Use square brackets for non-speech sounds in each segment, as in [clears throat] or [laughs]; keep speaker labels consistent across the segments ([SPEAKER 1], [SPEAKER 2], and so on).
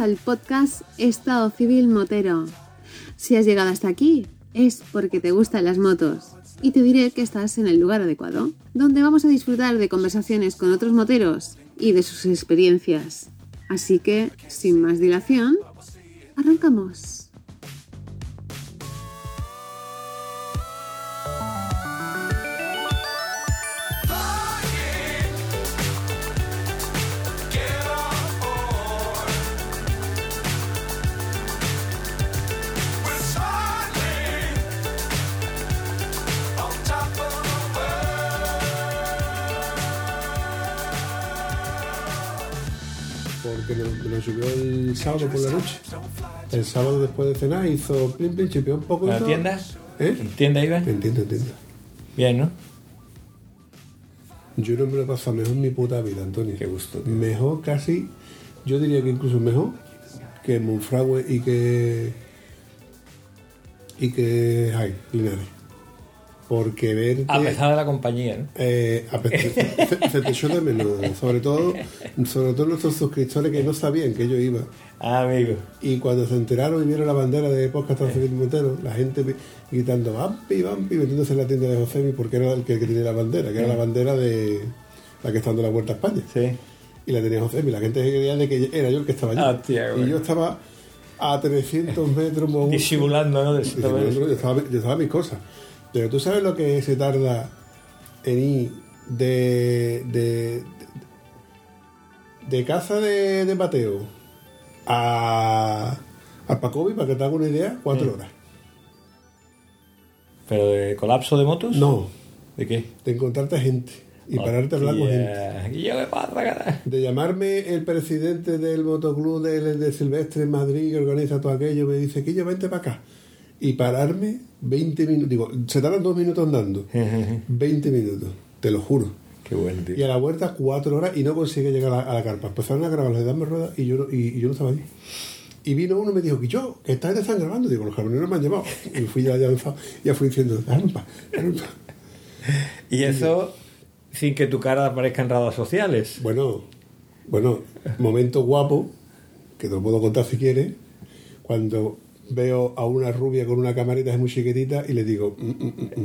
[SPEAKER 1] al podcast Estado Civil Motero. Si has llegado hasta aquí, es porque te gustan las motos. Y te diré que estás en el lugar adecuado, donde vamos a disfrutar de conversaciones con otros moteros y de sus experiencias. Así que, sin más dilación, arrancamos.
[SPEAKER 2] Porque me, me lo subió el sábado por la noche. El sábado después de cenar hizo plim plim, chipeó un poco.
[SPEAKER 3] ¿En la tienda?
[SPEAKER 2] ¿Eh?
[SPEAKER 3] ¿En tienda iba?
[SPEAKER 2] Entiendo, entiendo.
[SPEAKER 3] Bien, ¿no?
[SPEAKER 2] Yo no me lo he pasado mejor en mi puta vida, Antonio.
[SPEAKER 3] Qué gusto, tío.
[SPEAKER 2] Mejor casi, yo diría que incluso mejor que Monfragüe y que. y que. Ay, Linares. Porque verte.
[SPEAKER 3] A pesar de la compañía, ¿no?
[SPEAKER 2] Eh, a pe- se, se te echó de menos, sobre todo, sobre todo nuestros suscriptores que no sabían que yo iba.
[SPEAKER 3] Ah, amigo.
[SPEAKER 2] Y cuando se enteraron y vieron la bandera de Podcast Civil Montero, la gente gritando Vampi, Vampi, metiéndose en la tienda de Josemi porque era el que, el que tenía la bandera, que era la bandera de la que está dando la vuelta a España.
[SPEAKER 3] Sí.
[SPEAKER 2] Y la tenía Josemi, la gente creía de que era yo el que estaba allí.
[SPEAKER 3] Ah, tía,
[SPEAKER 2] y
[SPEAKER 3] bueno.
[SPEAKER 2] yo estaba a 300 metros, [laughs]
[SPEAKER 3] Disimulando, ¿no?
[SPEAKER 2] Yo, yo estaba, yo estaba mis cosas. Pero tú sabes lo que se tarda en ir de. de. de, casa de, de Mateo a. a Pacobi, para que te haga una idea, cuatro horas.
[SPEAKER 3] ¿Pero de colapso de motos?
[SPEAKER 2] No,
[SPEAKER 3] ¿De qué?
[SPEAKER 2] de encontrarte gente y pararte a hablar con gente.
[SPEAKER 3] Hostia. ¿Y yo qué pasa?
[SPEAKER 2] De llamarme el presidente del motoclub de, de Silvestre en Madrid, que organiza todo aquello, me dice que yo vente para acá. Y pararme 20 minutos. Digo, se tardan dos minutos andando. 20 minutos, te lo juro.
[SPEAKER 3] Qué bueno, tío.
[SPEAKER 2] Y a la vuelta cuatro horas y no consigue llegar a la, a la carpa. Empezaron a grabar los de Dame Ruedas y yo, no- y, y yo no estaba allí. Y vino uno y me dijo, que yo, que esta gente están grabando. Digo, los camioneros me han llamado. Y fui ya, ya, ya fui diciendo, "Déjame en paz, déjame en paz".
[SPEAKER 3] Y eso sin que tu cara aparezca en redes sociales.
[SPEAKER 2] Bueno, bueno, momento guapo, que te lo puedo contar si quieres, cuando veo a una rubia con una camarita muy chiquitita y le digo, "Mm, mm, mm, mm".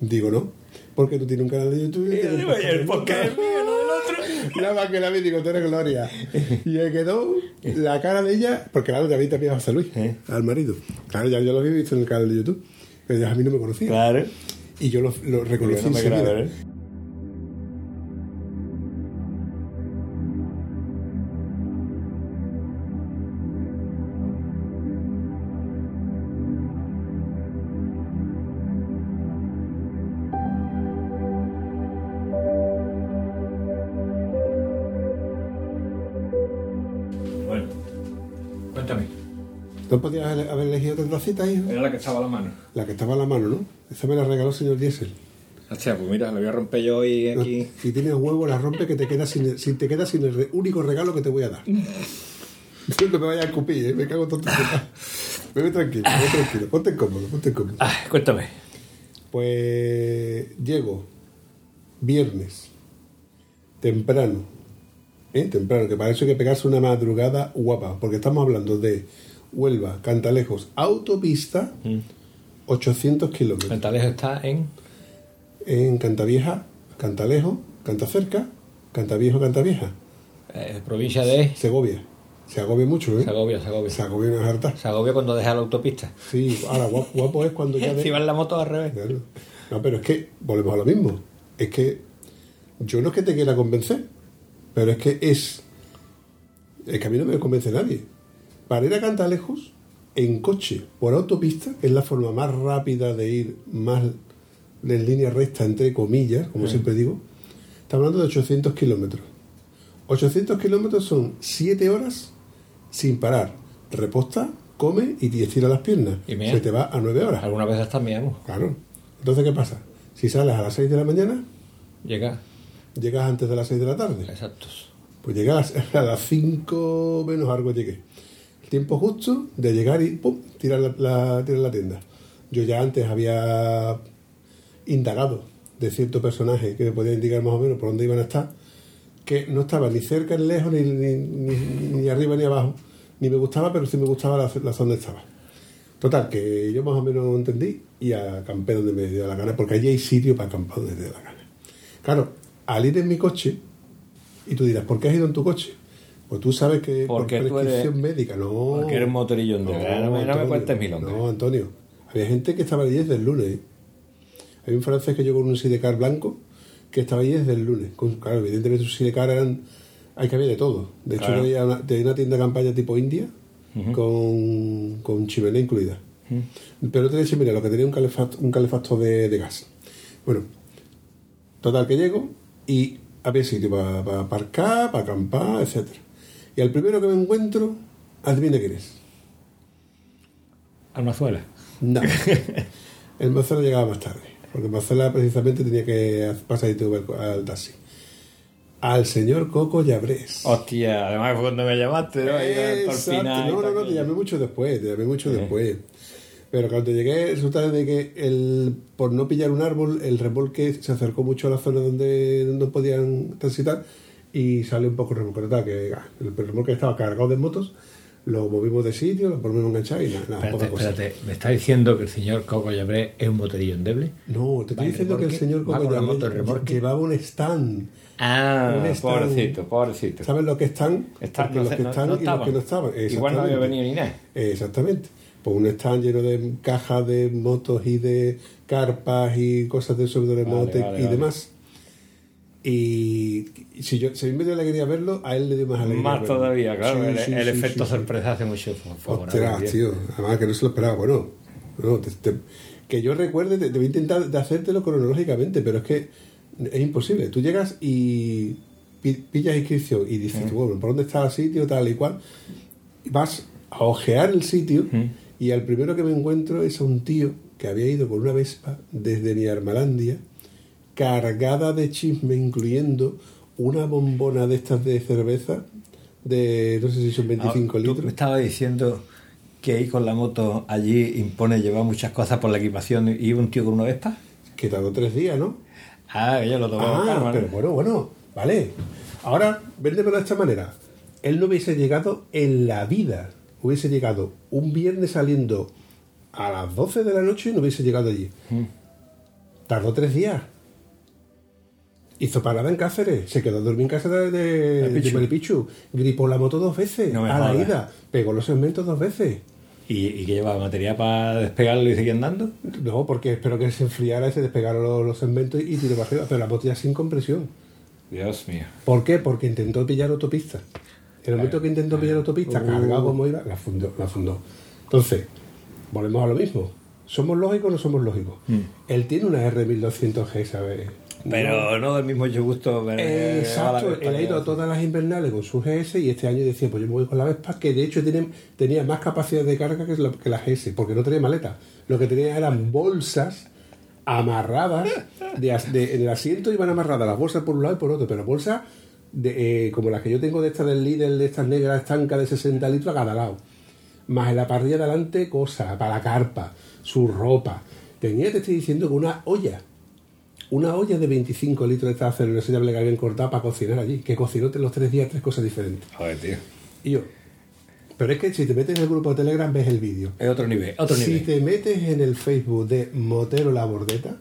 [SPEAKER 2] [laughs] digo, no, porque tú tienes un canal de YouTube. y
[SPEAKER 3] Y
[SPEAKER 2] tienes un
[SPEAKER 3] el
[SPEAKER 2] podcast
[SPEAKER 3] es mío, no del otro. [laughs]
[SPEAKER 2] Nada más que la vi, digo, tú eres Gloria. Y me quedó la cara de ella, porque claro, ya vi también a José Luis,
[SPEAKER 3] ¿Eh?
[SPEAKER 2] al marido. Claro, ya yo lo había visto en el canal de YouTube, pero ya a mí no me conocía.
[SPEAKER 3] Claro.
[SPEAKER 2] Y yo lo, lo reconocí
[SPEAKER 3] no grave, ¿eh?
[SPEAKER 2] ¿No podías haber elegido otra tacita, hijo?
[SPEAKER 3] Era la que estaba a la mano.
[SPEAKER 2] La que estaba en la mano, ¿no? Esa me la regaló el señor Diesel.
[SPEAKER 3] Hostia, pues mira, la voy a romper yo hoy
[SPEAKER 2] No,
[SPEAKER 3] aquí.
[SPEAKER 2] Si tienes huevo, la rompe que te quedas sin, te quedas sin el re- único regalo que te voy a dar. no me vayas a escupir, ¿eh? me cago en todo tu [laughs] puta. Bebe tranquilo, bebe tranquilo. Ponte cómodo, ponte cómodo.
[SPEAKER 3] Ah, cuéntame.
[SPEAKER 2] Pues llego viernes, temprano, ¿eh? temprano, que para eso hay que pegarse una madrugada guapa, porque estamos hablando de Huelva, Cantalejos, autopista, 800 kilómetros.
[SPEAKER 3] Cantalejo está en.
[SPEAKER 2] En Cantavieja, Cantalejo, Cantacerca, Cantaviejo, Cantavieja,
[SPEAKER 3] eh, provincia de
[SPEAKER 2] Segovia. Se agobia mucho, ¿eh?
[SPEAKER 3] Segovia, Segovia.
[SPEAKER 2] Se agobia una harta.
[SPEAKER 3] Segovia cuando deja la autopista.
[SPEAKER 2] Sí, ahora guapo, guapo es cuando ya... [laughs] de-
[SPEAKER 3] Si va en la moto al revés.
[SPEAKER 2] Claro. No, pero es que volvemos a lo mismo. Es que yo no es que te quiera convencer, pero es que es. Es que a mí no me convence nadie. Para ir a Cantalejos, en coche, por autopista, que es la forma más rápida de ir, más en línea recta, entre comillas, como siempre digo, está hablando de 800 kilómetros. 800 kilómetros son 7 horas sin parar. Reposta, come y te estira las piernas.
[SPEAKER 3] Y.
[SPEAKER 2] Se te va a 9 horas.
[SPEAKER 3] Algunas veces también,
[SPEAKER 2] Claro. Entonces, ¿qué pasa? Si sales a las 6 de la mañana,
[SPEAKER 3] Llega.
[SPEAKER 2] llegas antes de las 6 de la tarde.
[SPEAKER 3] Exactos.
[SPEAKER 2] Pues las, a las 5 menos algo llegué. Tiempo justo de llegar y pum, tirar la, tirar la tienda. Yo ya antes había indagado de cierto personaje que me podía indicar más o menos por dónde iban a estar que no estaba ni cerca ni lejos, ni, ni, ni- arriba ni abajo. Ni me gustaba, pero sí me gustaba la, la zona donde estaba. Total, que yo más o menos entendí y acampé donde me dio la gana, porque allí hay sitio para acampar donde te dé la gana. Claro, al ir en mi coche, y tú dirás, ¿por qué has ido en tu coche? Pues tú sabes que
[SPEAKER 3] Porque
[SPEAKER 2] por prescripción
[SPEAKER 3] eres-
[SPEAKER 2] médica, no.
[SPEAKER 3] porque eres motorillo de verdad, no me- no me cuentes milongas.
[SPEAKER 2] No, Antonio. Había gente que estaba allí desde el lunes. ¿eh? Hay un francés que llegó con un sidecar blanco que estaba allí desde el lunes. Con, claro, evidentemente sus sidecar eran. Hay que había de todo. De hecho,
[SPEAKER 3] Claro.
[SPEAKER 2] había una, tenía una tienda de campaña tipo India con, con chimenea incluida. Pero no tenía chimenea, lo que tenía un calefacto, un calefacto de, de gas. Bueno, total que llego y había sitio para, para aparcar, para acampar, etcétera. Y al primero que me encuentro, adivina quién es.
[SPEAKER 3] Almazuela.
[SPEAKER 2] No. [laughs] El Marcelo llegaba más tarde, porque Marcela precisamente tenía que pasar y tuve al taxi. Al señor Coco Llabrés.
[SPEAKER 3] Hostia, además fue cuando me llamaste, ¿no?
[SPEAKER 2] Exacto. No, no, no, te llamé mucho después, te llamé mucho
[SPEAKER 3] Sí.
[SPEAKER 2] después. Pero cuando llegué, resulta de que el, por no pillar un árbol, el remolque se acercó mucho a la zona donde no podían transitar y salió un poco. Total, que ah, el remolque estaba cargado de motos, lo movimos de sitio, lo volvimos a enganchar y nada, nada
[SPEAKER 3] Espérate,
[SPEAKER 2] poca cosa.
[SPEAKER 3] espérate, ¿me está diciendo que el señor Coco Llabré es un motorillo endeble?
[SPEAKER 2] No, te estoy diciendo que el señor Coco
[SPEAKER 3] remolque.
[SPEAKER 2] llevaba un stand.
[SPEAKER 3] Ah,
[SPEAKER 2] Un stand.
[SPEAKER 3] pobrecito, pobrecito.
[SPEAKER 2] ¿Sabes lo que están?
[SPEAKER 3] Están,
[SPEAKER 2] Porque
[SPEAKER 3] no
[SPEAKER 2] los
[SPEAKER 3] sé,
[SPEAKER 2] que
[SPEAKER 3] no-
[SPEAKER 2] están
[SPEAKER 3] no
[SPEAKER 2] y los que no estaban.
[SPEAKER 3] Igual no había venido ni nada.
[SPEAKER 2] Exactamente. Pues un stand lleno de cajas de motos y de carpas y cosas de sobre
[SPEAKER 3] Vale, vale,
[SPEAKER 2] y
[SPEAKER 3] vale.
[SPEAKER 2] demás. Y si yo si a mí me dio alegría verlo, a él le dio más alegría.
[SPEAKER 3] Más
[SPEAKER 2] verlo.
[SPEAKER 3] todavía, claro.
[SPEAKER 2] Sí,
[SPEAKER 3] el
[SPEAKER 2] sí,
[SPEAKER 3] el
[SPEAKER 2] sí,
[SPEAKER 3] efecto sorpresa hace mucho fa- favorable.
[SPEAKER 2] Ostras, tío. Además que no se lo esperaba. Bueno, no, te- te- que yo recuerde, te, te voy a intentar de hacértelo cronológicamente, pero es que es imposible. Tú llegas y pi- pillas inscripción y dices, bueno, ¿por dónde está el sitio? Tal y cual. Vas a ojear el sitio y al primero que me encuentro es a un tío que había ido con una Vespa desde mi Armalandia cargada de chisme, incluyendo una bombona de estas de cerveza de, no sé si son 25
[SPEAKER 3] Ah, Tú
[SPEAKER 2] litros.
[SPEAKER 3] me estabas diciendo que ir con la moto allí impone llevar muchas cosas por la equipación y un tío con una Vespa.
[SPEAKER 2] Que tardó tres días, ¿no?
[SPEAKER 3] Ah, yo lo con
[SPEAKER 2] Ah, pero bueno, bueno, vale. Ahora, véndemelo de esta manera. Él no hubiese llegado en la vida. Hubiese llegado un viernes saliendo a las 12 de la noche y no hubiese llegado allí.
[SPEAKER 3] Mm.
[SPEAKER 2] Tardó tres días. Hizo parada en Cáceres, se quedó a dormir en casa de, de,
[SPEAKER 3] Maripichu.
[SPEAKER 2] de Maripichu. Gripó la moto dos veces
[SPEAKER 3] No
[SPEAKER 2] a la ida. Pegó los segmentos dos veces.
[SPEAKER 3] ¿Y, y que llevaba material para despegarlo y seguir andando?
[SPEAKER 2] No, porque espero que se enfriara y se despegaron los, los segmentos y tiró para arriba. Pero la moto ya sin compresión.
[SPEAKER 3] Dios mío.
[SPEAKER 2] ¿Por qué? Porque intentó pillar autopista. En el momento que intentó pillar autopista,
[SPEAKER 3] Uh.
[SPEAKER 2] cargado como iba, la fundó, la fundó. Entonces, volvemos a lo mismo. ¿Somos lógicos o no somos lógicos? Él tiene una R1200G, ¿sabes?
[SPEAKER 3] Pero no del mismo gusto. pero-
[SPEAKER 2] Eh, Exacto, él ha ido a todas las invernales con su GS y este año decía, pues yo me voy con la Vespa, que de hecho tiene, tenía más capacidad de carga que la, que la GS, porque no tenía maleta. Lo que tenía eran bolsas amarradas, de, as- de- en el asiento iban amarradas las bolsas por un lado y por otro, pero bolsas de, eh, como las que yo tengo de estas del líder, de estas negras estancas de 60 litros a cada lado. Más en la parrilla de adelante, cosas, para la carpa, su ropa. Tenía, te estoy diciendo, que una olla una olla de 25 litros de esta acero que habían cortado para cocinar allí, que cocinó los tres días tres cosas diferentes.
[SPEAKER 3] Joder, tío.
[SPEAKER 2] Y yo, pero es que si te metes en el grupo de Telegram ves el vídeo.
[SPEAKER 3] Es otro nivel, otro
[SPEAKER 2] Si
[SPEAKER 3] nivel.
[SPEAKER 2] te metes en el Facebook de Motero La Bordeta,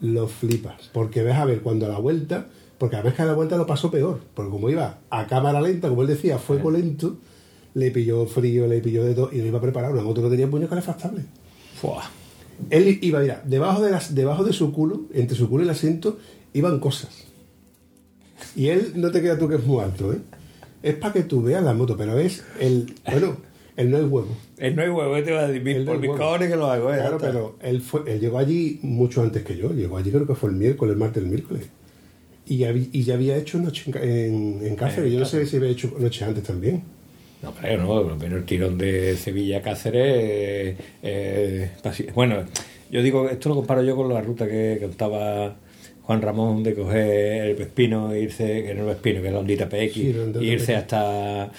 [SPEAKER 2] lo flipas, porque ves a ver cuando a la vuelta, porque a veces que a la vuelta lo pasó peor, porque como iba a cámara lenta, como él decía, fuego lento, le pilló frío, le pilló de todo, y no iba preparado, una moto no tenía puño calefactable.
[SPEAKER 3] Fua.
[SPEAKER 2] Él iba, mira, debajo de, las, debajo de su culo, entre su culo y el asiento, iban cosas. Y él, no te queda tú que es muy alto, ¿eh? Es para que tú veas la moto, pero es el. Bueno, el no es huevo.
[SPEAKER 3] El no hay huevo, te va a decir, por
[SPEAKER 2] es
[SPEAKER 3] mis cojones que lo hago, eh.
[SPEAKER 2] Claro,
[SPEAKER 3] ya
[SPEAKER 2] pero él, fue, él llegó allí mucho antes que yo. Llegó allí, creo que fue el miércoles, el martes, el miércoles. Y, habí- y ya había hecho noche en, ca- en, en Cáceres.
[SPEAKER 3] En
[SPEAKER 2] Yo no sé si había hecho noche antes también.
[SPEAKER 3] No creo, no, por lo menos el tirón de Sevilla a Cáceres. eh, eh, bueno, yo digo, esto lo comparo yo con la ruta que contaba Juan Ramón de coger el Vespino e irse, que no el Vespino, que es la ondita PX,
[SPEAKER 2] Sí, la ondita
[SPEAKER 3] e irse
[SPEAKER 2] PX.
[SPEAKER 3] hasta.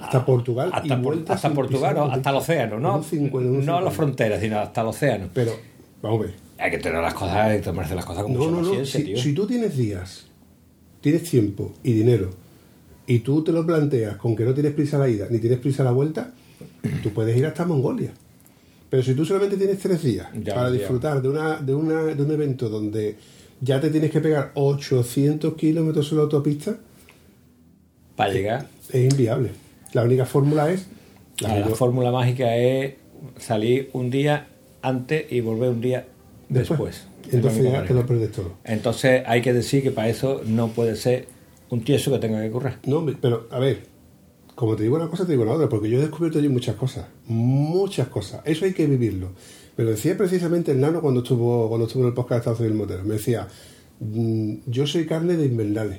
[SPEAKER 2] Hasta Portugal
[SPEAKER 3] Hasta, por- Portugal, no, hasta el océano, no, no a las fronteras, sino hasta el océano.
[SPEAKER 2] Pero, vamos a ver.
[SPEAKER 3] Hay que tener las cosas, hay que tomarse las cosas con
[SPEAKER 2] No, no, no. Si,
[SPEAKER 3] tío.
[SPEAKER 2] si tú tienes días tienes tiempo y dinero y tú te lo planteas con que no tienes prisa a la ida ni tienes prisa a la vuelta, tú puedes ir hasta Mongolia. Pero si tú solamente tienes tres días
[SPEAKER 3] Ya,
[SPEAKER 2] para disfrutar de, una, de, una, de un evento donde ya te tienes que pegar 800 kilómetros en la autopista,
[SPEAKER 3] Para llegar.
[SPEAKER 2] es inviable. La única fórmula es la
[SPEAKER 3] fórmula mágica es salir un día antes y volver un día después.
[SPEAKER 2] Entonces ya te lo pierdes todo.
[SPEAKER 3] Entonces hay que decir que para eso no puede ser un tieso que tenga que currar.
[SPEAKER 2] No, pero a ver, como te digo una cosa, te digo la otra, porque yo he descubierto allí muchas cosas, muchas cosas. Eso hay que vivirlo. Me lo decía precisamente el nano cuando estuvo, cuando estuvo en el podcast de Estados Unidos Motero. Me decía, "Mm, yo soy carne de invernales.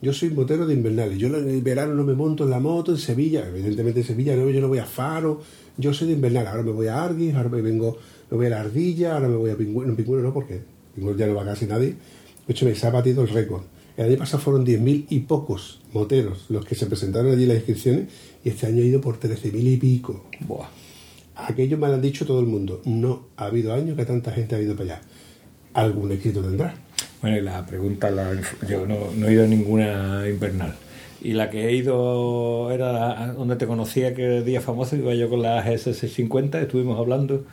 [SPEAKER 2] Yo soy motero de invernales. Yo en el verano no me monto en la moto en Sevilla. Evidentemente en Sevilla no, yo no voy a Faro. Yo soy de invernales. Ahora me voy a Arguis, ahora me vengo, me voy a la Ardilla, ahora me voy a Pingüino. No, Pingüino no, porque Pingüino ya no va casi nadie. De hecho, me se ha batido el récord. El año pasado fueron 10.000 y pocos moteros los que se presentaron allí las inscripciones y este año ha ido por 13.000 y pico.
[SPEAKER 3] Buah.
[SPEAKER 2] Aquello me lo han dicho todo el mundo. No ha habido año que tanta gente ha ido para allá. Algún éxito tendrá.
[SPEAKER 3] Bueno, y la pregunta, la- yo no, no he ido a ninguna invernal. Y la que he ido era donde te conocía, que día famoso, iba yo con la GS650, estuvimos hablando.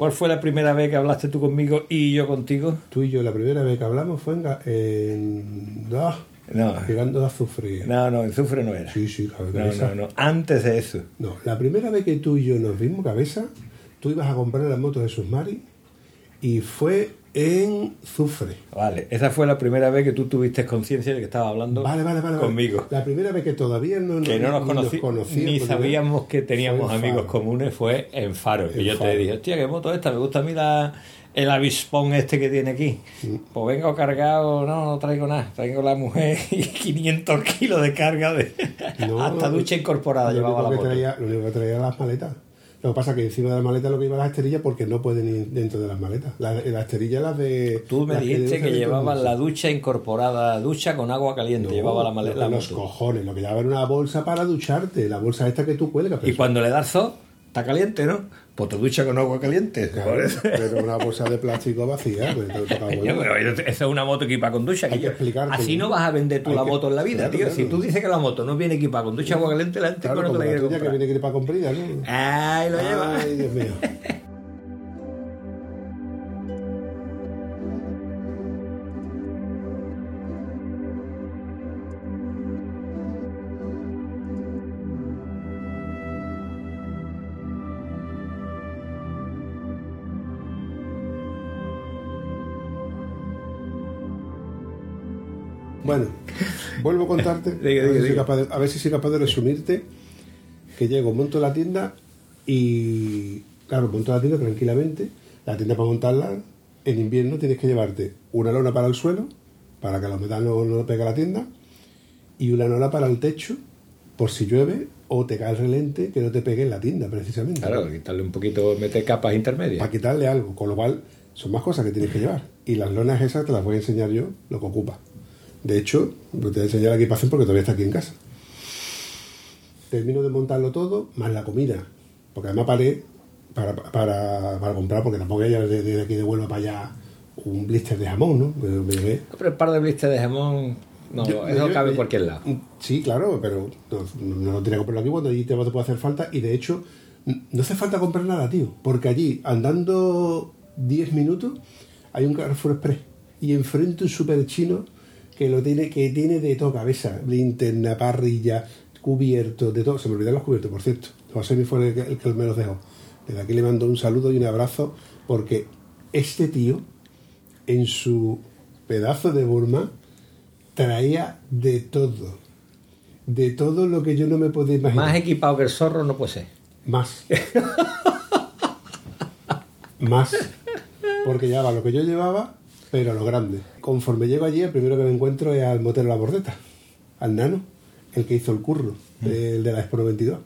[SPEAKER 3] ¿Cuál fue la primera vez que hablaste tú conmigo y yo contigo?
[SPEAKER 2] Tú y yo, la primera vez que hablamos fue en. En ah,
[SPEAKER 3] No,
[SPEAKER 2] llegando a Azufre.
[SPEAKER 3] no, no, en Zufre no era.
[SPEAKER 2] Sí, sí, claro,
[SPEAKER 3] No,
[SPEAKER 2] cabeza.
[SPEAKER 3] no, no, antes de eso.
[SPEAKER 2] No, la primera vez que tú y yo nos vimos, cabeza, tú ibas a comprar la moto de Susmari y fue en Zufre.
[SPEAKER 3] Vale, esa fue la primera vez que tú tuviste conciencia de que estaba hablando
[SPEAKER 2] Vale, vale, vale.
[SPEAKER 3] conmigo.
[SPEAKER 2] La primera vez que todavía no,
[SPEAKER 3] Que no nos
[SPEAKER 2] ni
[SPEAKER 3] conocí, ni sabíamos que teníamos amigos comunes fue en Faro. Que
[SPEAKER 2] En
[SPEAKER 3] yo
[SPEAKER 2] Faro.
[SPEAKER 3] te dije, hostia, qué moto esta, me gusta a mí la, el avispón este que tiene aquí. Pues vengo cargado, no, no traigo nada, traigo la mujer [laughs] y 500 kilos de carga de
[SPEAKER 2] No,
[SPEAKER 3] hasta ducha incorporada llevaba la
[SPEAKER 2] que
[SPEAKER 3] moto.
[SPEAKER 2] traía- lo único que traía las maletas. Lo que pasa es que encima de las maletas lo que iba las esterillas porque no pueden ir dentro de las maletas. Las, las esterillas las de...
[SPEAKER 3] Tú me dijiste que llevabas
[SPEAKER 2] todo
[SPEAKER 3] la ducha incorporada, ducha con agua caliente,
[SPEAKER 2] No,
[SPEAKER 3] llevaba la maleta. la
[SPEAKER 2] Los
[SPEAKER 3] moto.
[SPEAKER 2] cojones, lo que llevaba era una bolsa para ducharte. La bolsa esta que tú cuelgas.
[SPEAKER 3] Y cuando le das zo, está caliente, ¿no? Pues te ducha con agua caliente.
[SPEAKER 2] Claro,
[SPEAKER 3] Por eso.
[SPEAKER 2] pero una bolsa de plástico vacía. pues,
[SPEAKER 3] pero es una moto equipada con ducha.
[SPEAKER 2] Hay que explicarte.
[SPEAKER 3] Así no vas a vender tú la
[SPEAKER 2] que-
[SPEAKER 3] moto en la vida,
[SPEAKER 2] claro,
[SPEAKER 3] tío.
[SPEAKER 2] claro.
[SPEAKER 3] Si tú dices que la moto no viene equipada con ducha agua caliente, la gente no te la
[SPEAKER 2] la que viene que ir para comprida, ¿no?
[SPEAKER 3] Ay, lo lleva.
[SPEAKER 2] Ay, Dios mío. [laughs] Bueno, vuelvo a contarte, [laughs]
[SPEAKER 3] Diga,
[SPEAKER 2] a, ver si soy capaz de, a ver si soy capaz de resumirte que llego, monto la tienda y, claro, monto la tienda tranquilamente. La tienda para montarla, en invierno tienes que llevarte una lona para el suelo, para que la humedad no, no pegue a la tienda, y una lona para el techo, por si llueve o te cae el relente que no te pegue en la tienda, precisamente.
[SPEAKER 3] Claro, quitarle un poquito, meter capas intermedias.
[SPEAKER 2] Para quitarle algo, con lo cual son más cosas que tienes que llevar. Y las lonas esas te las voy a enseñar yo, lo que ocupa. De hecho, lo te voy a enseñar la equipación porque todavía está aquí en casa. Termino de montarlo todo, más la comida. Porque además paré para, para, para comprar, porque tampoco ella desde, aquí de Huelva para allá un blister de jamón, ¿no? Me, llevé.
[SPEAKER 3] Pero el par de blisters de jamón, no,
[SPEAKER 2] Yo-
[SPEAKER 3] eso
[SPEAKER 2] yo-
[SPEAKER 3] cabe en cualquier lado.
[SPEAKER 2] Sí, claro, pero no, no lo tenía que comprarlo aquí cuando allí te, te puede hacer falta. Y de hecho, no hace falta comprar nada, tío. Porque allí, andando 10 minutos, hay un Carrefour Express. Y enfrente un super chino que lo tiene, que tiene de todo cabeza. Linterna, parrilla, cubierto, de todo. Se me olvidaron los cubiertos, por cierto. José mi fue el que, el que me los dejó. Desde aquí le mando un saludo y un abrazo porque este tío, en su pedazo de Burma, traía de todo. De todo lo que yo no me podía imaginar.
[SPEAKER 3] Más equipado que el zorro no puede ser.
[SPEAKER 2] Más. [laughs] Más. Porque llevaba lo que yo llevaba, pero a lo grande. Conforme llego allí, el primero que me encuentro es al motero La Bordeta, al nano, el que hizo el curro, el de la Expo 92.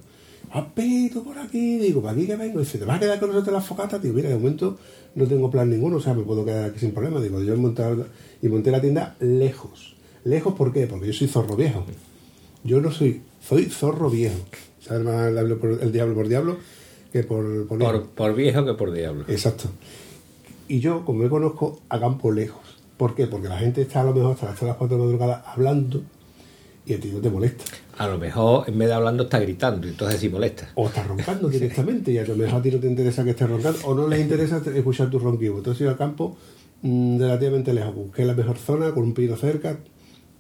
[SPEAKER 2] Apito por aquí, digo, ¿para aquí que vengo? Dice, ¿te vas a quedar con nosotros en la focata? Digo, mira, de momento no tengo plan ninguno, o sea, me puedo quedar aquí sin problema. Digo, yo he montado, y monté la tienda lejos. ¿Lejos por qué? Porque yo soy zorro viejo. Yo no soy, soy zorro viejo. ¿Sabes más el diablo por, el diablo por diablo que por, por?
[SPEAKER 3] Por, por viejo que por diablo.
[SPEAKER 2] Exacto. Y yo, como me conozco, a campo lejos. ¿Por qué? Porque la gente está a lo mejor hasta las 3 las 4 de la madrugada hablando y a ti no te molesta.
[SPEAKER 3] A lo mejor en vez de hablando está gritando, y entonces sí molesta.
[SPEAKER 2] O estás roncando [laughs] directamente y a lo mejor a ti no te interesa que estés roncando o no les [laughs] interesa escuchar tu ronquido. Entonces yo al campo mm, relativamente lejos, busqué la mejor zona con un pino cerca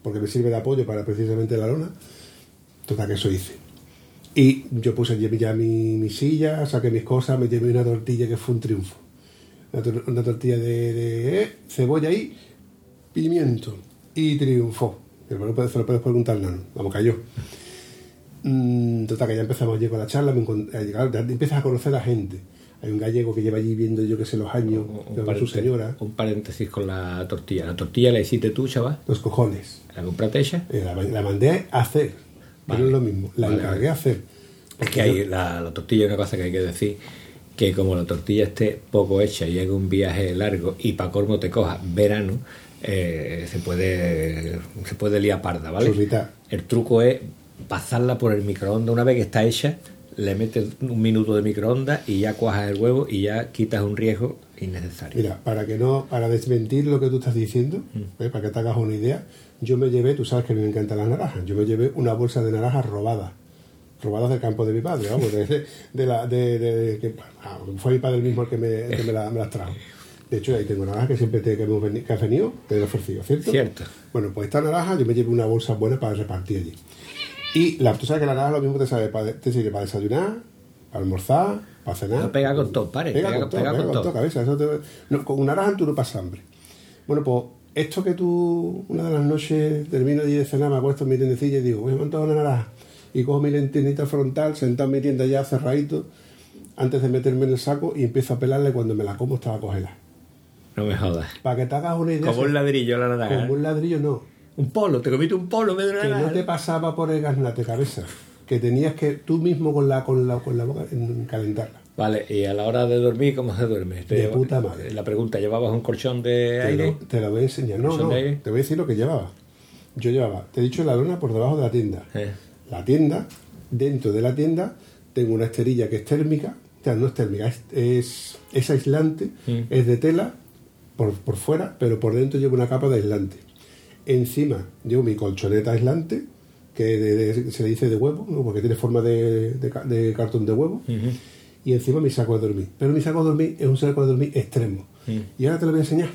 [SPEAKER 2] porque me sirve de apoyo para precisamente la lona. Total que eso hice. Y yo puse ya mi, mi silla, saqué mis cosas, me llevé una tortilla que fue un triunfo. Una, tor- una tortilla de, de, eh, cebolla y pimiento. Y triunfó. Puedes- se lo puedes preguntar, no, vamos, cayó. Mm, total, que ya empezamos allí con la charla, me eh, claro, ya empiezas a conocer a gente. Hay un gallego que lleva allí viendo yo que sé los años,
[SPEAKER 3] Un,
[SPEAKER 2] su
[SPEAKER 3] paréntesis-
[SPEAKER 2] señora,
[SPEAKER 3] un paréntesis con la tortilla. La tortilla la hiciste tú, chaval.
[SPEAKER 2] los cojones.
[SPEAKER 3] La compraste ella.
[SPEAKER 2] Eh, la, la mandé a hacer, pero
[SPEAKER 3] Vale.
[SPEAKER 2] es lo mismo, la
[SPEAKER 3] Vale,
[SPEAKER 2] encargué a hacer.
[SPEAKER 3] Es que hay la, la tortilla es una cosa que hay que decir que como la tortilla esté poco hecha y haga un viaje largo y para colmo te coja verano, eh, se puede se puede liar parda, ¿vale?
[SPEAKER 2] Churrita.
[SPEAKER 3] El truco es pasarla por el microondas una vez que está hecha, le metes un minuto de microondas y ya cuajas el huevo y ya quitas un riesgo innecesario.
[SPEAKER 2] Mira, para que no, para desmentir lo que tú estás diciendo,
[SPEAKER 3] Mm.
[SPEAKER 2] ¿eh? para que te hagas una idea, yo me llevé, tú sabes que me encantan las naranjas, yo me llevé una bolsa de naranjas robadas, robadas del campo de mi padre, vamos, de, de la, de, de- que, ah, fue mi padre el mismo el que me, el que me, la- me las trajo. De hecho, ahí tengo naranjas que siempre te, que, hemos veni- que has venido, te he ofrecido, ¿cierto?
[SPEAKER 3] Cierto.
[SPEAKER 2] Bueno, pues esta naranja yo me llevé una bolsa buena para repartir allí. Y la, tú sabes que la naranja lo mismo te, sabe, para, te sirve para desayunar, para almorzar, para cenar.
[SPEAKER 3] No, pega con todo, pare,
[SPEAKER 2] Pega,
[SPEAKER 3] pega-
[SPEAKER 2] con todo,
[SPEAKER 3] pega
[SPEAKER 2] pega
[SPEAKER 3] con todo.
[SPEAKER 2] cabeza. Eso te- no, con una naranja tú no pasas hambre. Bueno, pues esto que tú, una de las noches, termino allí de cenar, me acuesto en mi tiendecilla y digo, voy a montar una naranja. Y cojo mi lentinita frontal, sentado en mi tienda ya cerradito, antes de meterme en el saco y empiezo a pelarla y cuando me la como estaba congelada.
[SPEAKER 3] No me jodas.
[SPEAKER 2] Para que te hagas una idea.
[SPEAKER 3] Como un ladrillo la naranja.
[SPEAKER 2] Como un ladrillo no.
[SPEAKER 3] Un polo, te comiste un polo una
[SPEAKER 2] Que no te pasaba por el gaznate cabeza. Que tenías que tú mismo con la, con la, con la boca en- calentarla.
[SPEAKER 3] Vale, y a la hora de dormir, ¿cómo se duerme? Te
[SPEAKER 2] De
[SPEAKER 3] lleva-
[SPEAKER 2] puta madre.
[SPEAKER 3] La pregunta, ¿llevabas un colchón de
[SPEAKER 2] Te
[SPEAKER 3] aire?
[SPEAKER 2] lo, te lo voy a enseñar. No,
[SPEAKER 3] ¿Son
[SPEAKER 2] no, te voy a decir lo que llevaba. Yo llevaba, te he dicho la lona por debajo de la tienda.
[SPEAKER 3] Eh.
[SPEAKER 2] La tienda, dentro de la tienda, tengo una esterilla que es térmica. O sea, no es térmica, es, es, es aislante,
[SPEAKER 3] Mm.
[SPEAKER 2] es de tela por, por fuera, pero por dentro llevo una capa de aislante. Encima llevo mi colchoneta aislante, que de- de- se le dice de huevo, ¿no? porque tiene forma de, de ca- de cartón de huevo. Y encima mi saco de dormir. Pero mi saco de dormir es un saco de dormir extremo.
[SPEAKER 3] Mm.
[SPEAKER 2] Y ahora te lo voy a enseñar.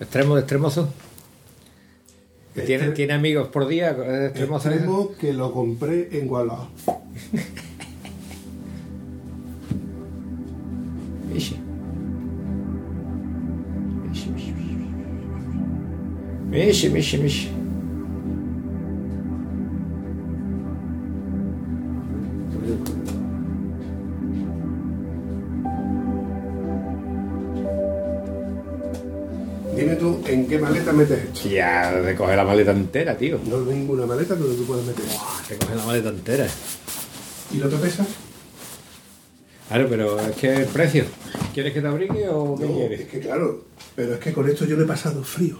[SPEAKER 3] ¿Extremo de extremoso? ¿Tiene,
[SPEAKER 2] Extre-
[SPEAKER 3] ¿Tiene amigos por día? ¿Es extremoso?
[SPEAKER 2] Extremo que lo compré en Guadalajara.
[SPEAKER 3] Mishi. Mishi, mishi,
[SPEAKER 2] ¿en qué maleta metes esto?
[SPEAKER 3] Ya, recoge la maleta entera, tío.
[SPEAKER 2] No hay ninguna maleta donde tú puedas meter.
[SPEAKER 3] Recoge la maleta entera.
[SPEAKER 2] ¿Y lo que pesa?
[SPEAKER 3] Claro, pero es que el precio. ¿Quieres que te abrigue o qué
[SPEAKER 2] No,
[SPEAKER 3] quieres?
[SPEAKER 2] es que claro, pero es que con esto yo no he pasado frío.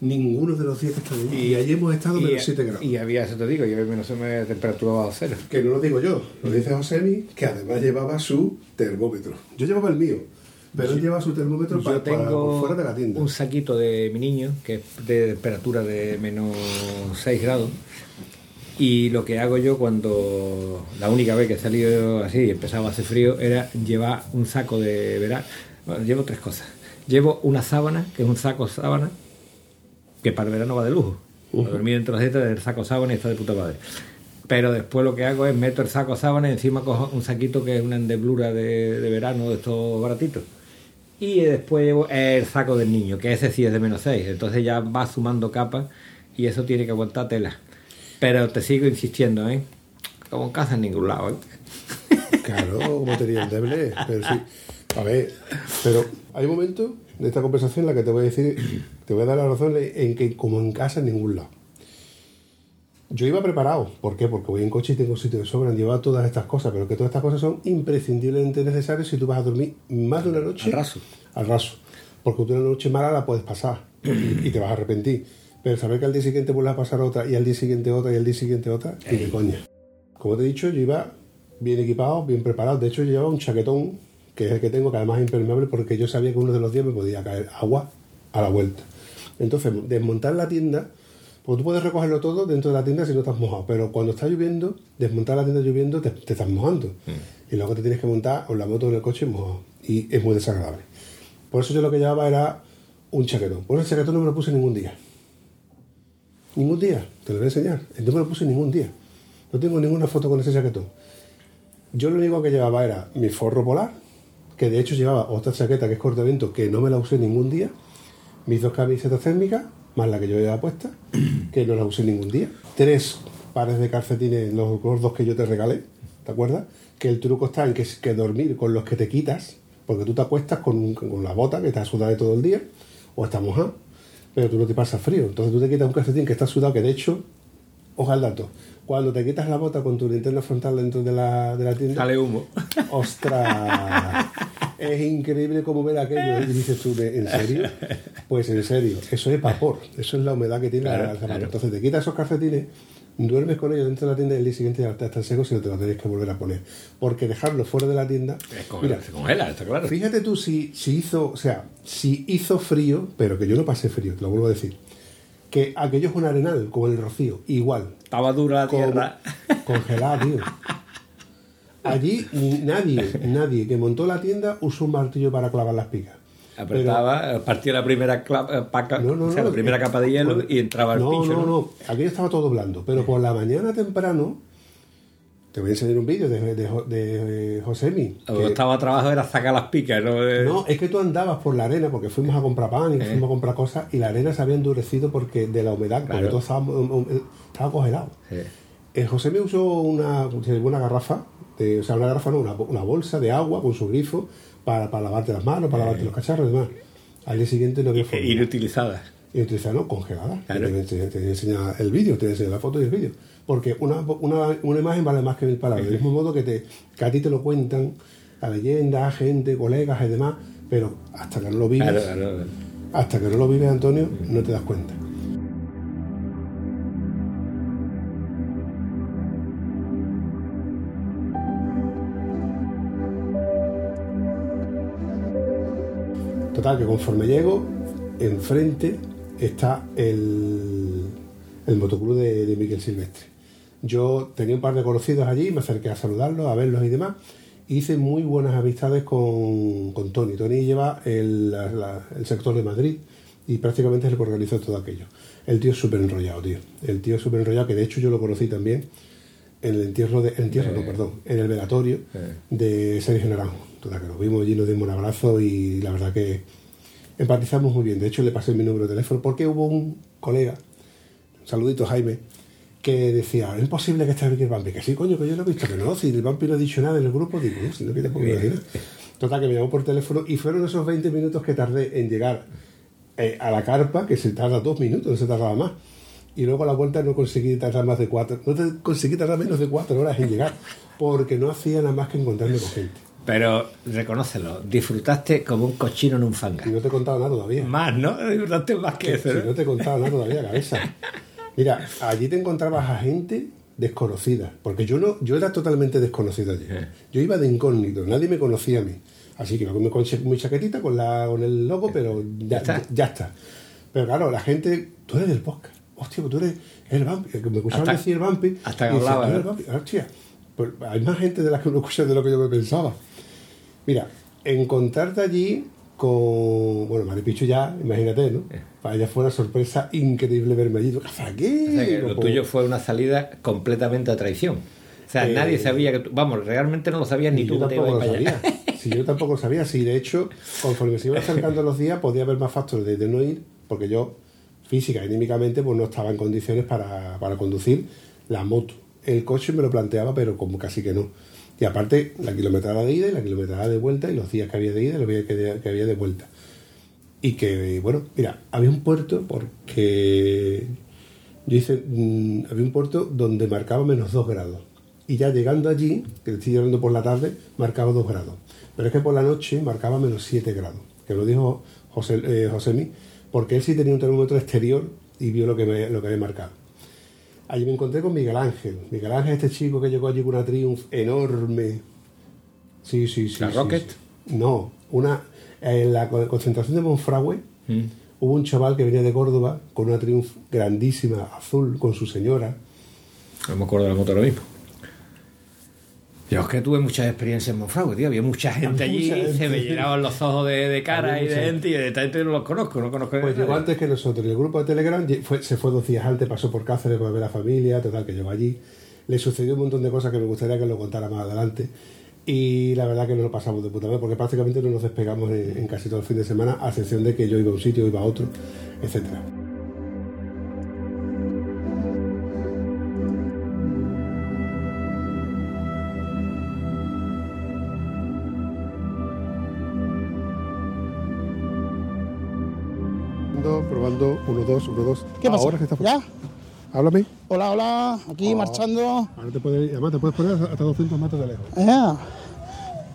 [SPEAKER 2] Ninguno de los días que estado. Y allí hemos estado menos 7 grados.
[SPEAKER 3] y había, eso te digo, yo menos me temperatura bajo cero.
[SPEAKER 2] Que no lo digo yo, lo dice Josemi, que además llevaba su termómetro. Yo llevaba el mío, pero él lleva su termómetro para,
[SPEAKER 3] Yo
[SPEAKER 2] para-
[SPEAKER 3] tengo
[SPEAKER 2] por fuera de la tienda.
[SPEAKER 3] un saquito de mi niño que es de temperatura de menos 6 grados. Y lo que hago yo cuando la única vez que he salido así y empezaba a hacer frío era llevar un saco de verano. Bueno, llevo tres cosas. Llevo una sábana, que es un saco sábana, que para el verano va de lujo. Para dormir dentro de dieta del saco sábana y está de puta madre. Pero después lo que hago es meto el saco sábana y encima cojo un saquito que es una endeblura de, de verano de estos baratitos. Y después llevo el saco del niño, que ese sí es de menos 6. Entonces ya va sumando capas y eso tiene que aguantar tela. Pero te sigo insistiendo, ¿eh? Como en casa en ningún lado, ¿eh?
[SPEAKER 2] Claro, como tenía el deble, pero sí. A ver, pero hay un momento de esta conversación en la que te voy a decir, te voy a dar la razón en que como en casa en ningún lado. Yo iba preparado, ¿por qué? Porque voy en coche y tengo sitio de sobra, llevaba todas estas cosas, pero que todas estas cosas son imprescindiblemente necesarias si tú vas a dormir más de una noche.
[SPEAKER 3] Al raso.
[SPEAKER 2] Al raso. Porque tú una noche mala la puedes pasar y, te vas a arrepentir. Pero saber que al día siguiente vuelves a pasar otra y al día siguiente otra y al día siguiente otra, y de coña. Como te he dicho, yo iba bien equipado, bien preparado. De hecho, yo llevaba un chaquetón, que es el que tengo, que además es impermeable, porque yo sabía que uno de los días me podía caer agua a la vuelta. Entonces, desmontar la tienda, porque tú puedes recogerlo todo dentro de la tienda si no estás mojado, pero cuando está lloviendo, desmontar la tienda lloviendo te, te estás mojando. Y luego te tienes que montar o la moto o en el coche mojado. Y es muy desagradable. Por eso yo lo que llevaba era un chaquetón. Por eso el chaquetón no me lo puse ningún día. Ningún día, te lo voy a enseñar. No me lo puse ningún día. No tengo ninguna foto con ese chaquetón. Yo lo único que llevaba era mi forro polar, que de hecho llevaba otra chaqueta que es cortavento, que no me la usé ningún día, mis dos camisetas térmicas, más la que yo llevaba puesta, [clears throat] que no la usé ningún día, tres pares de calcetines, los gordos que yo te regalé, ¿te acuerdas? Que el truco está en que, que dormir con los que te quitas, porque tú te acuestas con, con la bota que está sudada de todo el día, o está mojada, pero tú no te pasas frío. Entonces tú te quitas un calcetín que está sudado, que de hecho, ojo al dato, cuando te quitas la bota con tu linterna frontal dentro de la, de la tienda,
[SPEAKER 3] Sale humo.
[SPEAKER 2] ¡Ostras! Es increíble cómo ver aquello. Y dices tú, ¿en serio? Pues en serio, eso es vapor, eso es la humedad que tiene
[SPEAKER 3] Claro,
[SPEAKER 2] el zapato.
[SPEAKER 3] claro.
[SPEAKER 2] Entonces te quitas esos calcetines, duermes con ellos dentro de la tienda y el día siguiente ya están secos y no te los tenéis que volver a poner. Porque dejarlos fuera de la tienda.
[SPEAKER 3] Es como-
[SPEAKER 2] Mira,
[SPEAKER 3] se congela, está claro.
[SPEAKER 2] Fíjate tú si, si hizo, o sea, si hizo frío, pero que yo no pasé frío, te lo vuelvo a decir, que aquello es un arenal, como el rocío, igual,
[SPEAKER 3] Estaba dura la
[SPEAKER 2] como-
[SPEAKER 3] tierra.
[SPEAKER 2] congelada, tío. Allí ni- nadie, nadie que montó la tienda usó un martillo para clavar las picas.
[SPEAKER 3] Apretaba, partía la primera, eh, paca-
[SPEAKER 2] No, no,
[SPEAKER 3] o sea,
[SPEAKER 2] no,
[SPEAKER 3] la primera
[SPEAKER 2] eh,
[SPEAKER 3] capa de hielo
[SPEAKER 2] cuando-
[SPEAKER 3] y entraba el
[SPEAKER 2] no,
[SPEAKER 3] pincho.
[SPEAKER 2] No, no, aquello estaba todo blando, pero por la mañana temprano, te voy a enseñar un vídeo de, de, Jo- de Josemi.
[SPEAKER 3] Lo que estaba trabajo era sacar las picas, ¿no? Eh,
[SPEAKER 2] No, es que tú andabas por la arena porque fuimos a comprar pan y fuimos a comprar cosas y la arena se había endurecido porque de la humedad, porque todo estaba, estaba congelado.
[SPEAKER 3] Sí.
[SPEAKER 2] El usó una, una garrafa, de- o sea, una garrafa no, una, una bolsa de agua con su grifo para, para lavarte las manos, para lavarte los cacharros y demás. Al día siguiente no había forma.
[SPEAKER 3] Inutilizadas.
[SPEAKER 2] Y utilizar, no, congelada.
[SPEAKER 3] Claro.
[SPEAKER 2] Te, te, te enseña el vídeo, te enseña la foto y el vídeo. Porque una, una, una imagen vale más que mil palabras. Del mismo modo que, te, que a ti te lo cuentan, la leyenda, gente, colegas y demás, pero hasta que no lo vives,
[SPEAKER 3] Claro, claro.
[SPEAKER 2] hasta que no lo vives, Antonio, no te das cuenta. Total, que conforme llego, enfrente está el, el motoclub de, de Miguel Silvestre. Yo tenía un par de conocidos allí, me acerqué a saludarlos, a verlos y demás. Hice muy buenas amistades con, con Tony. Tony lleva el, la- el sector de Madrid y prácticamente es el que organizó todo aquello. El tío es súper enrollado, tío. El tío es súper enrollado, que de hecho yo lo conocí también en el entierro de. El entierro, no, perdón, en el velatorio de Sergio Naranjo. Total, que nos vimos allí, nos dimos un abrazo y la verdad que empatizamos muy bien. De hecho, le pasé mi número de teléfono porque hubo un colega, un saludito Jaime, que decía, es imposible que esté aquí el vampi. Que sí, coño, que yo lo he visto, que no, si el vampi no ha dicho nada en el grupo, digo, si no quiere poner decir. Total, que me llamó por teléfono y fueron esos 20 minutos que tardé en llegar eh, a la carpa, que se tarda dos minutos, no se tardaba más. Y luego a la vuelta no conseguí tardar más de cuatro, no te- conseguí tardar menos de cuatro horas en llegar, porque no hacía nada más que encontrarme con gente.
[SPEAKER 3] Pero reconócelo, disfrutaste como un cochino en un fanga.
[SPEAKER 2] Y no te he contado nada todavía.
[SPEAKER 3] Más, ¿no? Disfrutaste más que eso.
[SPEAKER 2] Si
[SPEAKER 3] ¿no?
[SPEAKER 2] no te he contado nada todavía, cabeza. Mira, allí te encontrabas a gente desconocida, porque yo no, yo era totalmente desconocido allí. Yo iba de incógnito, nadie me conocía a mí. Así que me con mi chaquetita con, la, con el logo, pero ya,
[SPEAKER 3] Ya está.
[SPEAKER 2] ya está. Pero claro, la gente, tú eres del podcast. Hostia, pues tú eres el vampi. Que me escuchaban decir el vampi.
[SPEAKER 3] hasta que hablaba,
[SPEAKER 2] "Tú eres
[SPEAKER 3] ¿no?
[SPEAKER 2] el vampi". Hostia, pues hay más gente de la que uno escucha de lo que yo me pensaba. Mira, encontrarte allí con. Bueno, Maripichu ya, imagínate, ¿no? Para ella fue una sorpresa increíble verme allí. ¿Qué haces aquí?
[SPEAKER 3] O sea que lo tuyo fue una salida completamente a traición. O sea,
[SPEAKER 2] Eh,
[SPEAKER 3] nadie sabía que tú. Vamos, realmente no lo sabías ni tú
[SPEAKER 2] yo tampoco lo sabía. Si yo tampoco lo sabía. Si de hecho, conforme se iban acercando los días, podía haber más factores de, de no ir, porque yo, física y anímicamente, pues no estaba en condiciones para, para conducir la moto. El coche me lo planteaba, pero como casi que no. Y aparte, la kilometrada de ida y la kilometrada de vuelta, y los días que había de ida y los días que, había de vuelta. Y que, bueno, mira, había un puerto porque yo hice, mm, había un puerto donde marcaba menos 2 grados. Y ya llegando allí, que estoy llorando por la tarde, marcaba 2 grados. Pero es que por la noche marcaba menos 7 grados. Que lo dijo José, eh, Josemi, porque él sí tenía un termómetro exterior y vio lo que, me- lo que había marcado. Allí me encontré con Miguel Ángel. Miguel Ángel, este chico que llegó allí con una Triumph enorme. Sí, sí, sí.
[SPEAKER 3] ¿La
[SPEAKER 2] sí,
[SPEAKER 3] Rocket?
[SPEAKER 2] sí. No, una. En la co- concentración de Monfragüe, hubo un chaval que venía de Córdoba con una Triumph grandísima, azul, con su señora.
[SPEAKER 3] No me acuerdo de la moto ahora mismo. Yo es que tuve muchas experiencias en Monfragüe, tío. Había mucha gente
[SPEAKER 2] Había
[SPEAKER 3] allí,
[SPEAKER 2] mucha gente,
[SPEAKER 3] se me llenaban los ojos de, de cara
[SPEAKER 2] Había
[SPEAKER 3] y de
[SPEAKER 2] mucha
[SPEAKER 3] gente, y de esta gente no los conozco, no conozco.
[SPEAKER 2] Pues llegó antes que nosotros. Y el grupo de Telegram fue- se fue dos días antes, pasó por Cáceres para ver a la familia, total, que llegó allí. Le sucedió un montón de cosas que me gustaría que lo contara más adelante. Y la verdad que nos lo pasamos de puta madre, porque prácticamente no nos despegamos en, en casi todo el fin de semana, a excepción de que yo iba a un sitio, iba a otro, etcétera. Probando, uno, dos, uno, dos.
[SPEAKER 4] ¿Qué pasa?
[SPEAKER 2] Ahora que está
[SPEAKER 4] ¿Ya?
[SPEAKER 2] Háblame.
[SPEAKER 4] Hola, hola, aquí
[SPEAKER 2] Oh.
[SPEAKER 4] marchando.
[SPEAKER 2] Ahora te puedes, además te puedes poner hasta 200 metros de lejos.
[SPEAKER 4] Ya.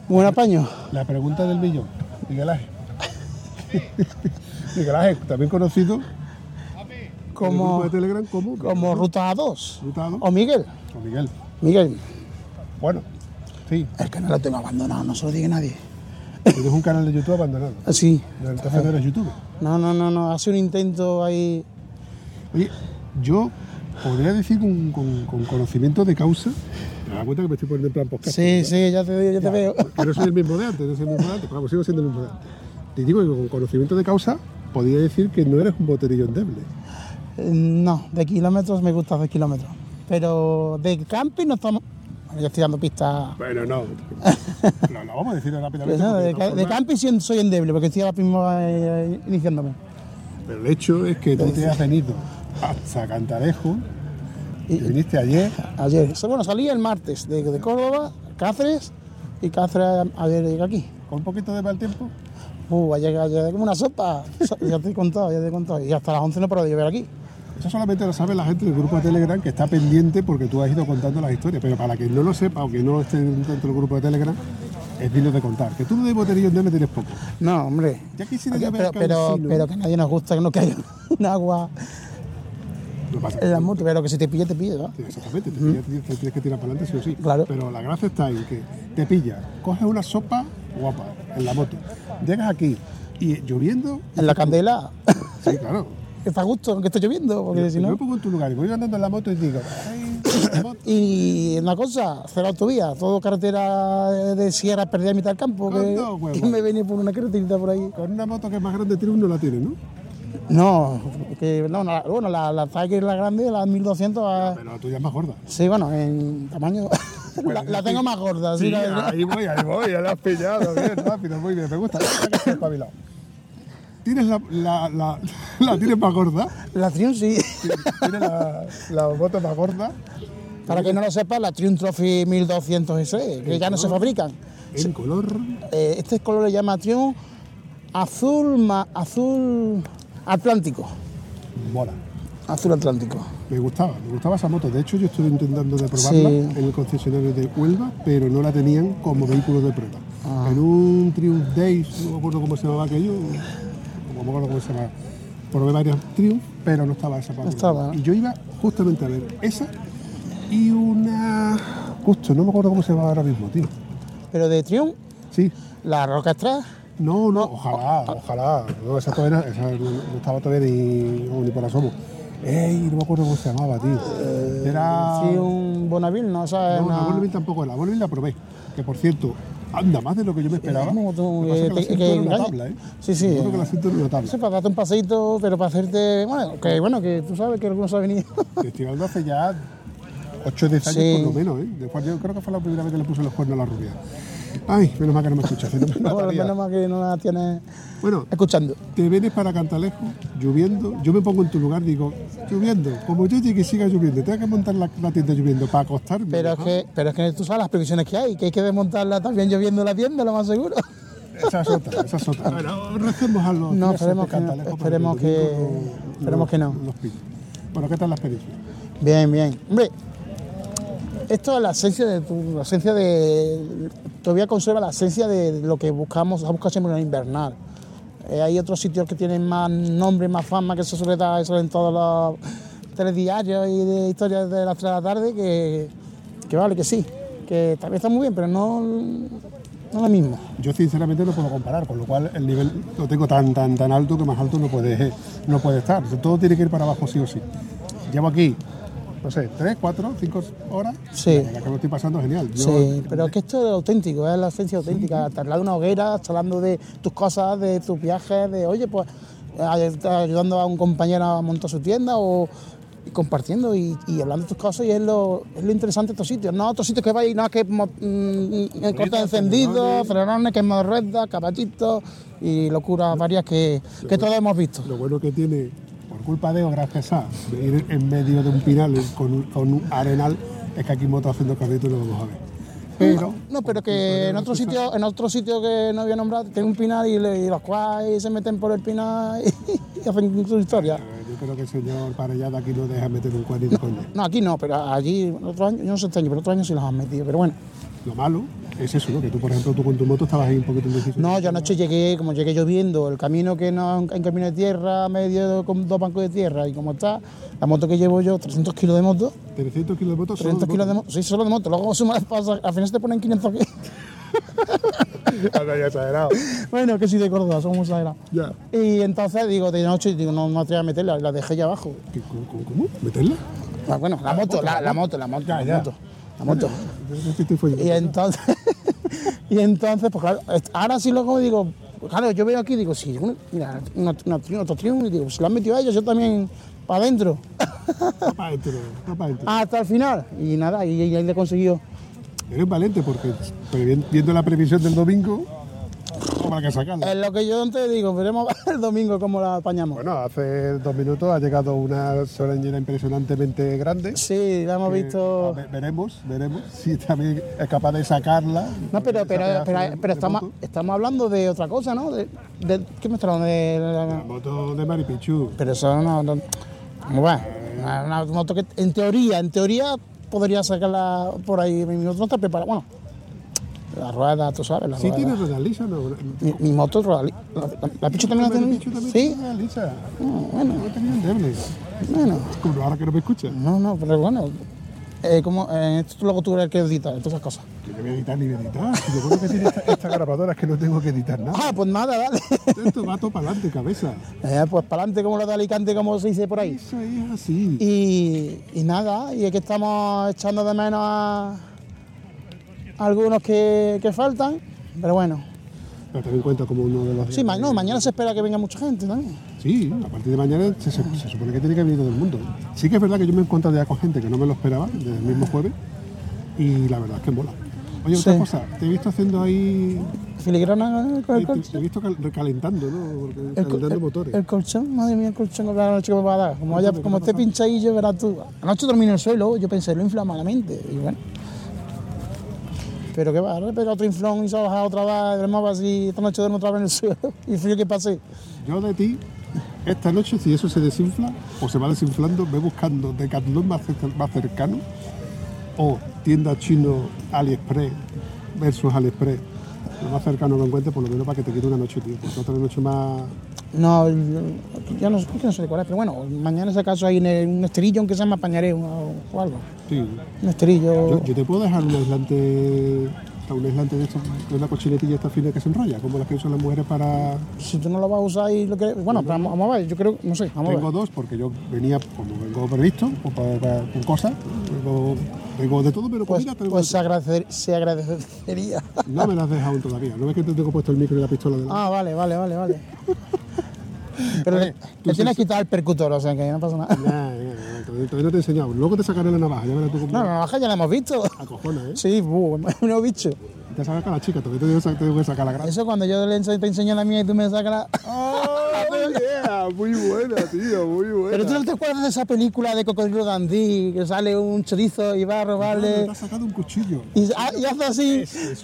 [SPEAKER 4] Buen apaño.
[SPEAKER 2] La pregunta del millón. Miguel Ángel. [laughs] Miguel Ángel, también conocido
[SPEAKER 4] Como,
[SPEAKER 2] de Telegram como,
[SPEAKER 4] como Ruta 2.
[SPEAKER 2] Ruta dos.
[SPEAKER 4] O Miguel.
[SPEAKER 2] o Miguel.
[SPEAKER 4] Miguel,
[SPEAKER 2] Bueno, sí,
[SPEAKER 4] el que no lo tengo abandonado, no se lo diga nadie.
[SPEAKER 2] Tienes un canal de YouTube abandonado.
[SPEAKER 4] Sí.
[SPEAKER 2] Entonces no eres youtuber.
[SPEAKER 4] No, no, no, no. Hace un intento ahí.
[SPEAKER 2] Oye, yo podría decir con, con- con conocimiento de causa. Me da cuenta que me estoy poniendo en plan podcast.
[SPEAKER 4] Sí, sí, ya te, ya te veo.
[SPEAKER 2] No soy el mismo de antes, no soy el mismo de antes, pero vamos, sigo siendo el mismo de antes. Te digo que con conocimiento de causa podría decir que no eres un boterillo endeble.
[SPEAKER 4] Eh, No, de kilómetros me gusta de kilómetros. Pero de camping no estamos. Yo estoy dando pistas.
[SPEAKER 2] Bueno, no. [laughs] Lo, lo vamos a decir rápidamente.
[SPEAKER 4] No,
[SPEAKER 2] porque
[SPEAKER 4] de,
[SPEAKER 2] de
[SPEAKER 4] de camping soy endeble, porque estoy ahora mismo eh, iniciándome.
[SPEAKER 2] Pero el hecho es que tú te has venido hasta Cantarejo,
[SPEAKER 4] Y-
[SPEAKER 2] viniste ayer,
[SPEAKER 4] Ayer. Bueno, salí el martes de, de Córdoba, Cáceres, y Cáceres ayer llegué aquí.
[SPEAKER 2] con un poquito de mal tiempo.
[SPEAKER 4] Uh, ayer, ayer como una sopa. ya te he contado, ya te he contado. Y hasta las 11 no puedo llover aquí.
[SPEAKER 2] Eso solamente lo sabe la gente del grupo de Telegram que está pendiente porque tú has ido contando las historias. Pero para quien no lo sepa o que no esté dentro del grupo de Telegram, es digno de contar. Que tú de boterillo endeble tienes poco.
[SPEAKER 4] No, hombre.
[SPEAKER 2] Ya quisiera
[SPEAKER 4] Oye, pero, pero, que a nadie nos gusta que no caiga un agua
[SPEAKER 2] No
[SPEAKER 4] en la moto. Pero que si te pille, te pille, ¿no?
[SPEAKER 2] Sí, Exactamente, te, pillas, te- te tienes que tirar para adelante sí o sí.
[SPEAKER 4] Claro.
[SPEAKER 2] Pero la gracia está en que te pillas, coges una sopa guapa en la moto, llegas aquí y lloviendo.
[SPEAKER 4] En la candela.
[SPEAKER 2] Sí, claro.
[SPEAKER 4] Está a gusto, aunque esté lloviendo, porque si
[SPEAKER 2] Yo me
[SPEAKER 4] no.
[SPEAKER 2] pongo en tu lugar voy andando en la moto y digo, ay, la moto. [coughs]
[SPEAKER 4] Y una cosa, cero autovía, todo carretera de, sierra perdida en mitad del campo. Que,
[SPEAKER 2] huevos.
[SPEAKER 4] que me venía por una carreterita por ahí.
[SPEAKER 2] Con una moto que es más grande Triumph no la tiene, ¿no?
[SPEAKER 4] No, que no, no, bueno, la, la Tiger, la grande, la 1200, ah,
[SPEAKER 2] Pero la tuya es más gorda.
[SPEAKER 4] sí, bueno, en tamaño, [laughs] la, la tengo más gorda, sí,
[SPEAKER 2] Sí,
[SPEAKER 4] la
[SPEAKER 2] ahí voy, ahí voy, ya la has pillado, bien, rápido, muy bien, me gusta, espabilado. ¿Tienes la, la, la, [laughs] la tienes más gorda?
[SPEAKER 4] La Triumph sí.
[SPEAKER 2] ¿Tienes la, la moto más gorda?
[SPEAKER 4] Para que no lo sepa, la Triumph Trophy 1200 SE, que ya no se fabrican.
[SPEAKER 2] En color...
[SPEAKER 4] Eh, este color le llama Triumph azul, ma- azul atlántico.
[SPEAKER 2] Mola.
[SPEAKER 4] Azul atlántico.
[SPEAKER 2] Me gustaba, me gustaba esa moto. De hecho, yo estoy intentando de probarla
[SPEAKER 4] Sí.
[SPEAKER 2] en el concesionario de Huelva, pero no la tenían como vehículo de prueba.
[SPEAKER 4] Ah.
[SPEAKER 2] En un Triumph Days, no me acuerdo cómo se llamaba aquello, no me acuerdo cómo se llamaba. Probé varios Triumph, pero no estaba esa para
[SPEAKER 4] No
[SPEAKER 2] probar.
[SPEAKER 4] estaba.
[SPEAKER 2] Y yo iba justamente a ver esa y una... Justo, no me acuerdo cómo se llamaba ahora mismo, tío.
[SPEAKER 4] Pero de Triumph,
[SPEAKER 2] Sí.
[SPEAKER 4] la Roca Extra,
[SPEAKER 2] No, no, ojalá, ojalá. No, esa todavía no, esa no- no estaba todavía ni, no, ni por asomo. Ey, no me acuerdo cómo se llamaba, tío. Era...
[SPEAKER 4] sí, un Bonneville, ¿no? O sea,
[SPEAKER 2] No,
[SPEAKER 4] una...
[SPEAKER 2] Tampoco, la Bonneville la probé. Que por cierto, anda más de lo que yo me esperaba.
[SPEAKER 4] Tú, eh,
[SPEAKER 2] que
[SPEAKER 4] te- que
[SPEAKER 2] una tabla, ¿eh?
[SPEAKER 4] Sí, sí.
[SPEAKER 2] Yo creo que una tabla.
[SPEAKER 4] Sí, para darte un paseíto, pero para hacerte. Bueno, que bueno, que tú sabes que algunos han venido. [laughs]
[SPEAKER 2] Estoy hablando hace ya 8 o 10 años
[SPEAKER 4] Sí.
[SPEAKER 2] por lo menos, ¿eh? Después yo creo que fue la primera vez que le puse los cuernos a la rubia. Ay, menos mal que no me escuchas. [laughs] no me
[SPEAKER 4] No,
[SPEAKER 2] mataría.
[SPEAKER 4] menos mal que no la tienes
[SPEAKER 2] Bueno,
[SPEAKER 4] escuchando.
[SPEAKER 2] te vienes para Cantalejo, lloviendo. Yo me pongo en tu lugar digo, lloviendo. Como yo llegue y siga lloviendo, tengo que montar la, la tienda lloviendo para acostarme.
[SPEAKER 4] Pero es, que, pero es que tú sabes las previsiones que hay, que hay que desmontarla también lloviendo la tienda, lo más seguro.
[SPEAKER 2] Esa es otra, esa es otra. Bueno, recemos a los
[SPEAKER 4] No, esperemos que no, esperemos que-
[SPEAKER 2] domingo
[SPEAKER 4] esperemos que no.
[SPEAKER 2] Los. Bueno, ¿qué tal la experiencia?
[SPEAKER 4] Bien, bien. Hombre, esto es la esencia de tu, la esencia de. Todavía conserva la esencia de lo que buscamos, ha buscado siempre en invernal. Eh, hay otros sitios que tienen más nombre, más fama, que se suele eso en todos los telediarios y de historias de las 3 de la tarde, que, que vale, que sí, que también está muy bien, pero no, No lo mismo.
[SPEAKER 2] Yo sinceramente no puedo comparar, con lo cual el nivel lo tengo tan tan tan alto que más alto no puede, no puede estar. Todo tiene que ir para abajo sí o sí. Llevo aquí, no sé, tres, cuatro, cinco horas.
[SPEAKER 4] Sí.
[SPEAKER 2] La que estoy pasando genial. Yo-
[SPEAKER 4] Sí, pero es que esto es auténtico, es la esencia auténtica. Estar al lado de una hoguera, estar hablando de tus cosas, de tus viajes, de, oye, pues ayudando a un compañero a montar su tienda o y compartiendo y, y hablando de tus cosas y es lo, es lo interesante de estos sitios. No otros sitios que vais, no, que es mo- mm, en cortes encendidos, acelerones, que recta, caballitos y locuras varias que, que todos hemos visto.
[SPEAKER 2] Lo bueno que tiene, culpa de o gracias a de ir en medio de un pinal con, un- con un arenal, es que aquí moto haciendo carrito y lo vamos a ver. Pero,
[SPEAKER 4] No, pero que en otro sitio, en otro sitio que no había nombrado, tiene un pinar y, le- y los cuales se meten por el pinar [laughs] y, hacen su historia.
[SPEAKER 2] eh, yo creo que el señor Parellada aquí no deja meter un cuadrito con él.
[SPEAKER 4] No, aquí no, pero allí, otro año, yo no sé este año, pero otro año sí los han metido. Pero bueno,
[SPEAKER 2] Lo malo es eso, ¿no? Que tú, por ejemplo, tú con tu moto estabas ahí un poquito indeciso.
[SPEAKER 4] no, yo anoche llegué, como llegué lloviendo, el camino que no en camino de tierra, medio con dos bancos de tierra, y como está, la moto que llevo yo, 300 kilos de moto,
[SPEAKER 2] 300 kilos de moto solo
[SPEAKER 4] 300 kilos de moto, sí, solo de moto, luego suma las pasas, al final se te ponen 500 kilos. [laughs]
[SPEAKER 2] Ya exagerado.
[SPEAKER 4] bueno, que sí de Córdoba, somos exagerados.
[SPEAKER 2] Ya.
[SPEAKER 4] Y entonces digo, de noche, digo, no me atrevo a meterla, la dejé allá abajo.
[SPEAKER 2] ¿Qué, cómo, cómo, cómo? ¿Meterla?
[SPEAKER 4] Ah, bueno, la moto, la, la moto, la moto, la
[SPEAKER 2] ya.
[SPEAKER 4] moto, moto. Y entonces, [laughs] y entonces, pues claro, ahora sí luego digo, pues, claro, yo veo aquí, digo, sí, mira, otro triunfo, y digo, si lo han metido a ellos, yo también para adentro,
[SPEAKER 2] Va para adentro, va para adentro.
[SPEAKER 4] hasta el final. Y nada, y, ahí le he conseguido.
[SPEAKER 2] Eres valiente porque previ- viendo la previsión del domingo, habrá que sacarla.
[SPEAKER 4] Es lo que yo antes digo, veremos [laughs] el domingo cómo la apañamos.
[SPEAKER 2] Bueno, hace dos minutos ha llegado una soleñera impresionantemente grande.
[SPEAKER 4] Sí, la hemos visto.
[SPEAKER 2] veremos, veremos si también es capaz de sacarla.
[SPEAKER 4] No, pero, pero, pero, estamos, estamos hablando de otra cosa, ¿no? De, de- ¿Qué me está hablando? De,
[SPEAKER 2] La
[SPEAKER 4] la-
[SPEAKER 2] moto de Maripichu.
[SPEAKER 4] pero eso no. no ¿Cómo va? Una, moto que, en teoría, en teoría, podría sacarla por ahí. Mi no está preparada. Bueno, la rueda, tú sabes, la
[SPEAKER 2] ¿Sí
[SPEAKER 4] rueda.
[SPEAKER 2] tiene ruedas lisas no?
[SPEAKER 4] Mi, mi moto es rueda. li- La, la, la Pichu también la tiene.
[SPEAKER 2] También
[SPEAKER 4] Sí,
[SPEAKER 2] lisas.
[SPEAKER 4] Ah, bueno,
[SPEAKER 2] No
[SPEAKER 4] bueno.
[SPEAKER 2] Como ahora que no me escucha.
[SPEAKER 4] No, no, pero bueno. Eh, como, eh, esto luego tú eres el que edita, todas esas cosas.
[SPEAKER 2] Que no voy a editar ni voy a editar. Si Yo creo que tiene esta, esta grabadora es que no tengo que editar nada.
[SPEAKER 4] Ah, pues nada, dale.
[SPEAKER 2] Esto va todo para adelante, cabeza.
[SPEAKER 4] Eh, pues para adelante, como lo de Alicante, como se dice por ahí.
[SPEAKER 2] Eso es así.
[SPEAKER 4] Y, y nada, y es que estamos echando de menos a algunos que, que faltan, pero bueno.
[SPEAKER 2] Pero también cuenta como uno de los.
[SPEAKER 4] Sí, ma- no, mañana se espera que venga mucha gente también.
[SPEAKER 2] Sí, a partir de mañana se, se- se supone que tiene que venir todo el mundo. Sí que es verdad que yo me he encontrado ya con gente que no me lo esperaba, desde el mismo jueves, y la verdad es que mola. Oye, otra
[SPEAKER 4] Sí.
[SPEAKER 2] cosa, te he visto haciendo ahí,
[SPEAKER 4] Filigrana con el
[SPEAKER 2] te, te he
[SPEAKER 4] colchón.
[SPEAKER 2] visto cal- recalentando, ¿no? Porque-
[SPEAKER 4] El,
[SPEAKER 2] calentando
[SPEAKER 4] el-
[SPEAKER 2] motores.
[SPEAKER 4] el colchón, madre mía, el colchón con la noche que me va a dar. Como,
[SPEAKER 2] Cuéntame,
[SPEAKER 4] como
[SPEAKER 2] ¿qué te
[SPEAKER 4] esté pinchadillo, verás tú. Anoche dormí en el suelo, yo pensé, lo infla malamente. Y bueno. Pero que va, pega otro inflón y se ha bajado otra vez, duermo así, esta noche duermo otra vez en el suelo. [laughs] Y frío que pasé.
[SPEAKER 2] Yo de ti, esta noche, si eso se desinfla o se va desinflando, ve buscando Decathlon más, más cercano o tienda chino AliExpress versus AliExpress. Lo más cercano que encuentres, por lo menos para que te quede una noche, tío. Porque otra noche más.
[SPEAKER 4] No, ya no, que no sé de cuál es, pero bueno, mañana si acaso hay un, esterillo, aunque sea me apañaré o, o algo.
[SPEAKER 2] Sí.
[SPEAKER 4] Un esterillo.
[SPEAKER 2] Yo, yo te puedo dejar un aislante. Un aislante de esto, es la cochinetilla esta fina que se enrolla, como las que usan las mujeres para.
[SPEAKER 4] Si tú no lo vas a usar y lo que. Bueno, pero vamos, a ver, yo creo, no sé, vamos a
[SPEAKER 2] Tengo
[SPEAKER 4] ver.
[SPEAKER 2] dos porque yo venía, como vengo previsto, o para, para- con cosas, vengo, vengo de todo, pero
[SPEAKER 4] Pues,
[SPEAKER 2] comida
[SPEAKER 4] pues
[SPEAKER 2] de
[SPEAKER 4] se, agradecer- se agradecería.
[SPEAKER 2] No me las has dejado aún todavía. No ves que te tengo puesto el micro y la pistola de la.
[SPEAKER 4] Ah, vale, vale, vale, vale. [laughs] Pero
[SPEAKER 2] Oye,
[SPEAKER 4] le, tienes quitar el percutor, o sea que no pasa nada.
[SPEAKER 2] Ya, ya, ya, todavía, no te he enseñado. Luego te sacaré la navaja, ya verás tú cómo.
[SPEAKER 4] No, la navaja ya la hemos visto.
[SPEAKER 2] Acojona, ¿eh?
[SPEAKER 4] Sí, buh, [laughs] hemos visto.
[SPEAKER 2] Te saca la chica, todavía te tengo que sacar- te la grasa.
[SPEAKER 4] Eso cuando yo le ense- te enseño la mía y tú me sacas la.
[SPEAKER 2] ¡Oh, yeah! Muy buena, tío, muy buena.
[SPEAKER 4] Pero tú no te acuerdas de esa película de Cocodrilo Dandí, que sale un chorizo y va a
[SPEAKER 2] Te
[SPEAKER 4] robarle.
[SPEAKER 2] has sacado un cuchillo.
[SPEAKER 4] Y, ah, y hace así,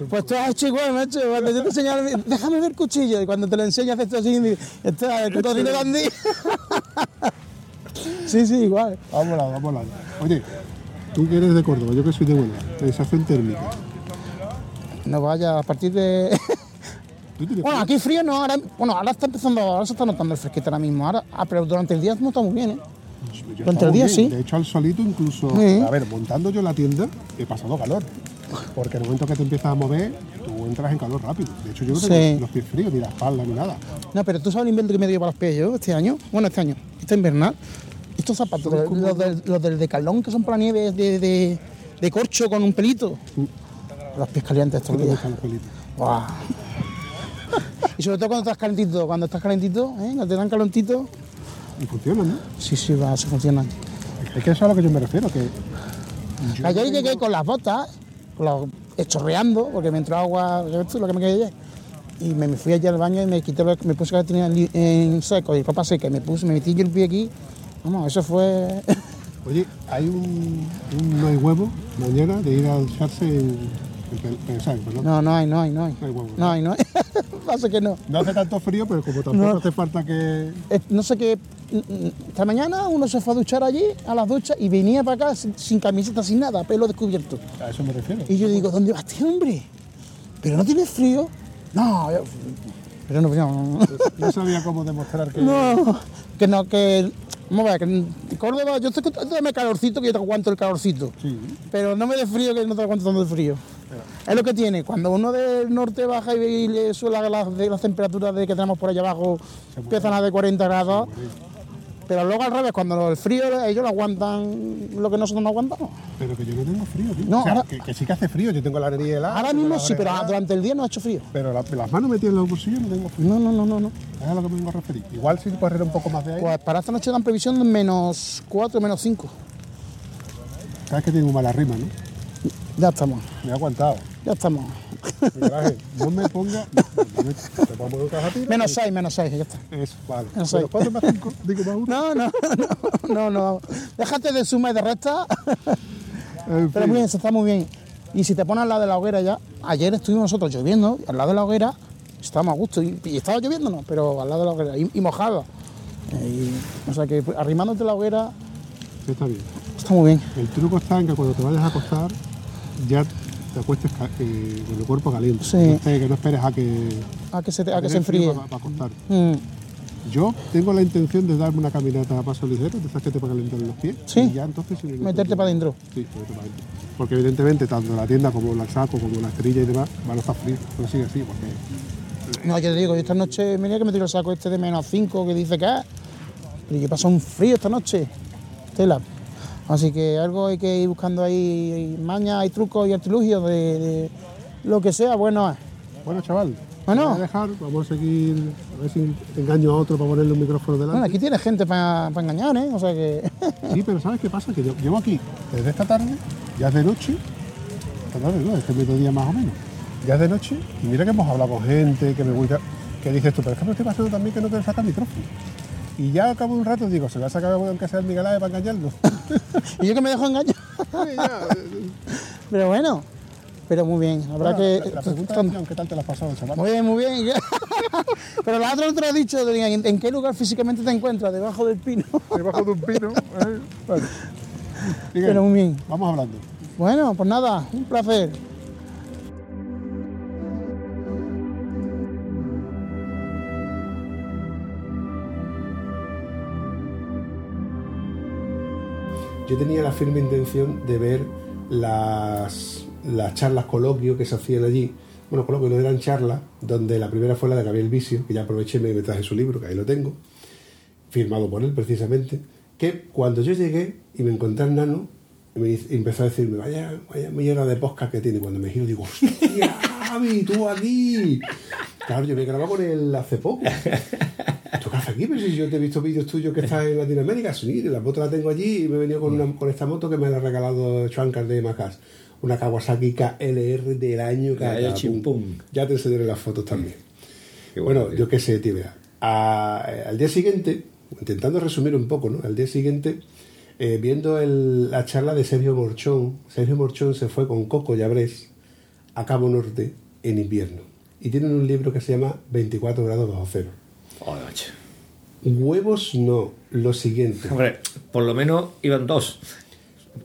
[SPEAKER 4] pues tú has hecho igual, macho. Cuando yo te enseño, déjame ver el cuchillo. Y cuando te lo enseño, haces esto así, y dices, está el cocodrilo Dandí. [laughs] sí, sí, igual.
[SPEAKER 2] Vamos volando. Oye, tú que eres de Córdoba, yo que soy de Huelva, sensación térmica.
[SPEAKER 4] No vaya, a partir de.
[SPEAKER 2] ¿Tú tienes [laughs]
[SPEAKER 4] bueno, aquí frío no, ahora, bueno, ahora está empezando, ahora se está notando el fresquito ahora mismo. Ahora, ah, pero durante el día no está muy bien, ¿eh?
[SPEAKER 2] Yo
[SPEAKER 4] Durante el día
[SPEAKER 2] bien.
[SPEAKER 4] sí.
[SPEAKER 2] De hecho, al solito incluso,
[SPEAKER 4] Sí.
[SPEAKER 2] a ver, montando yo la tienda, he pasado calor. Porque en el momento que te empiezas a mover, tú entras en calor rápido. De hecho, yo no
[SPEAKER 4] Sí.
[SPEAKER 2] tengo los pies fríos, ni la espalda, ni nada.
[SPEAKER 4] No, pero tú sabes el invento que me dio para los pies yo este año. Bueno, este año, este invernal. Estos zapatos, los, los del, los del Decathlon que son para nieve de, de, de corcho con un pelito. Los pies calientes estos días. Y sobre todo cuando estás calentito, cuando estás calentito, ¿eh? cuando te dan calentito,
[SPEAKER 2] Y funcionan, ¿no?
[SPEAKER 4] sí, sí, va, se funcionan.
[SPEAKER 2] Es que eso es a lo que yo me refiero, que yo
[SPEAKER 4] llegué
[SPEAKER 2] tengo-
[SPEAKER 4] con las botas, con los, chorreando, porque me entró agua, ¿sabes tú lo que me quedé ayer? Y me, fui allá al baño y me quité, lo- me puse que tenía en seco y ropa seca, y me puse, me metí yo el pie aquí. Vamos, eso fue. [laughs]
[SPEAKER 2] Oye, hay un, un no hay huevo mañana de ir a ducharse en, ¿no?
[SPEAKER 4] No, no hay, no hay, no hay.
[SPEAKER 2] No hay huevo, ¿no?
[SPEAKER 4] Hay, no hay. [laughs] Pasa que no.
[SPEAKER 2] No hace tanto frío, pero como tampoco
[SPEAKER 4] No.
[SPEAKER 2] hace falta que...
[SPEAKER 4] Eh, No sé qué. Esta mañana uno se fue a duchar allí, a las duchas, y venía para acá sin, sin camiseta, sin nada, pelo descubierto.
[SPEAKER 2] A eso me refiero.
[SPEAKER 4] Y yo digo, ¿dónde vas, este hombre? ¿Pero no tienes frío? No, yo- pero no, no,
[SPEAKER 2] No sabía cómo demostrar que... [laughs]
[SPEAKER 4] no, que no, que, vamos a ver, que en Córdoba, yo estoy dame calorcito, que yo te aguanto el calorcito,
[SPEAKER 2] Sí.
[SPEAKER 4] pero no me des frío, que no te aguanto tanto el frío. Es lo que tiene, cuando uno del norte baja y, y le suela las, de las temperaturas de que tenemos por allá abajo, empiezan a de 40 grados, pero luego al revés, cuando el frío, ellos lo aguantan lo que nosotros no aguantamos.
[SPEAKER 2] Pero que yo no tengo frío, tío.
[SPEAKER 4] No,
[SPEAKER 2] o sea,
[SPEAKER 4] ahora-
[SPEAKER 2] que, que sí que hace frío, yo tengo la nariz helada.
[SPEAKER 4] Ahora mismo sí, pero
[SPEAKER 2] helada,
[SPEAKER 4] durante el día no ha hecho frío.
[SPEAKER 2] Pero la- las manos metidas en los bolsillos no tengo frío.
[SPEAKER 4] No, no, no, no, no.
[SPEAKER 2] Es a lo que me vengo a referir. Igual si correr un poco más de aire.
[SPEAKER 4] Pues para esta noche dan previsión de menos 4, menos 5.
[SPEAKER 2] Sabes que tengo mala rima, ¿no?
[SPEAKER 4] Ya estamos,
[SPEAKER 2] Me he aguantado.
[SPEAKER 4] ya estamos.
[SPEAKER 2] Ángel, no me ponga... Te.
[SPEAKER 4] Menos 6, menos 6, ya está.
[SPEAKER 2] Eso, vale.
[SPEAKER 4] Menos
[SPEAKER 2] Menos
[SPEAKER 4] seis.
[SPEAKER 2] 4 más 5, digo más 1.
[SPEAKER 4] No, no, no, no, no. Déjate de suma y de resta. Pero muy bien, se está muy bien. Y si te pones al lado de la hoguera ya, ayer estuvimos nosotros lloviendo, y al lado de la hoguera estábamos a gusto. Y, y estaba lloviendo, no, pero al lado de la hoguera, y, y mojado. Eh, y- o sea que arrimándote a la hoguera
[SPEAKER 2] Está bien.
[SPEAKER 4] está muy bien.
[SPEAKER 2] El truco está en que cuando te vayas a acostar, ya te acuestes eh, con el cuerpo caliente.
[SPEAKER 4] Sí.
[SPEAKER 2] No estés- que no esperes a que,
[SPEAKER 4] A que se, te- a que se enfríe.
[SPEAKER 2] Para, para.
[SPEAKER 4] Mm,
[SPEAKER 2] Yo tengo la intención de darme una caminata a paso ligero, de esas que te para calentar los pies.
[SPEAKER 4] Sí.
[SPEAKER 2] Y ya entonces
[SPEAKER 4] Meterte para adentro.
[SPEAKER 2] Sí, meterte para adentro. Porque evidentemente tanto la tienda como la saco, como la esterilla y demás, van a estar fríos. Pero sigue así, porque
[SPEAKER 4] No, yo te digo, yo esta noche me que me tiro el saco este de menos 5 que dice que es. Pero yo paso un frío esta noche. Tela. Así que algo hay que ir buscando ahí, mañas, hay trucos y artilugios de, de lo que sea, bueno es.
[SPEAKER 2] Bueno, chaval,
[SPEAKER 4] Bueno.
[SPEAKER 2] voy a dejar, vamos a seguir, a ver si engaño a otro para ponerle un micrófono delante.
[SPEAKER 4] Bueno, aquí tiene gente para engañar, ¿eh? O sea que. [laughs]
[SPEAKER 2] Sí, pero ¿sabes qué pasa? Que yo llevo aquí desde esta tarde, ya es de noche, esta tarde no, este mediodía más o menos, ya es de noche, y mira que hemos hablado con gente, que me gusta, que dices tú, pero es que me estoy pasando también que no quiero sacar micrófono. Y ya al cabo de un rato digo, se va a sacar aunque sea el Miguel Ángel para engañarnos. [laughs]
[SPEAKER 4] y yo que me dejo engañar.
[SPEAKER 2] Sí, ya,
[SPEAKER 4] Pero bueno, pero muy bien. Habrá
[SPEAKER 2] Bueno,
[SPEAKER 4] que.
[SPEAKER 2] la, la pregunta es, ¿qué tal te la has pasado?
[SPEAKER 4] Muy bien, muy bien. [laughs] pero la otra no te lo dicho, ¿en, en qué lugar físicamente te encuentras? Debajo del pino. [laughs]
[SPEAKER 2] Debajo de un pino. ¿eh?
[SPEAKER 4] Pero muy bien.
[SPEAKER 2] Vamos hablando.
[SPEAKER 4] Bueno, pues nada, un placer.
[SPEAKER 2] Yo tenía la firme intención de ver las, las charlas coloquio que se hacían allí. Bueno, coloquio no eran charlas, donde la primera fue la de Gabriel Vicio, que ya aproveché y me traje su libro, que ahí lo tengo, firmado por él precisamente, que cuando yo llegué y me encontré al nano, me empezó a decirme, vaya, vaya millera de podcast que tiene. Cuando me giro digo, ¡hostia, Javi, tú aquí! Claro, yo me grababa con él hace poco. ¿Tú qué haces aquí? Pero si yo te he visto vídeos tuyos que estás en Latinoamérica, sí, la moto la tengo allí y me he venido con, una- con esta moto que me la ha regalado Chuancar de Macas. Una Kawasaki KLR del año
[SPEAKER 3] chimpum.
[SPEAKER 2] Ya te enseñaré las fotos también.
[SPEAKER 3] Qué
[SPEAKER 2] bueno, yo qué sé, tío. mira. A- al día siguiente, intentando resumir un poco, ¿no? Al día siguiente, eh, viendo el- la charla de Sergio Morchón, Sergio Morchón se fue con Coco Llabrés a Cabo Norte en invierno. Y tienen un libro que se llama 24 grados bajo cero.
[SPEAKER 3] Macho.
[SPEAKER 2] Huevos no, lo siguiente.
[SPEAKER 3] Hombre, por lo menos iban dos.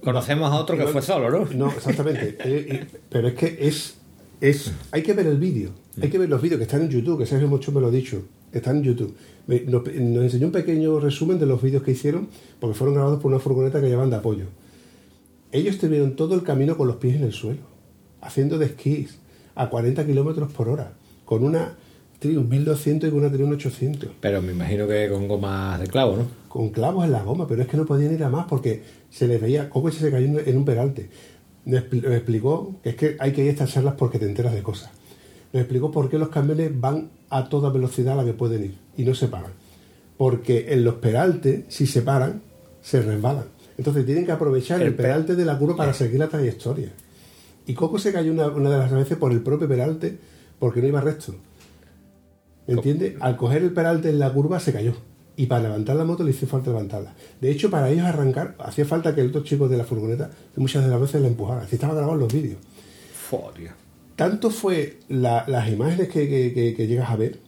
[SPEAKER 3] Conocemos a otro que fue solo, ¿no?
[SPEAKER 2] No, exactamente. [laughs] Eh, pero es que es, es. Hay que ver el vídeo. Hay que ver los vídeos que están en YouTube, que Sergio Mocho me lo ha dicho. Están en YouTube. Nos, nos enseñó un pequeño resumen de los vídeos que hicieron, porque fueron grabados por una furgoneta que llevan de apoyo. Ellos estuvieron todo el camino con los pies en el suelo, haciendo de esquís, a 40 kilómetros por hora, con una Triumph 1200 y con una Triumph 800
[SPEAKER 3] Pero me imagino que con gomas de clavo, ¿no?
[SPEAKER 2] con clavos en la goma, pero es que no podían ir a más porque se les veía cómo se cayó en- un peralte. Me, expli- me explicó que es que hay que ir a estas charlas porque te enteras de cosas. Me explicó por qué los camiones van a toda velocidad a la que pueden ir y no se paran. Porque en los peraltes, si se paran, se resbalan. Entonces tienen que aprovechar el,
[SPEAKER 3] El pe-
[SPEAKER 2] peralte de la curva para seguir la trayectoria. Y Coco se cayó una, una de las veces por el propio peralte porque no iba recto. ¿Me entiendes? Al coger el peralte en la curva se cayó. Y para levantar la moto le hizo falta levantarla. De hecho, para ellos arrancar, hacía falta que el otro chico de la furgoneta muchas de las veces la empujara. Así estaban grabados los vídeos.
[SPEAKER 3] Tío.
[SPEAKER 2] Tanto fue la- las imágenes que, que- que- que llegas a ver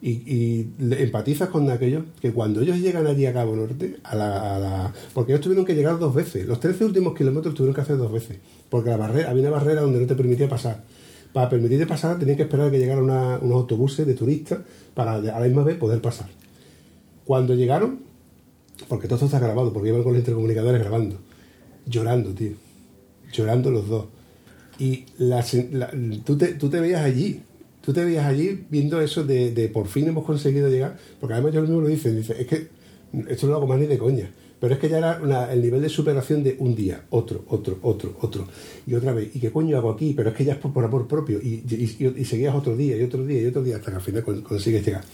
[SPEAKER 2] y, y empatizas con aquellos que cuando ellos llegan allí a Cabo Norte, a la, a la- porque ellos tuvieron que llegar dos veces. Los 13 últimos kilómetros tuvieron que hacer dos veces. Porque la barrera, había una barrera donde no te permitía pasar. Para permitirte pasar tenían que esperar a que llegaran una- unos autobuses de turistas para a la misma vez poder pasar. Cuando llegaron, porque todo esto está grabado, porque iban con los intercomunicadores grabando, llorando, tío. Llorando los dos. Y la- tú, te, tú te veías allí, tú te veías allí viendo eso de, de por fin hemos conseguido llegar, porque además ellos mismos lo dicen, dice, es que esto no lo hago más ni de coña, pero es que ya era el nivel de superación de un día, otro, otro, otro, otro, y otra vez, ¿y qué coño hago aquí? Pero es que ya es por, por amor propio, y, y- seguías otro día, y otro día, y otro día, hasta que al final con- consigues llegar.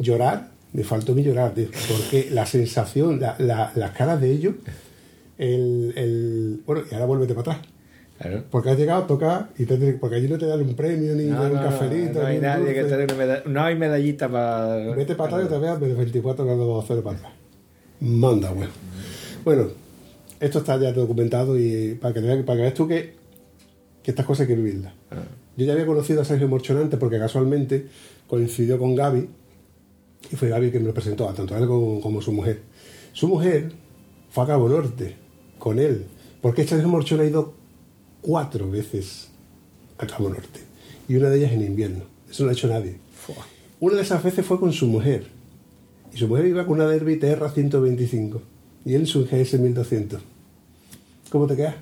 [SPEAKER 2] Llorar, me faltó mi llorar, porque la sensación, la- la- las caras de ellos, el, el- bueno, y ahora vuélvete para atrás.
[SPEAKER 3] Claro.
[SPEAKER 2] Porque has llegado a tocar y te- porque allí no te dan un premio ni
[SPEAKER 3] No,
[SPEAKER 2] un
[SPEAKER 3] no,
[SPEAKER 2] cafelito.
[SPEAKER 3] no hay nadie que te dé una medalla. No hay medallita para.
[SPEAKER 2] Vete para atrás y te veas de 24 grados bajo cero para atrás. Manda, bueno. Bueno, esto está ya documentado y para que, veas- para que veas tú que, que estas cosas hay que vivirlas. Yo ya había conocido a Sergio Morchón antes porque casualmente coincidió con Gaby y fue Gaby que me lo presentó, tanto a él como, como su mujer. Su mujer fue a Cabo Norte con él, porque Sergio Morchón ha ido cuatro veces a Cabo Norte y una de ellas en invierno. Eso no lo ha hecho nadie. Una de esas veces fue con su mujer. Y su mujer iba con una Derby TR 125 y él su GS 1200. ¿Cómo te quedas?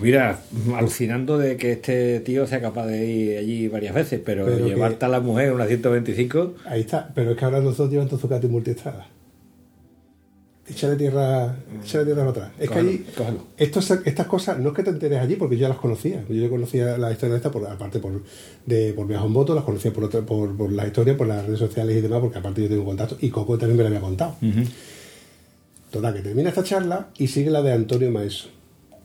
[SPEAKER 3] Mira, alucinando de que este tío sea capaz de ir allí varias veces, pero,
[SPEAKER 2] Pero
[SPEAKER 3] llevarte
[SPEAKER 2] que-
[SPEAKER 3] a la mujer una 125.
[SPEAKER 2] Ahí está. Pero es que ahora los dos llevan Tozucati multiestrada. Échale tierra, échale tierra para atrás. Es que allí, estos, estas cosas, no es que te enteres allí, porque yo ya las conocía. Yo ya conocía la historia de esta, por, aparte por, de, por viaje en moto, las conocía por, otra, por, por la historia, por las redes sociales y demás, porque aparte yo tengo contacto. Y Coco también me lo había contado. Total, que termina esta charla y sigue la de Antonio Maeso.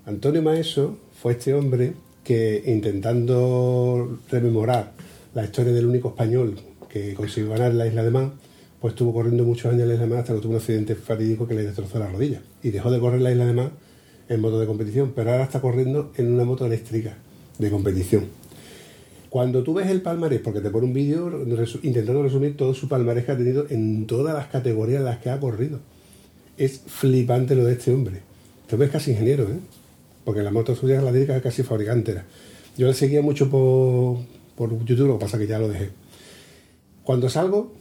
[SPEAKER 2] Antonio Maeso fue este hombre que intentando rememorar la historia del único español que consiguió ganar la isla de Man, pues estuvo corriendo muchos años en la isla de hasta que tuvo un accidente fatídico que le destrozó la rodilla. Y dejó de correr la isla de Man en moto de competición, pero ahora está corriendo en una moto eléctrica de competición. Cuando tú ves el palmarés, porque te pone un vídeo intentando resumir todo su palmarés que ha tenido en todas las categorías en las que ha corrido, es flipante lo de este hombre. Este hombre es casi ingeniero, ¿eh? Porque la moto suya la dedica casi fabricante. Yo le seguía mucho por, por YouTube, lo que pasa que ya lo dejé. Cuando salgo,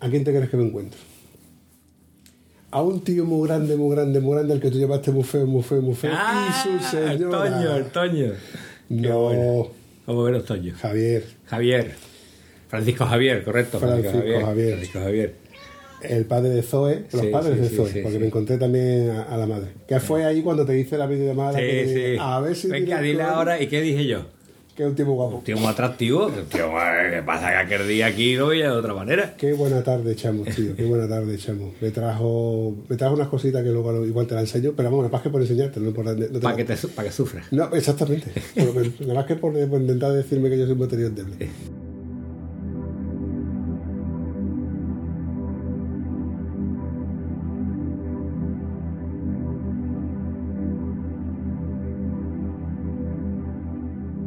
[SPEAKER 2] ¿a quién te crees que me encuentro? A un tío muy grande, muy grande, muy grande, al que tú llevaste muy feo, muy feo, muy feo. y su señora.
[SPEAKER 3] Ah, Toño, el Toño.
[SPEAKER 2] No,
[SPEAKER 3] bueno. ¿Cómo ven los Toños?
[SPEAKER 2] Javier.
[SPEAKER 3] Javier. Francisco Javier, correcto.
[SPEAKER 2] Francisco Javier.
[SPEAKER 3] Francisco Javier.
[SPEAKER 2] El padre de Zoe, los
[SPEAKER 3] Sí,
[SPEAKER 2] padres
[SPEAKER 3] sí,
[SPEAKER 2] de Zoe,
[SPEAKER 3] sí,
[SPEAKER 2] porque me encontré también a, a la madre. Que fue ahí cuando te hice la videollamada.
[SPEAKER 3] Sí,
[SPEAKER 2] que-
[SPEAKER 3] sí.
[SPEAKER 2] A ver si.
[SPEAKER 3] Venga, dile ahora. ¿Y qué dije yo?
[SPEAKER 2] Que es un tipo guapo.
[SPEAKER 3] Tío muy atractivo. Tío, madre, ¿qué pasa? Que aquel día aquí lo veía de otra manera.
[SPEAKER 2] Qué buena tarde, chamo, tío. Qué buena tarde, chamo. Me trajo, me trajo unas cositas que luego igual te las enseño, pero vamos, más que por enseñarte, no por. no te
[SPEAKER 3] Para
[SPEAKER 2] la-
[SPEAKER 3] que, te, su- pa' que sufras.
[SPEAKER 2] No, exactamente. Nada más que por, por intentar decirme que yo soy un batería endeble. [laughs]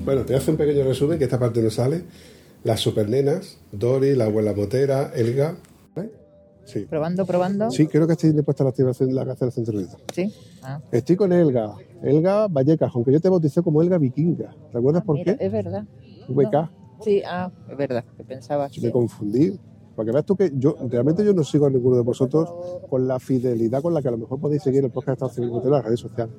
[SPEAKER 2] Bueno, te voy a hacer un pequeño resumen, que esta parte no sale. Las supernenas, Dori, la abuela motera, Elga. ¿Vale? Sí.
[SPEAKER 5] Probando, probando.
[SPEAKER 2] Sí, creo que estoy dispuesta a la activación la cancelación.
[SPEAKER 5] Sí. Ah,
[SPEAKER 2] Estoy con Elga, Elga Vallecas, aunque yo te bauticé como Elga Vikinga. ¿Recuerdas por
[SPEAKER 5] mira,
[SPEAKER 2] qué?
[SPEAKER 5] Es verdad.
[SPEAKER 2] VK.
[SPEAKER 5] No. Sí, ah, es verdad, que pensaba que
[SPEAKER 2] Me confundí. Para que veas tú que yo realmente yo no sigo a ninguno de vosotros con la fidelidad con la que a lo mejor podéis seguir el podcast de Estado Civil Motero en las redes sociales.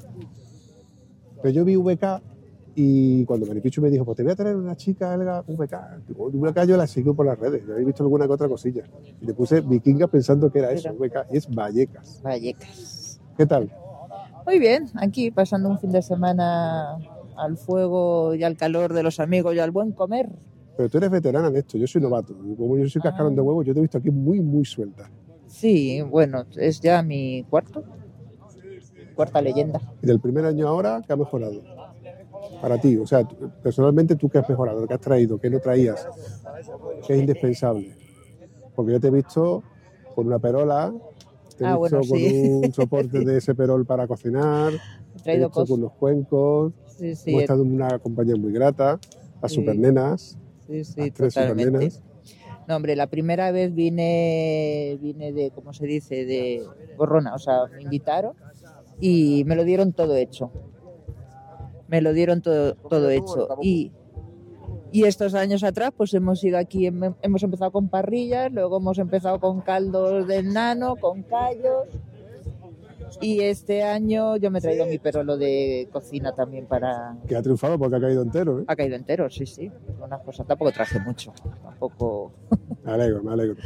[SPEAKER 2] Pero yo vi VK Y cuando Maripichu me dijo, pues te voy a traer una chica, Elga, VK, digo, VK yo la sigo por las redes, yo he visto alguna que otra cosilla. Y le puse vikinga pensando que era eso, VK, y es Vallecas.
[SPEAKER 5] Vallecas.
[SPEAKER 2] ¿Qué tal?
[SPEAKER 5] Muy bien, aquí pasando un fin de semana al fuego y al calor de los amigos y al buen comer.
[SPEAKER 2] Pero tú eres veterana en esto, yo soy novato. Como yo soy cascarón de huevo, yo te he visto aquí muy, muy suelta.
[SPEAKER 5] Sí, bueno, es ya mi cuarto. Cuarta leyenda.
[SPEAKER 2] Y del primer año ahora, ¿qué ha mejorado? Para ti, o sea, personalmente, ¿tú qué has mejorado? ¿Qué has traído? ¿Qué no traías? ¿Qué es indispensable? Porque yo te he visto con una perola, te he
[SPEAKER 5] Ah,
[SPEAKER 2] visto
[SPEAKER 5] bueno,
[SPEAKER 2] con
[SPEAKER 5] sí.
[SPEAKER 2] un soporte de ese perol para cocinar,
[SPEAKER 5] He [laughs]
[SPEAKER 2] te he
[SPEAKER 5] traído
[SPEAKER 2] visto
[SPEAKER 5] cosas.
[SPEAKER 2] con unos cuencos,
[SPEAKER 5] Sí, sí,
[SPEAKER 2] hemos
[SPEAKER 5] he-
[SPEAKER 2] estado en una compañía muy grata, las supernenas,
[SPEAKER 5] sí, sí,
[SPEAKER 2] las tres supernenas.
[SPEAKER 5] No, hombre, la primera vez vine, vine de, ¿cómo se dice? De gorrona, o sea, me invitaron y me lo dieron todo hecho. Me lo dieron todo, todo hecho. Y, y estos años atrás, pues hemos ido aquí, hem- hemos empezado con parrillas, luego hemos empezado con caldos del nano, con callos. Y este año yo me he traído mi perolo de cocina también para...
[SPEAKER 2] que ha triunfado porque ha caído entero. ¿eh?
[SPEAKER 5] Ha caído entero, sí, sí. Unas cosas, tampoco traje mucho, tampoco...
[SPEAKER 2] Me alegro, me alegro.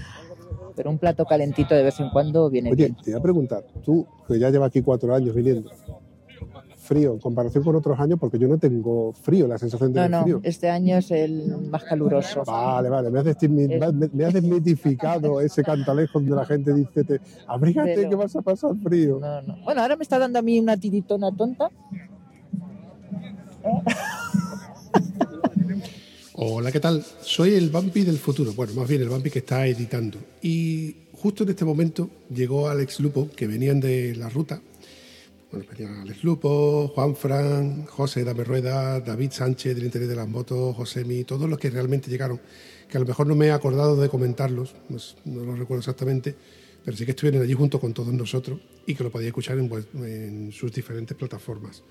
[SPEAKER 5] Pero un plato calentito de vez en cuando viene
[SPEAKER 2] Oye,
[SPEAKER 5] bien.
[SPEAKER 2] te iba a preguntar, tú que ya llevas aquí cuatro años viniendo, frío en comparación con otros años, porque yo no tengo frío, la sensación de
[SPEAKER 5] No,
[SPEAKER 2] tener
[SPEAKER 5] no,
[SPEAKER 2] frío.
[SPEAKER 5] este año es el más caluroso.
[SPEAKER 2] Vale, vale, me has, desmi-
[SPEAKER 5] Es-
[SPEAKER 2] me- me has desmitificado ese cantalejo donde la gente dice, te, abrígate
[SPEAKER 5] Pero-
[SPEAKER 2] que vas a pasar frío.
[SPEAKER 5] No, no. Bueno, ahora me está dando a mí una tiritona tonta. [laughs]
[SPEAKER 2] Hola, ¿qué tal? Soy el Vampi del futuro, bueno, más bien el Vampi que está editando. Y justo en este momento llegó Alex Lupo, que venían de la ruta. Bueno, venían Alex Lupo, Juan Fran, José Dame Rueda, David Sánchez del Interés de las Motos, Josemi, todos los que realmente llegaron, que a lo mejor no me he acordado de comentarlos, pues, no los recuerdo exactamente, pero sí que estuvieron allí junto con todos nosotros y que lo podía escuchar en, pues, sus diferentes plataformas,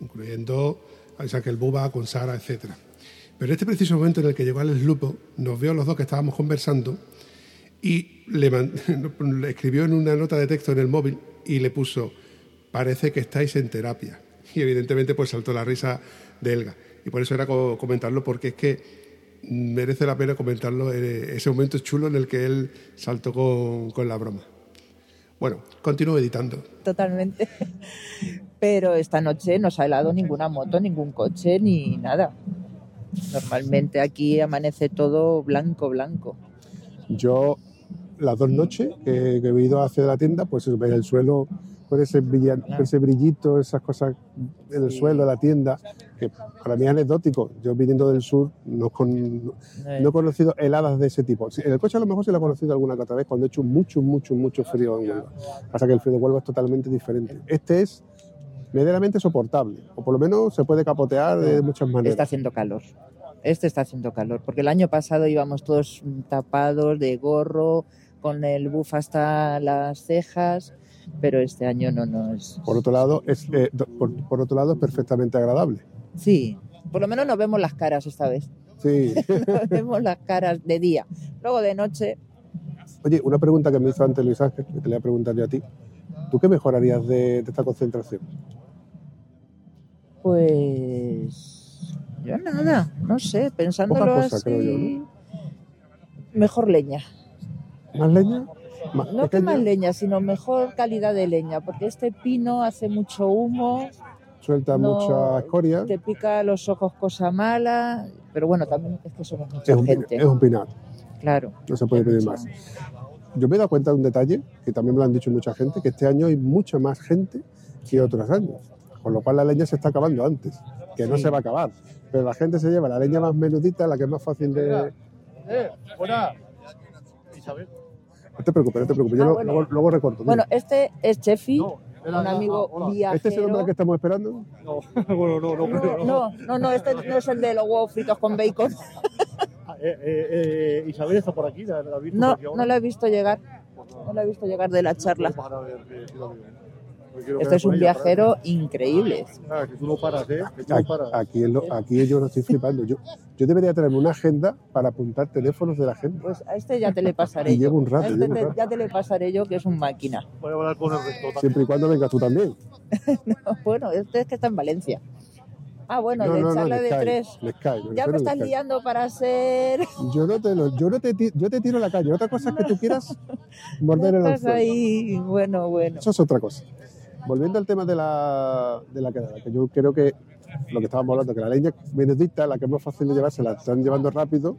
[SPEAKER 2] incluyendo a Isaac el Buba, con Sara, etcétera. Pero en este preciso momento en el que llegó Alex Lupo, nos vio los dos que estábamos conversando y le, [laughs] le escribió en una nota de texto en el móvil y le puso, parece que estáis en terapia. [laughs] Y evidentemente pues saltó la risa de Elga. Y por eso era co- comentarlo, porque es que merece la pena comentarlo, eh, ese momento chulo en el que él saltó con, con la broma. Bueno, continúo editando.
[SPEAKER 5] Totalmente. [laughs] Pero esta noche no se ha helado ninguna moto, ningún coche, ni nada. Normalmente aquí amanece todo blanco, blanco.
[SPEAKER 2] Yo, las dos noches que, que he ido hacia la tienda, pues el suelo con ese, con ese brillito, esas cosas en el
[SPEAKER 5] Sí.
[SPEAKER 2] suelo la tienda, que para mí es anecdótico. Yo viniendo del sur no, con- no he conocido heladas de ese tipo. Sí, En el coche a lo mejor se lo he conocido alguna que otra vez cuando he hecho mucho, mucho, mucho frío en Huelva. Pasa que el frío de Huelva es totalmente diferente. Este es medianamente soportable, o por lo menos se puede capotear de muchas maneras.
[SPEAKER 5] Está haciendo calor. Este está haciendo calor, porque el año pasado íbamos todos tapados de gorro, con el buff hasta las cejas, pero este año no, no es.
[SPEAKER 2] Por otro lado, es, eh, por, por otro lado, es perfectamente agradable.
[SPEAKER 5] Sí, por lo menos nos vemos las caras esta vez.
[SPEAKER 2] Sí. [laughs]
[SPEAKER 5] Nos vemos las caras de día. Luego de noche,
[SPEAKER 2] Oye, una pregunta que me hizo antes Luis Ángel, que te la voy a preguntar yo a ti. ¿Tú qué mejorarías de, de esta concentración?
[SPEAKER 5] pues. Yo nada, no sé, pensándolo
[SPEAKER 2] cosa,
[SPEAKER 5] así.
[SPEAKER 2] creo yo,
[SPEAKER 5] Mejor leña.
[SPEAKER 2] ¿Más leña?
[SPEAKER 5] No
[SPEAKER 2] es
[SPEAKER 5] que
[SPEAKER 2] que
[SPEAKER 5] más leña, sino mejor calidad de leña, porque este pino hace mucho humo,
[SPEAKER 2] Suelta
[SPEAKER 5] no-
[SPEAKER 2] mucha escoria.
[SPEAKER 5] te pica los ojos cosa mala, pero bueno, también es que somos mucha
[SPEAKER 2] Es un,
[SPEAKER 5] gente.
[SPEAKER 2] es un pinar,
[SPEAKER 5] Claro.
[SPEAKER 2] no se puede pedir más. Yo me he dado cuenta de un detalle, que también me lo han dicho mucha gente, que este año hay mucha más gente que otros años. Con lo cual la leña se está acabando antes, que no se va a acabar. Pero la gente se lleva la leña más menudita, la que es más fácil de...
[SPEAKER 6] Eh, buena. Isabel.
[SPEAKER 2] No te preocupes, no te preocupes, yo
[SPEAKER 5] Ah,
[SPEAKER 2] lo-
[SPEAKER 5] bueno.
[SPEAKER 2] luego, luego recorto.
[SPEAKER 5] Bueno,
[SPEAKER 2] Mira.
[SPEAKER 5] este es Chefi,
[SPEAKER 6] No,
[SPEAKER 5] un amigo
[SPEAKER 6] hola.
[SPEAKER 5] viajero.
[SPEAKER 2] ¿Este es el hombre que estamos esperando?
[SPEAKER 6] No, [laughs] bueno, no, no,
[SPEAKER 5] No, no, no, no, este no es el de los huevos fritos con bacon.
[SPEAKER 6] Ah, eh, eh, eh, Isabel está por aquí, ¿la, la has visto
[SPEAKER 5] No,
[SPEAKER 6] por aquí ahora?
[SPEAKER 5] no la he visto llegar.
[SPEAKER 6] Pues
[SPEAKER 5] No la he visto llegar de la charla. Este
[SPEAKER 6] quedar
[SPEAKER 5] es un viajero increíble.
[SPEAKER 6] Ah, que tú no paras, ¿eh? Que tú no
[SPEAKER 2] Aquí,
[SPEAKER 6] paras.
[SPEAKER 2] aquí, es lo- aquí yo lo estoy flipando. Yo, yo debería traerme una agenda para apuntar teléfonos de la gente.
[SPEAKER 5] Pues a este ya te le pasaré
[SPEAKER 2] Y
[SPEAKER 5] yo.
[SPEAKER 2] llevo un rato,
[SPEAKER 5] A este te-
[SPEAKER 2] rato.
[SPEAKER 5] ya te le pasaré yo, que es un máquina.
[SPEAKER 6] Voy a hablar con el resto también.
[SPEAKER 2] Siempre y cuando vengas tú también. [laughs]
[SPEAKER 5] Bueno, este es que está en Valencia. Ah, bueno,
[SPEAKER 2] No,
[SPEAKER 5] de
[SPEAKER 2] no, no,
[SPEAKER 5] charla
[SPEAKER 2] el
[SPEAKER 5] de
[SPEAKER 2] Sky,
[SPEAKER 5] tres.
[SPEAKER 2] el Sky, me
[SPEAKER 5] Ya me estás liando para ser...
[SPEAKER 2] Yo no te lo, yo no te, yo te tiro a la calle. Otra cosa es que tú quieras [laughs] morder el
[SPEAKER 5] Estás ahí, bueno, bueno.
[SPEAKER 2] Eso es otra cosa. Volviendo al tema de la, de la quedada, que yo creo que lo que estábamos hablando, que la leña benedicta, la que es más fácil de llevar, se la están llevando rápido,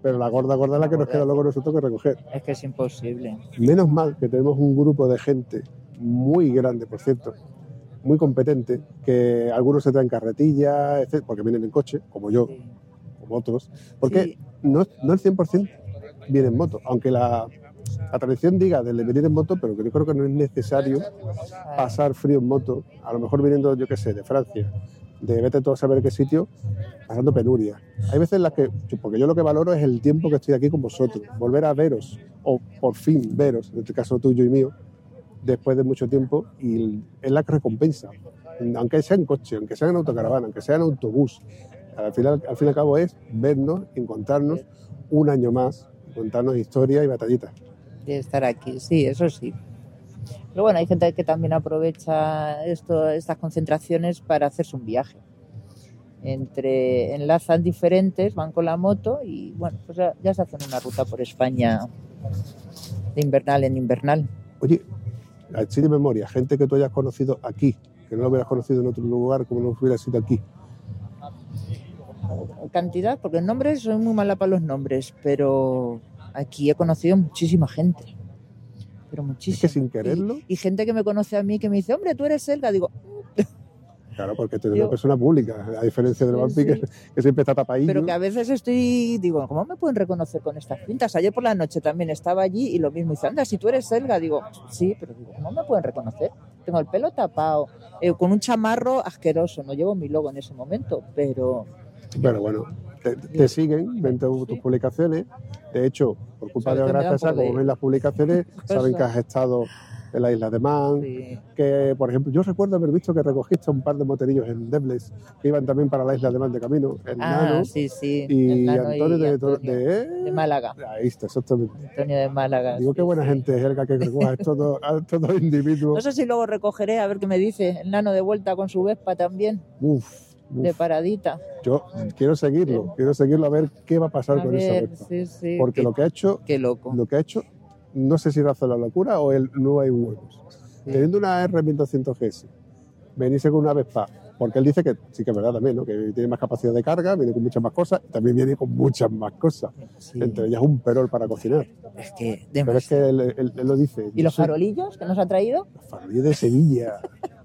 [SPEAKER 2] pero la gorda, gorda es la que nos queda luego nosotros que recoger.
[SPEAKER 5] Es que es imposible.
[SPEAKER 2] Menos mal que tenemos un grupo de gente muy grande, por cierto, muy competente, que algunos se traen carretillas, etc., porque vienen en coche, como yo,
[SPEAKER 5] Sí.
[SPEAKER 2] como otros, porque
[SPEAKER 5] Sí.
[SPEAKER 2] no, no el 100% viene en moto, aunque la, la tradición diga de venir en moto, pero que yo creo que no es necesario pasar frío en moto, a lo mejor viniendo, yo qué sé, de Francia, de vete todo a saber qué sitio, pasando penuria. Hay veces en las que, porque yo lo que valoro es el tiempo que estoy aquí con vosotros, volver a veros, o por fin veros, en este caso tuyo y mío, después de mucho tiempo, y es la recompensa. Aunque sea en coche, aunque sea en autocaravana, aunque sea en autobús, al final, al fin y al cabo es vernos, encontrarnos un año más, contarnos historias y batallitas.
[SPEAKER 5] De estar aquí, sí, eso sí. Pero bueno, hay gente que también aprovecha esto, estas concentraciones para hacerse un viaje. Entre enlazan diferentes, van con la moto y bueno, pues ya, ya se hacen una ruta por España de invernal en invernal.
[SPEAKER 2] Oye, así de memoria, gente que tú hayas conocido aquí, que no lo hubieras conocido en otro lugar como no hubiera sido aquí.
[SPEAKER 5] Cantidad, porque nombres, soy muy mala para los nombres, pero aquí he conocido muchísima gente. Pero
[SPEAKER 2] Es
[SPEAKER 5] muchísima.
[SPEAKER 2] que sin quererlo,
[SPEAKER 5] Y, y gente que me conoce a mí que me dice, hombre, tú eres Elga. Digo,
[SPEAKER 2] claro, porque tú eres una persona pública, a diferencia del
[SPEAKER 5] Sí,
[SPEAKER 2] vampi que,
[SPEAKER 5] sí.
[SPEAKER 2] que siempre está tapadillo.
[SPEAKER 5] Pero que a veces estoy, digo, ¿cómo me pueden reconocer con estas pintas? Ayer por la noche también estaba allí y lo mismo dice, anda, si tú eres Selga, digo, sí, pero digo, ¿cómo me pueden reconocer? Tengo el pelo tapado, eh, con un chamarro asqueroso, no llevo mi logo en ese momento, pero
[SPEAKER 2] Pero bueno, te, te siguen, ven tu- tus publicaciones. De hecho, por culpa de Gracias,
[SPEAKER 5] poco de-
[SPEAKER 2] como ven las publicaciones, [laughs] saben que has estado en la isla de Man,
[SPEAKER 5] sí.
[SPEAKER 2] que por ejemplo, yo recuerdo haber visto que recogiste un par de moterillos en Debles que iban también para la isla de Man de camino, el
[SPEAKER 5] Ah,
[SPEAKER 2] Nano
[SPEAKER 5] sí, sí.
[SPEAKER 2] y
[SPEAKER 5] el Nano
[SPEAKER 2] Antonio, de,
[SPEAKER 5] Antonio
[SPEAKER 2] de-
[SPEAKER 5] de Málaga.
[SPEAKER 2] Ahí está, exactamente.
[SPEAKER 5] Antonio de Málaga.
[SPEAKER 2] Digo, qué buena gente es Helga que recoge a estos [laughs] individuos.
[SPEAKER 5] No sé si luego recogeré a ver qué me dice el nano de vuelta con su Vespa también,
[SPEAKER 2] Uf, uf.
[SPEAKER 5] de paradita.
[SPEAKER 2] Yo quiero seguirlo, quiero seguirlo a ver qué va a pasar
[SPEAKER 5] A
[SPEAKER 2] con esa
[SPEAKER 5] ver,
[SPEAKER 2] Vespa.
[SPEAKER 5] sí, sí.
[SPEAKER 2] Porque
[SPEAKER 5] qué,
[SPEAKER 2] lo que ha hecho,
[SPEAKER 5] qué loco.
[SPEAKER 2] lo que ha hecho, no sé si razón la locura o el no hay huevos. Teniendo una R1200 GS, venirse con una Vespa, porque él dice que sí que es verdad también, ¿no? que tiene más capacidad de carga, viene con muchas más cosas, también viene con muchas más cosas,
[SPEAKER 5] Sí.
[SPEAKER 2] entre ellas un perol para cocinar.
[SPEAKER 5] Es que
[SPEAKER 2] Pero es que él, él- él lo dice.
[SPEAKER 5] ¿Y los
[SPEAKER 2] soy-
[SPEAKER 5] farolillos que nos ha traído?
[SPEAKER 2] Los farolillos de Sevilla,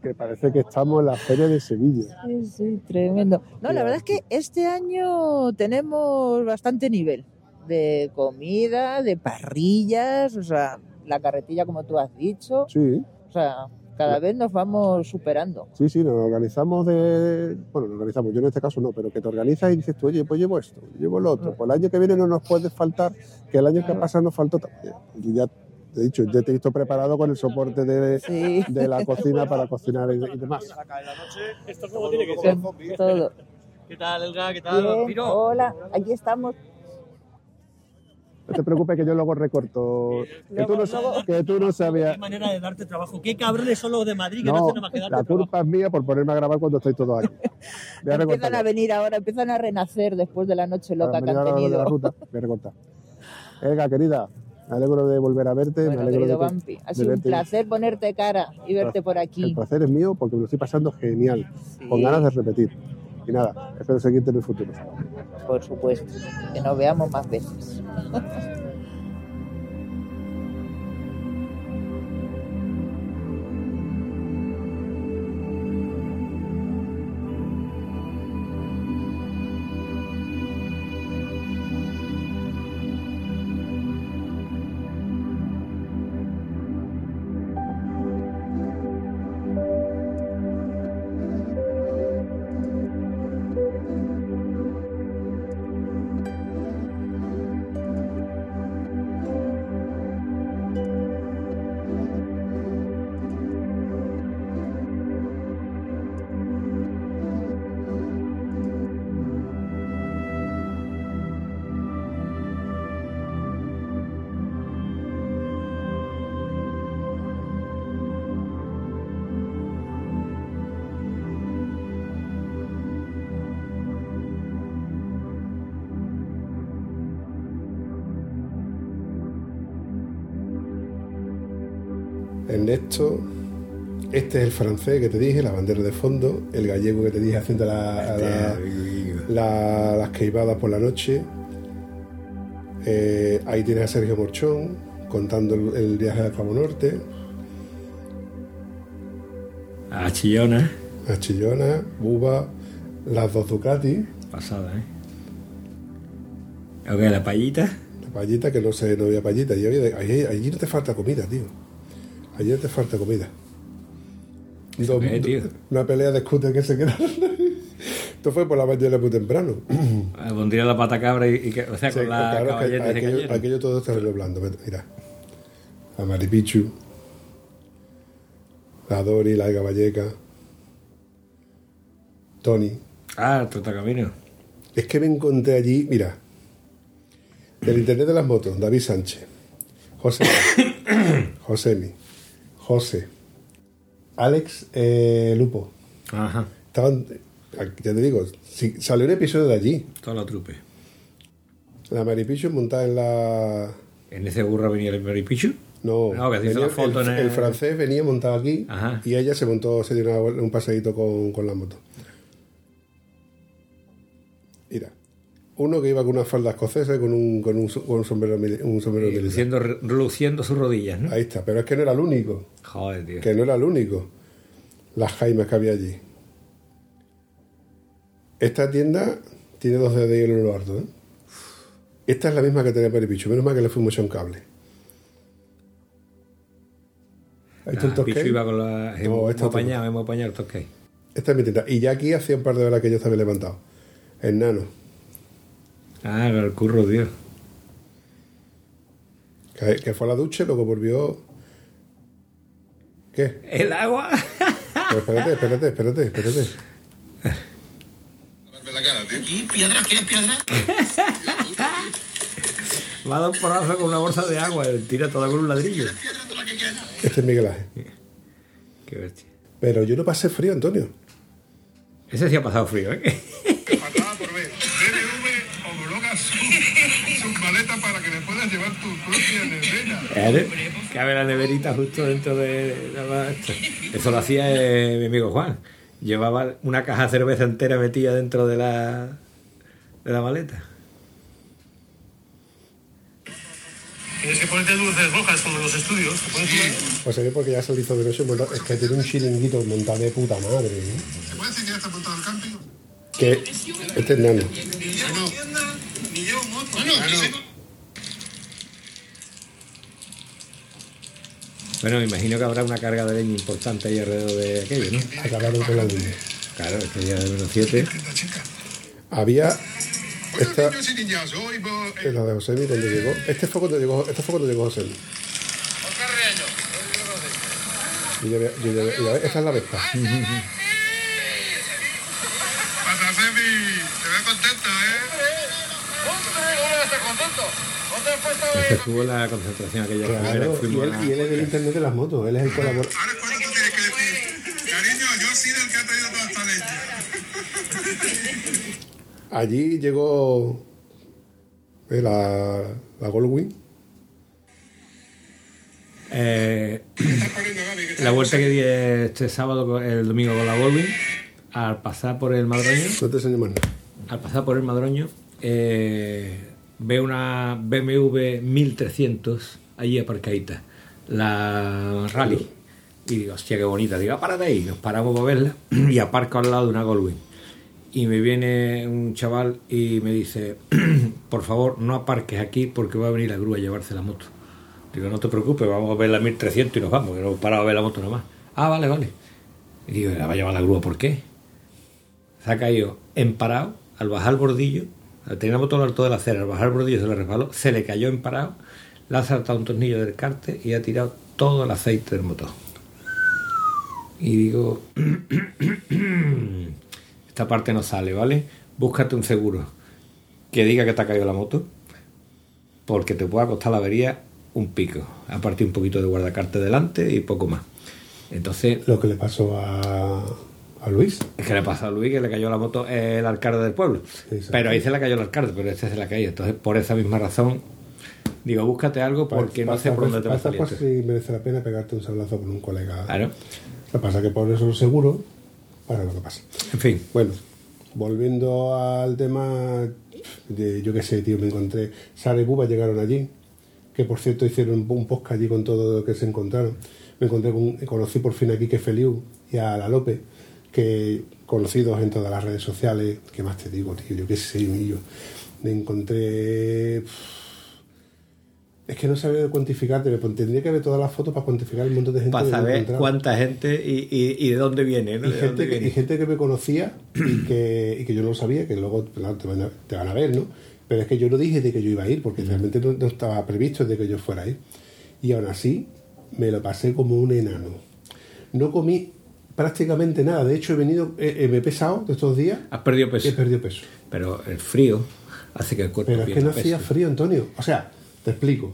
[SPEAKER 2] que parece que estamos en la feria de Sevilla.
[SPEAKER 5] Sí, sí, tremendo. No, la verdad es que este año tenemos bastante nivel de comida, de parrillas, o sea, la carretilla como tú has dicho,
[SPEAKER 2] Sí,
[SPEAKER 5] o sea, cada vez nos vamos superando.
[SPEAKER 2] sí, sí, nos organizamos de... Bueno, nos organizamos, yo en este caso no, pero que te organizas y dices tú, oye, pues llevo esto, llevo lo otro, pues el año que viene no nos puede faltar, que el año que pasa nos faltó también. Y ya te he dicho, ya te he visto preparado con el soporte de,
[SPEAKER 5] Sí,
[SPEAKER 2] de la cocina para [laughs] cocinar y, y demás.
[SPEAKER 6] Esto es como tiene que ser.
[SPEAKER 5] con todo.
[SPEAKER 6] ¿Qué tal, Elga? ¿Qué tal,
[SPEAKER 5] Bien, hola, aquí estamos.
[SPEAKER 2] No te preocupes que yo luego recorto. Que tú no, que tú no sabías...
[SPEAKER 6] Qué manera de darte trabajo. Qué cabrones son los de Madrid que no,
[SPEAKER 2] No,
[SPEAKER 6] hacen más que darte
[SPEAKER 2] la
[SPEAKER 6] trabajo.
[SPEAKER 2] culpa es mía por ponerme a grabar cuando estoy todo aquí. [laughs] Voy a
[SPEAKER 5] Empiezan a venir ahora, empiezan a renacer después de la noche loca que han
[SPEAKER 2] me de la
[SPEAKER 5] tenido.
[SPEAKER 2] ruta. Voy a recortar. Venga, querida, me alegro de volver a verte. me
[SPEAKER 5] Bueno,
[SPEAKER 2] alegro
[SPEAKER 5] querido
[SPEAKER 2] de
[SPEAKER 5] Vampi, ha sido un placer ponerte cara y verte por
[SPEAKER 2] El
[SPEAKER 5] aquí.
[SPEAKER 2] placer es mío porque me lo estoy pasando genial, con
[SPEAKER 5] Sí.
[SPEAKER 2] ganas de repetir. Y nada, espero seguirte en el futuro.
[SPEAKER 5] Por supuesto, que nos veamos más veces.
[SPEAKER 2] Este es el francés que te dije, la bandera de fondo. El gallego que te dije haciendo la- la- la- las queimadas por la noche. Eh, ahí tienes a Sergio Morchón contando el, el viaje al Cabo Norte.
[SPEAKER 3] A Chillona.
[SPEAKER 2] A Chillona, Buba, las dos Ducati.
[SPEAKER 3] Pasada, ¿eh? Ok, la payita.
[SPEAKER 2] La payita, que no sé, no había payita. Y allí, allí no te falta comida, tío. Allí no te falta comida. Dos-
[SPEAKER 3] tío?
[SPEAKER 2] Una pelea de scooter que se quedaron. Esto fue por la mañana muy temprano. [clears throat]
[SPEAKER 3] Eh, Pondría la pata cabra y, y que, o sea,
[SPEAKER 2] Sí,
[SPEAKER 3] con la
[SPEAKER 2] claro, aquello,
[SPEAKER 3] cayeron.
[SPEAKER 2] aquello todo está blando. Mira. La Maripichu. La Dori, la Alga Valleca. Tony.
[SPEAKER 3] Ah, el trotacamino.
[SPEAKER 2] Es que me encontré allí, mira, del internet de las motos, David Sánchez, José, Josemi, [coughs] José, Alex eh, Lupo.
[SPEAKER 3] Ajá.
[SPEAKER 2] Estaban, ya te digo, si- salió un episodio de allí.
[SPEAKER 3] Toda la trupe.
[SPEAKER 2] La Maripichu montada en la.
[SPEAKER 3] ¿En ese burro venía el Meripichu?
[SPEAKER 2] No,
[SPEAKER 3] No, que
[SPEAKER 2] venía-
[SPEAKER 3] foto
[SPEAKER 2] el,
[SPEAKER 3] en el-
[SPEAKER 2] el francés venía montado aquí
[SPEAKER 3] Ajá.
[SPEAKER 2] y ella se montó, se dio una un paseíto con, con la moto. Mira, uno que iba con una falda escocesa y con un, con un, con un sombrero, un sombrero
[SPEAKER 3] Y
[SPEAKER 2] militar.
[SPEAKER 3] luciendo, luciendo sus rodillas, ¿no?
[SPEAKER 2] Ahí está, pero es que no era el único,
[SPEAKER 3] Joder, tío.
[SPEAKER 2] que no era el único. Las jaimas que había allí. Esta tienda tiene dos dedos de hielo en lo alto, ¿eh? Esta es la misma que tenía Peripichu, menos mal que le fuimos a un cable. Ahí está el
[SPEAKER 3] Ah. Pichu iba con la...
[SPEAKER 2] No,
[SPEAKER 3] hemos
[SPEAKER 2] esta otra.
[SPEAKER 3] apañado, hemos apañado el.
[SPEAKER 2] Esta es mi tienda. Y ya aquí hacía un par de horas que yo estaba levantado. El nano.
[SPEAKER 3] Ah, el curro, tío.
[SPEAKER 2] Que, que fue a la ducha y luego volvió. ¿Qué?
[SPEAKER 3] ¿El agua?
[SPEAKER 2] Pero espérate, espérate, espérate, espérate.
[SPEAKER 3] Me ha dado un porrazo con una bolsa de agua. Tira toda con un ladrillo.
[SPEAKER 2] Este es Miguel Ángel.
[SPEAKER 3] Qué bestia.
[SPEAKER 2] Pero yo no pasé frío, Antonio.
[SPEAKER 3] Ese sí ha pasado frío, ¿eh?
[SPEAKER 7] Faltaba por ver. BBV homologa sus sus maletas llevar tu propia nevera.
[SPEAKER 3] Claro. Cabe la neverita justo dentro de la. Eso lo hacía eh, mi amigo Juan. Llevaba una caja de cerveza entera metida dentro de la de la maleta.
[SPEAKER 7] Tienes que ponerte luces rojas como en los estudios. Una-
[SPEAKER 2] Pues sería porque ya se lo hizo de noche. Es que tiene un chiringuito montado de puta madre. ¿eh?
[SPEAKER 7] ¿Te puedes decir que ya está montado el camping?
[SPEAKER 2] Que este es nano.
[SPEAKER 7] Ni llevo tienda, ni llevo moto.
[SPEAKER 3] Bueno, me imagino que habrá una carga de leña importante ahí alrededor de aquello, ¿no?
[SPEAKER 2] Acabaron con la línea.
[SPEAKER 3] Claro, es que ya de menos 7.
[SPEAKER 7] Tienda chica.
[SPEAKER 2] Había. Esta
[SPEAKER 7] niños y niñas, hoy voy...
[SPEAKER 2] es la de Josemi cuando llegó. Este fue cuando llegó, este fue cuando llegó Josemi. Y yo, yo, yo- y a ver, esta es la Vespa.
[SPEAKER 7] Patasemi, te veo contento, ¿eh?
[SPEAKER 3] Se estuvo la concentración aquella
[SPEAKER 2] Claro,
[SPEAKER 3] que
[SPEAKER 2] y él,
[SPEAKER 3] a-
[SPEAKER 2] y él es del internet de las motos. Él es el colaborador.
[SPEAKER 7] Ahora es cuando tú tienes que decir, cariño, yo he sido el que ha traído toda esta leche.
[SPEAKER 2] Allí llegó eh, la, la Goldwing.
[SPEAKER 3] Eh,
[SPEAKER 7] Estás poniendo, Gaby, que
[SPEAKER 3] la vuelta que di este sábado, el domingo con la Volvin, al pasar por el Madroño,
[SPEAKER 2] No te enseño más nada.
[SPEAKER 3] al pasar por el Madroño, eh, ve una BMW 1300 allí aparcadita, la Rally. Y digo, hostia, qué bonita. Digo, "Ah, párate ahí. Nos paramos para verla [clears throat] y aparco al lado de una Goldwing. Y me viene un chaval y me dice, [clears throat] por favor, no aparques aquí porque va a venir la grúa a llevarse la moto. Digo, no te preocupes, vamos a ver la 1300 y nos vamos, que no parado a ver la moto nomás. Ah, vale, vale. Y digo, ¿la va a llevar la grúa por qué? Se ha caído en parado, al bajar el bordillo, tenía la moto al alto de la acera, al bajar el bordillo se le resbaló, se le cayó en parado, le ha saltado un tornillo del cárter y ha tirado todo el aceite del motor. Y digo, [clears throat] esta parte no sale, ¿vale? Búscate un seguro que diga que te ha caído la moto, porque te puede costar la avería un pico. Aparte un poquito de guardacarte delante y poco más. Entonces,
[SPEAKER 2] Lo que le pasó a, a Luis.
[SPEAKER 3] es que le pasó a Luis que le cayó la moto el alcalde del pueblo.
[SPEAKER 2] Exacto.
[SPEAKER 3] Pero ahí se le cayó el alcalde, pero este se la cayó. Entonces, por esa misma razón, Digo, búscate algo porque no sé por dónde te va a.
[SPEAKER 2] Pues sí merece la pena pegarte un sablazo con un colega.
[SPEAKER 3] Claro.
[SPEAKER 2] Lo que pasa es que por eso lo seguro para lo que pasa.
[SPEAKER 3] En fin.
[SPEAKER 2] Bueno, volviendo al tema de, yo qué sé, tío, me encontré, Sara y Buba llegaron allí, que por cierto hicieron un podcast allí con todo lo que se encontraron. Me encontré con, conocí por fin a Quique Feliu y a La López, que conocidos en todas las redes sociales, ¿qué más te digo, tío? Yo qué sé, yo me encontré... Es que no sabía cuantificarte, me pon- tendría que ver todas las fotos para cuantificar el montón de gente
[SPEAKER 3] Para saber cuánta gente y, y, y de dónde viene, ¿no?
[SPEAKER 2] Y
[SPEAKER 3] ¿De
[SPEAKER 2] gente,
[SPEAKER 3] dónde
[SPEAKER 2] que,
[SPEAKER 3] viene?
[SPEAKER 2] y gente que me conocía y que, y que yo no lo sabía, que luego claro, te, van a, te van a ver, ¿no? Pero es que yo no dije de que yo iba a ir, porque realmente no, no estaba previsto de que yo fuera a ir. Y aún así, me lo pasé como un enano. No comí prácticamente nada. De hecho, he venido, eh, eh, me he pesado de estos días
[SPEAKER 3] Has perdido
[SPEAKER 2] y he
[SPEAKER 3] peso.
[SPEAKER 2] perdido peso.
[SPEAKER 3] Pero el frío hace que el cuerpo
[SPEAKER 2] Pero es que no hacía
[SPEAKER 3] peso.
[SPEAKER 2] frío, Antonio. O sea, te explico.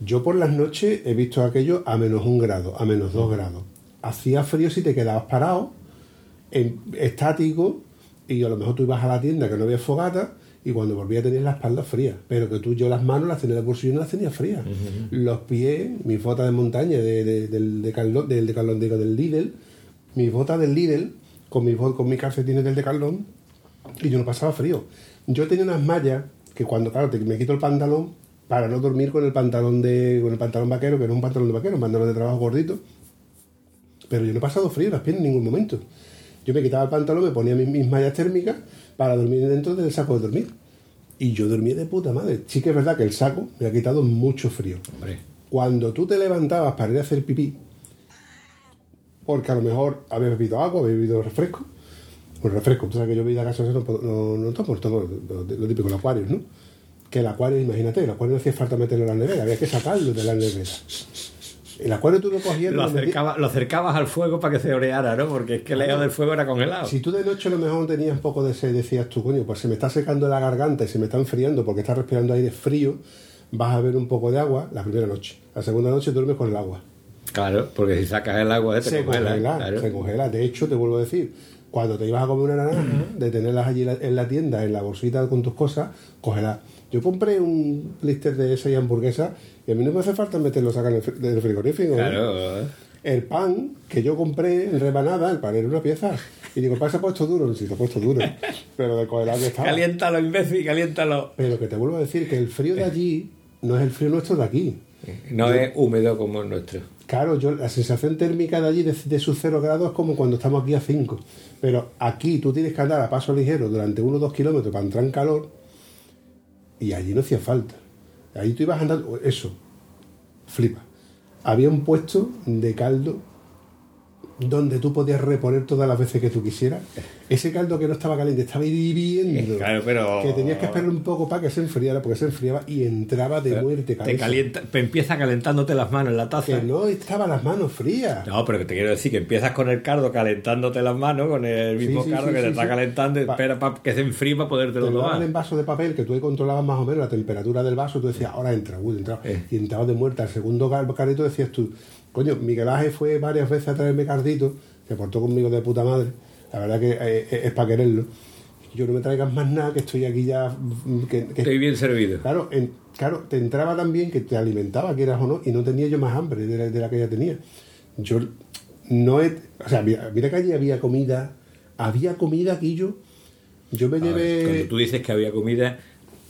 [SPEAKER 2] Yo por las noches he visto aquello a menos un grado, a menos dos grados. Hacía frío si te quedabas parado, en- estático, y a lo mejor tú ibas a la tienda que no había fogata, y cuando volvía tenías la espalda fría. Pero que tú, yo las manos las tenía en el bolsillo y no las tenía frías. Los pies, mis botas de montaña de, de- del Decathlon, del Decathlon, digo, del Lidl, mis botas del Lidl, con mis, con mis calcetines del Decathlon, y yo no pasaba frío. Yo tenía unas mallas que cuando, claro, te- me quito el pantalón para no dormir con el pantalón de con el pantalón vaquero, que no es un pantalón de vaquero, un pantalón de trabajo gordito. Pero yo no he pasado frío en las piernas en ningún momento. Yo me quitaba el pantalón, me ponía mis, mis mallas térmicas para dormir dentro del saco de dormir. Y yo dormía de puta madre. Sí que es verdad que el saco me ha quitado mucho frío.
[SPEAKER 3] Hombre,
[SPEAKER 2] Cuando tú te levantabas para ir a hacer pipí, porque a lo mejor habías bebido agua, habías bebido refresco, pues refresco, tú sabes que yo bebida gaseosa no, no, no tomo, tomo lo, lo típico, el acuario, ¿no? Que el acuario, imagínate, el acuario no hacía falta meterlo en la nevera, había que sacarlo de la nevera. El acuario tú lo cogías...
[SPEAKER 3] lo, acercaba- acercabas al fuego para que se oreara, ¿no? Porque es que el lejos del fuego era congelado.
[SPEAKER 2] Si tú de noche a lo mejor tenías un poco de sed, decías tú, coño, pues se me está secando la garganta y se me está enfriando porque estás respirando aire frío, vas a ver un poco de agua la primera noche. La segunda noche duermes con el agua.
[SPEAKER 3] Claro, porque si sacas el agua te
[SPEAKER 2] se
[SPEAKER 3] congela,
[SPEAKER 2] congela,
[SPEAKER 3] claro.
[SPEAKER 2] se congela. De hecho, te vuelvo a decir, cuando te ibas a comer una naranja, de tenerlas allí en la tienda, en la bolsita con tus cosas, cógelas. Yo compré un blister de seis hamburguesas y a mí no me hace falta meterlo del fri- del frigorífico. ¿eh?
[SPEAKER 3] Claro.
[SPEAKER 2] El pan que yo compré en rebanada, el pan era una pieza. Y digo, ¿para se ha puesto duro? Sí, se ha puesto duro. Pero de congelado [laughs] que estaba.
[SPEAKER 3] Caliéntalo, imbécil, caliéntalo.
[SPEAKER 2] Pero que te vuelvo a decir que el frío de allí no es el frío nuestro de aquí.
[SPEAKER 3] No es húmedo como el nuestro.
[SPEAKER 2] Claro, yo la sensación térmica de allí de, de sus 0 grados es como cuando estamos aquí a 5. Pero aquí tú tienes que andar a paso ligero durante 1 o 2 kilómetros para entrar en calor y allí no hacía falta. Allí tú ibas andando, eso, flipa. Había un puesto de caldo donde tú podías reponer todas las veces que tú quisieras. Ese caldo que no estaba caliente estaba hirviendo.
[SPEAKER 3] Claro, pero-
[SPEAKER 2] Que tenías que esperar un poco para que se enfriara, porque se enfriaba y entraba de muerte.
[SPEAKER 3] Te
[SPEAKER 2] cabeza.
[SPEAKER 3] calienta, empieza calentándote las manos en la taza.
[SPEAKER 2] Que no estaban las manos frías.
[SPEAKER 3] No, pero que te quiero decir que empiezas con el cardo calentándote las manos, con el mismo
[SPEAKER 2] sí, sí,
[SPEAKER 3] que te está calentando espera para que se enfríe para podértelo
[SPEAKER 2] te
[SPEAKER 3] tomar.
[SPEAKER 2] en vaso de papel que tú ahí controlabas más o menos la temperatura del vaso, tú decías, ahora entra, uy, entra.
[SPEAKER 3] Eh.
[SPEAKER 2] Y entrabas de muerta. Al segundo carrito decías tú, coño, Miguel Ángel fue varias veces a traerme cardito, se portó conmigo de puta madre. La verdad que eh, eh, es para quererlo. Yo no me traigas más nada, que estoy aquí ya. mm, Que, que-
[SPEAKER 3] Estoy bien servido.
[SPEAKER 2] Claro, en- claro, te entraba también que te alimentaba, quieras o no, y no tenía yo más hambre de la, de la que ya tenía. Yo no he. O sea, mira, mira que allí había comida, había comida aquí yo. Yo me
[SPEAKER 3] A ver,
[SPEAKER 2] llevé.
[SPEAKER 3] Cuando tú dices que había comida,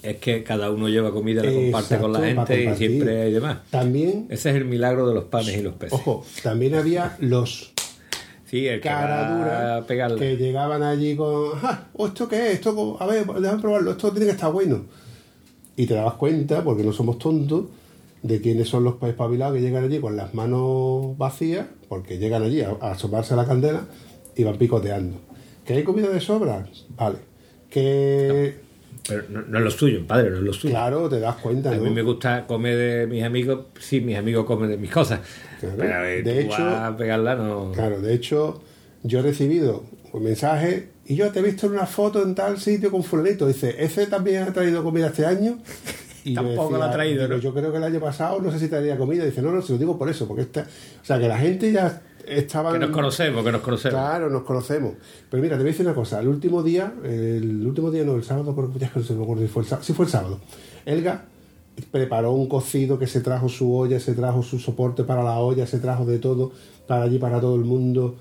[SPEAKER 3] es que cada uno lleva comida, la comparte con la gente y siempre hay demás.
[SPEAKER 2] También,
[SPEAKER 3] Ese es el milagro de los panes y los peces.
[SPEAKER 2] ojo, también había los
[SPEAKER 3] sí, el que
[SPEAKER 2] cara dura llegaban allí con. "Ah, ¿o ¿Esto qué es? Esto, a ver, déjame probarlo, esto tiene que estar bueno. Y te dabas cuenta, porque no somos tontos, de quiénes son los espabilados que llegan allí con las manos vacías, porque llegan allí a, a asomarse a la candela y van picoteando. ¿Que hay comida de sobra? Vale. Que.
[SPEAKER 3] Pero no, no es lo suyo, padre, no es lo suyo.
[SPEAKER 2] Claro, te das cuenta,
[SPEAKER 3] A
[SPEAKER 2] ¿no?
[SPEAKER 3] mí me gusta comer de mis amigos, sí, mis amigos comen de mis cosas.
[SPEAKER 2] Claro.
[SPEAKER 3] Pero a ver,
[SPEAKER 2] De hecho-
[SPEAKER 3] a pegarla, no.
[SPEAKER 2] Claro, de hecho, yo he recibido un mensaje y yo te he visto en una foto en tal sitio con fulanito. Dice, ¿ese también ha traído comida este año? [laughs] Y
[SPEAKER 3] Tampoco la ha traído,
[SPEAKER 2] digo,
[SPEAKER 3] ¿no?
[SPEAKER 2] Yo creo que el año pasado no sé si traería comida. Dice, no, no, se lo digo por eso, porque esta... O sea, que la gente ya estaba...
[SPEAKER 3] Que nos conocemos, que nos conocemos.
[SPEAKER 2] Claro, nos conocemos. Pero mira, te voy a decir una cosa. El último día, el último día no, el sábado, ya que no se me acuerdo si fue el sábado. Sí fue el sábado. Elga preparó un cocido que se trajo su olla, se trajo su soporte para la olla, se trajo de todo para allí, para todo el mundo.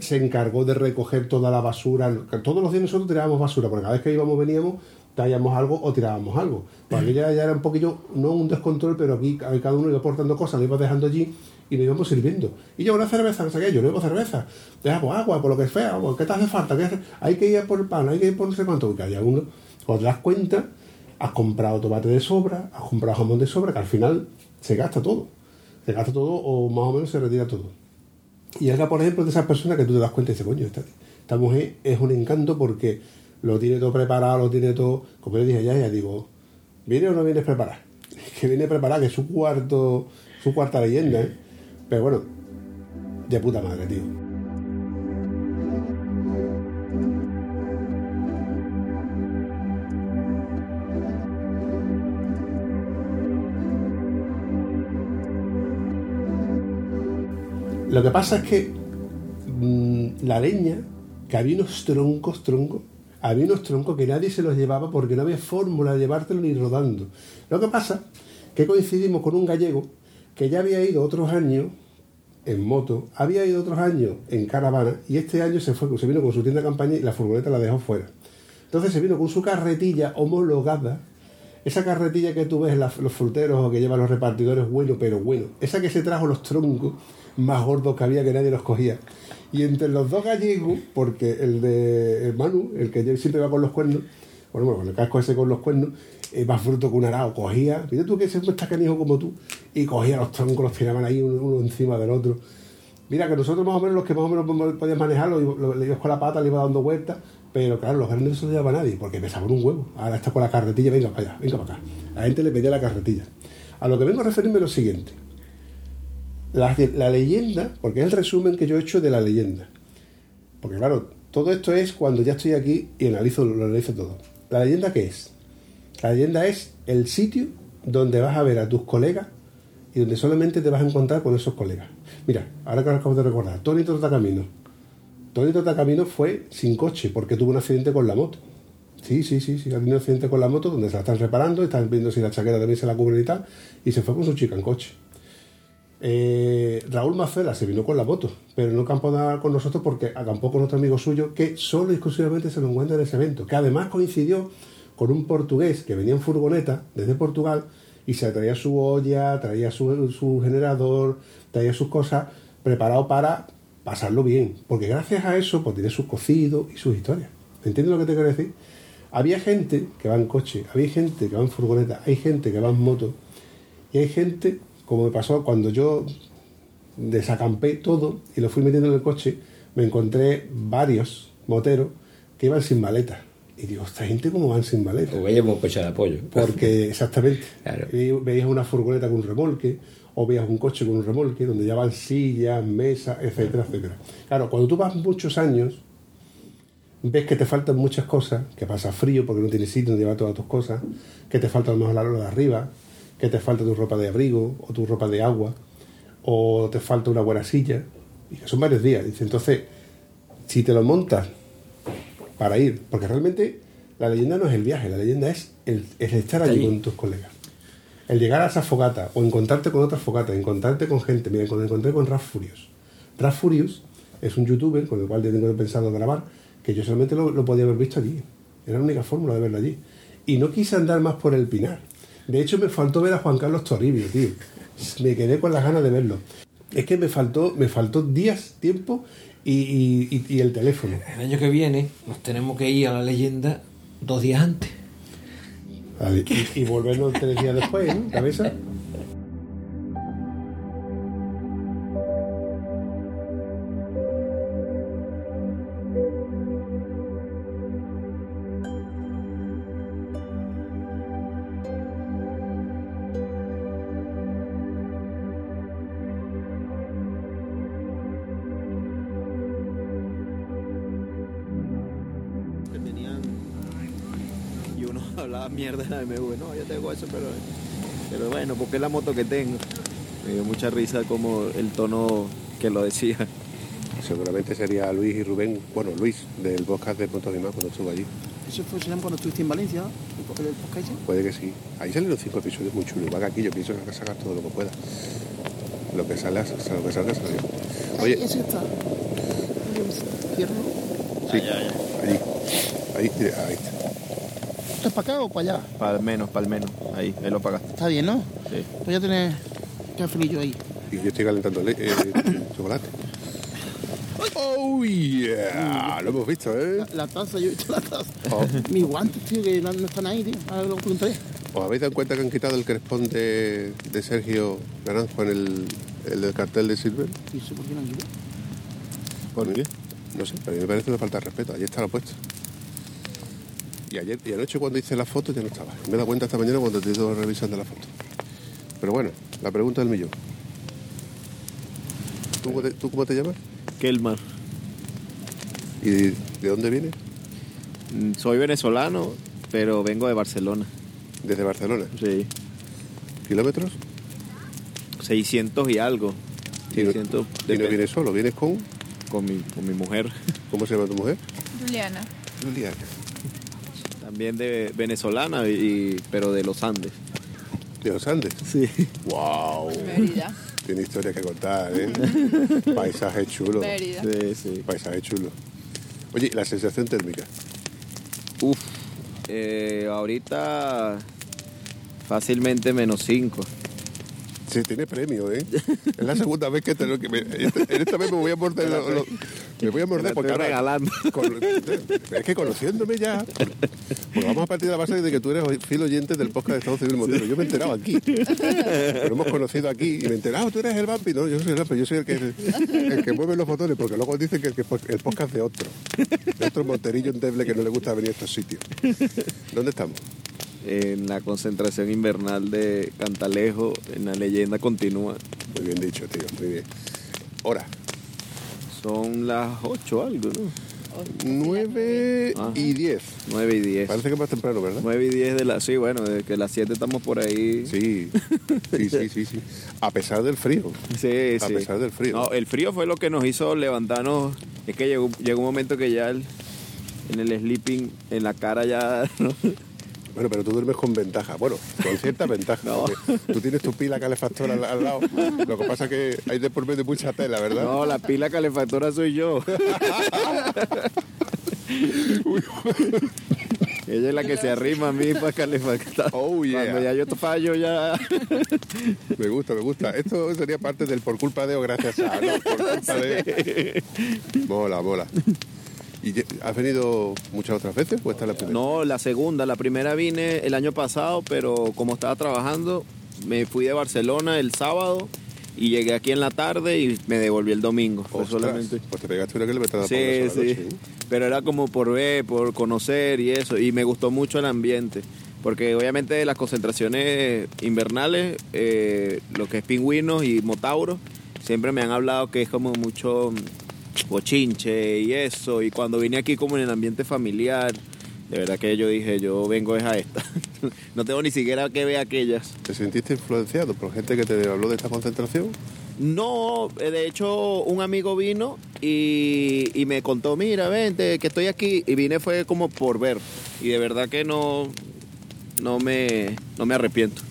[SPEAKER 2] Se encargó de recoger toda la basura. Todos los días nosotros tirábamos basura, porque cada vez que íbamos, veníamos, traíamos algo o tirábamos algo. Aquí ya, ya era un poquillo, no un descontrol, pero aquí cada uno iba aportando cosas, lo iba dejando allí y lo íbamos sirviendo. Y yo una cerveza, no sé qué, yo no bebo cerveza. Dejamos agua, por lo que sea, pues, ¿qué te hace falta? ¿Qué? Hay que ir por el pan, hay que ir por no sé cuánto. Y cada uno, cuando te das cuenta, has comprado tomate de sobra, has comprado jamón de sobra, que al final se gasta todo. Se gasta todo o más o menos se retira todo. Y es la, por ejemplo, de esas personas que tú te das cuenta y dices, coño, esta, mujer es un encanto porque lo tiene todo preparado, lo tiene todo. Como le dije ya, ya digo, ¿viene o no vienes preparada? [laughs] Que viene preparada, que es su cuarto, su cuarta leyenda, ¿eh? Pero bueno, de puta madre, tío. Lo que pasa es que mm, la leña, que había unos troncos, troncos, había unos troncos que nadie se los llevaba porque no había fórmula de llevártelo ni rodando. Lo que pasa que coincidimos con un gallego que ya había ido otros años en moto, había ido otros años en caravana y este año se fue, se vino con su tienda de campaña y la furgoneta la dejó fuera. Entonces se vino con su carretilla homologada, esa carretilla que tú ves en los fruteros o que llevan los repartidores, bueno, pero bueno, esa que se trajo los troncos más gordos que había que nadie los cogía. Y entre los dos gallegos, porque el de Manu, el que siempre va con los cuernos, bueno, bueno, con el casco ese con los cuernos, eh, más fruto que un arao, cogía, mira tú que siempre está canijo como tú, y cogía los troncos, los tiraban ahí uno, encima del otro. Mira que nosotros más o menos los que más o menos podían manejarlo, lo- lo- le ibas con la pata, le iba dando vueltas, pero claro, los grandes no se llevaba nadie, porque pesaban un huevo. Ahora está con la carretilla, venga para allá, venga para acá. La gente le pedía la carretilla. A lo que vengo a referirme es lo siguiente. La, la leyenda, porque es el resumen que yo he hecho de la leyenda. Porque claro, todo esto es cuando ya estoy aquí y analizo, lo analizo todo. ¿La leyenda qué es? La leyenda es el sitio donde vas a ver a tus colegas y donde solamente te vas a encontrar con esos colegas. Mira, ahora que acabo de recordar, Tony Trotacamino. Tony Trotacamino fue sin coche porque tuvo un accidente con la moto. Sí, sí, sí, sí, ha tenido un accidente con la moto donde se la están reparando, están viendo si la chaqueta también se la cubre y tal, y se fue con su chica en coche. Eh, Raúl Macela se vino con la moto, pero no acampó nada con nosotros porque acampó con otro amigo suyo que solo y exclusivamente se lo encuentra en ese evento, que además coincidió con un portugués que venía en furgoneta desde Portugal y se traía su olla, traía su, generador, traía sus cosas preparado para pasarlo bien, porque gracias a eso pues tiene sus cocidos y sus historias. ¿Entiendes lo que te quiero decir? Había gente que va en coche, había gente que va en furgoneta, hay gente que va en moto y hay gente, como me pasó cuando yo desacampé todo y lo fui metiendo en el coche, me encontré varios moteros que iban sin maleta. Y digo, esta gente cómo van sin maleta.
[SPEAKER 3] O veíamos un coche de apoyo.
[SPEAKER 2] Porque, [laughs] exactamente,
[SPEAKER 3] Claro.
[SPEAKER 2] veías una furgoneta con un remolque, o veías un coche con un remolque, donde ya van sillas, mesas, etcétera, etcétera. Claro, cuando tú vas muchos años, ves que te faltan muchas cosas, que pasa frío porque no tienes sitio donde llevar todas tus cosas, que te falta a lo mejor la lola de arriba, que te falta tu ropa de abrigo, o tu ropa de agua, o te falta una buena silla, y que son varios días. Dice, entonces, si te lo montas para ir, porque realmente la leyenda no es el viaje, la leyenda es el, estar allí
[SPEAKER 3] Allí.
[SPEAKER 2] con tus colegas. El llegar a esa fogata, o encontrarte con otras fogatas, encontrarte con gente. Mira, cuando encontré con Raf Furious. Raf Furious es un youtuber con el cual yo tengo pensado grabar, que yo solamente lo, lo podía haber visto allí. Era la única fórmula de verlo allí. Y no quise andar más por el Pinar. De hecho, me faltó ver a Juan Carlos Toribio, tío. Me quedé con las ganas de verlo. Es que me faltó, me faltó días, tiempo y, y- y- el teléfono.
[SPEAKER 3] El año que viene nos tenemos que ir a la leyenda dos días antes.
[SPEAKER 2] Vale, Y, y volvernos tres días después, ¿no? Cabeza.
[SPEAKER 8] Mierda de la BMW, no, yo tengo eso, pero, pero bueno, porque es la moto que tengo. Me dio mucha risa como el tono que lo decía.
[SPEAKER 2] Seguramente sería Luis y Rubén, bueno, Luis, del podcast de Puntos de Más cuando estuvo allí.
[SPEAKER 4] Eso fue cuando estuviste en Valencia, el el podcast ese.
[SPEAKER 2] Puede que sí. Ahí salieron cinco episodios muy chulos. Van aquí, yo pienso sacar todo lo que pueda. Lo que salga, lo que salga, salió. Oye,
[SPEAKER 4] Ese está. Cierro.
[SPEAKER 2] sí, allí. Ahí, mira, ahí está.
[SPEAKER 4] ¿Esto es para acá o para allá?
[SPEAKER 8] Para menos, para menos. Ahí, ahí lo pagaste.
[SPEAKER 4] Está bien, ¿no?
[SPEAKER 8] Sí.
[SPEAKER 4] Pues ya tenés cafelillo ahí.
[SPEAKER 2] Y yo estoy calentando le- eh, chocolate. Oh, yeah. Lo hemos visto, ¿eh?
[SPEAKER 4] La, la taza, yo he visto la taza.
[SPEAKER 2] Oh.
[SPEAKER 4] Mis guantes, tío, que no, no están ahí, tío. Ahora lo preguntaré.
[SPEAKER 2] ¿Os habéis dado cuenta que han quitado el crespón de, de Sergio Naranjo en el, el del cartel de Silver?
[SPEAKER 4] ¿Y eso por qué no han quitado?
[SPEAKER 2] ¿Por qué? No sé, a mí me parece una falta de respeto. Ayer estaba puesto. Y ayer y anoche cuando hice la foto ya no estaba. Me he dado cuenta esta mañana cuando te he ido revisando la foto. Pero bueno, la pregunta del millón. ¿Tú, cómo te- tú cómo te llamas?
[SPEAKER 8] Kelmar.
[SPEAKER 2] ¿Y de, de dónde vienes?
[SPEAKER 8] Mm, Soy venezolano, pero vengo de Barcelona.
[SPEAKER 2] Desde Barcelona.
[SPEAKER 8] Sí.
[SPEAKER 2] ¿Kilómetros?
[SPEAKER 8] 600 y algo.
[SPEAKER 2] Y no,
[SPEAKER 8] 600
[SPEAKER 2] y no
[SPEAKER 8] depende-
[SPEAKER 2] vienes solo, vienes con...
[SPEAKER 8] con, mi, con mi mujer.
[SPEAKER 2] ¿Cómo se llama tu mujer?
[SPEAKER 9] Juliana.
[SPEAKER 2] Juliana.
[SPEAKER 8] También de venezolana, y, pero de los Andes.
[SPEAKER 2] De los Andes.
[SPEAKER 8] Sí.
[SPEAKER 2] ¡Wow!
[SPEAKER 9] Mérida.
[SPEAKER 2] Tiene historia que contar, ¿eh? [laughs] Paisaje chulo.
[SPEAKER 9] Mérida.
[SPEAKER 8] Sí, sí.
[SPEAKER 2] Paisaje chulo. Oye, la sensación térmica.
[SPEAKER 8] Uf. Eh, ahorita fácilmente menos 5.
[SPEAKER 2] Sí, tiene premio, ¿eh? [laughs] Es la segunda vez que te lo que me, esta, en esta vez me voy a morder [laughs] lo- lo- me voy a morder porque ahora-
[SPEAKER 8] regalando.
[SPEAKER 2] con- es que conociéndome ya pues vamos a partir de la base de que tú eres fiel oyente del podcast de Estado Civil Montero. Yo me he enterado aquí. [laughs] Pero hemos conocido aquí y me he enterado. Tú eres el vampi no yo soy el vampi yo soy el que el que mueve los botones porque luego dicen que, que el podcast de otro de otro monterillo endeble que no le gusta venir a estos sitios. ¿dónde estamos?
[SPEAKER 8] En la concentración invernal de Cantalejo, en la leyenda continúa.
[SPEAKER 2] muy bien dicho tío. Muy bien. Hora.
[SPEAKER 8] Son las 8 algo, ¿no?
[SPEAKER 2] 9
[SPEAKER 8] Ajá.
[SPEAKER 2] y 10
[SPEAKER 8] 9 y 10.
[SPEAKER 2] parece que es más temprano ¿verdad?
[SPEAKER 8] 9 y 10 de la... Sí, bueno, de que las 7 estamos por ahí.
[SPEAKER 2] Sí, sí, sí, sí, sí. A pesar del frío.
[SPEAKER 8] Sí,
[SPEAKER 2] A
[SPEAKER 8] sí.
[SPEAKER 2] pesar del frío.
[SPEAKER 8] No, el frío fue lo que nos hizo levantarnos. Es que llegó, llegó un momento que ya el- en el sleeping, en la cara ya... [laughs] ¿no?
[SPEAKER 2] Bueno, pero tú duermes con ventaja. Bueno, con cierta [laughs] ventaja.
[SPEAKER 8] No.
[SPEAKER 2] Tú tienes tu pila calefactora al, al lado. Lo que pasa es que hay de por medio mucha tela, ¿verdad?
[SPEAKER 8] No, la pila calefactora soy yo. [laughs] Ella es la que se arrima a mí para calefactar.
[SPEAKER 2] Oh, yeah.
[SPEAKER 8] Cuando ya yo fallo, ya...
[SPEAKER 2] Me gusta, me gusta. Esto sería parte del por culpa de o gracias a. ¿no? Por culpa de. [laughs] Mola, mola. ¿Y has venido muchas otras veces o esta es la primera?
[SPEAKER 8] No, la segunda. La primera vine el año pasado, pero como estaba trabajando, me fui de Barcelona el sábado y llegué aquí en la tarde y me devolví el domingo.
[SPEAKER 2] Ostras,
[SPEAKER 8] solamente...
[SPEAKER 2] Pues te pegaste una
[SPEAKER 8] Sí,
[SPEAKER 2] una sola
[SPEAKER 8] sí.
[SPEAKER 2] noche, ¿eh?
[SPEAKER 8] Pero era como por ver, por conocer y eso. Y me gustó mucho el ambiente. Porque obviamente las concentraciones invernales, eh, lo que es pingüinos y motauros, siempre me han hablado que es como mucho bochinche y eso. Y cuando vine aquí como en el ambiente familiar, de verdad que yo dije, yo vengo es a esta. [laughs] no tengo ni siquiera que ver aquellas.
[SPEAKER 2] ¿Te sentiste influenciado por gente que te habló de esta concentración?
[SPEAKER 8] No, eh, de hecho un amigo vino y, y me contó, mira, vente, que estoy aquí. Y vine fue como por ver. Y de verdad que no, no, me, no me arrepiento.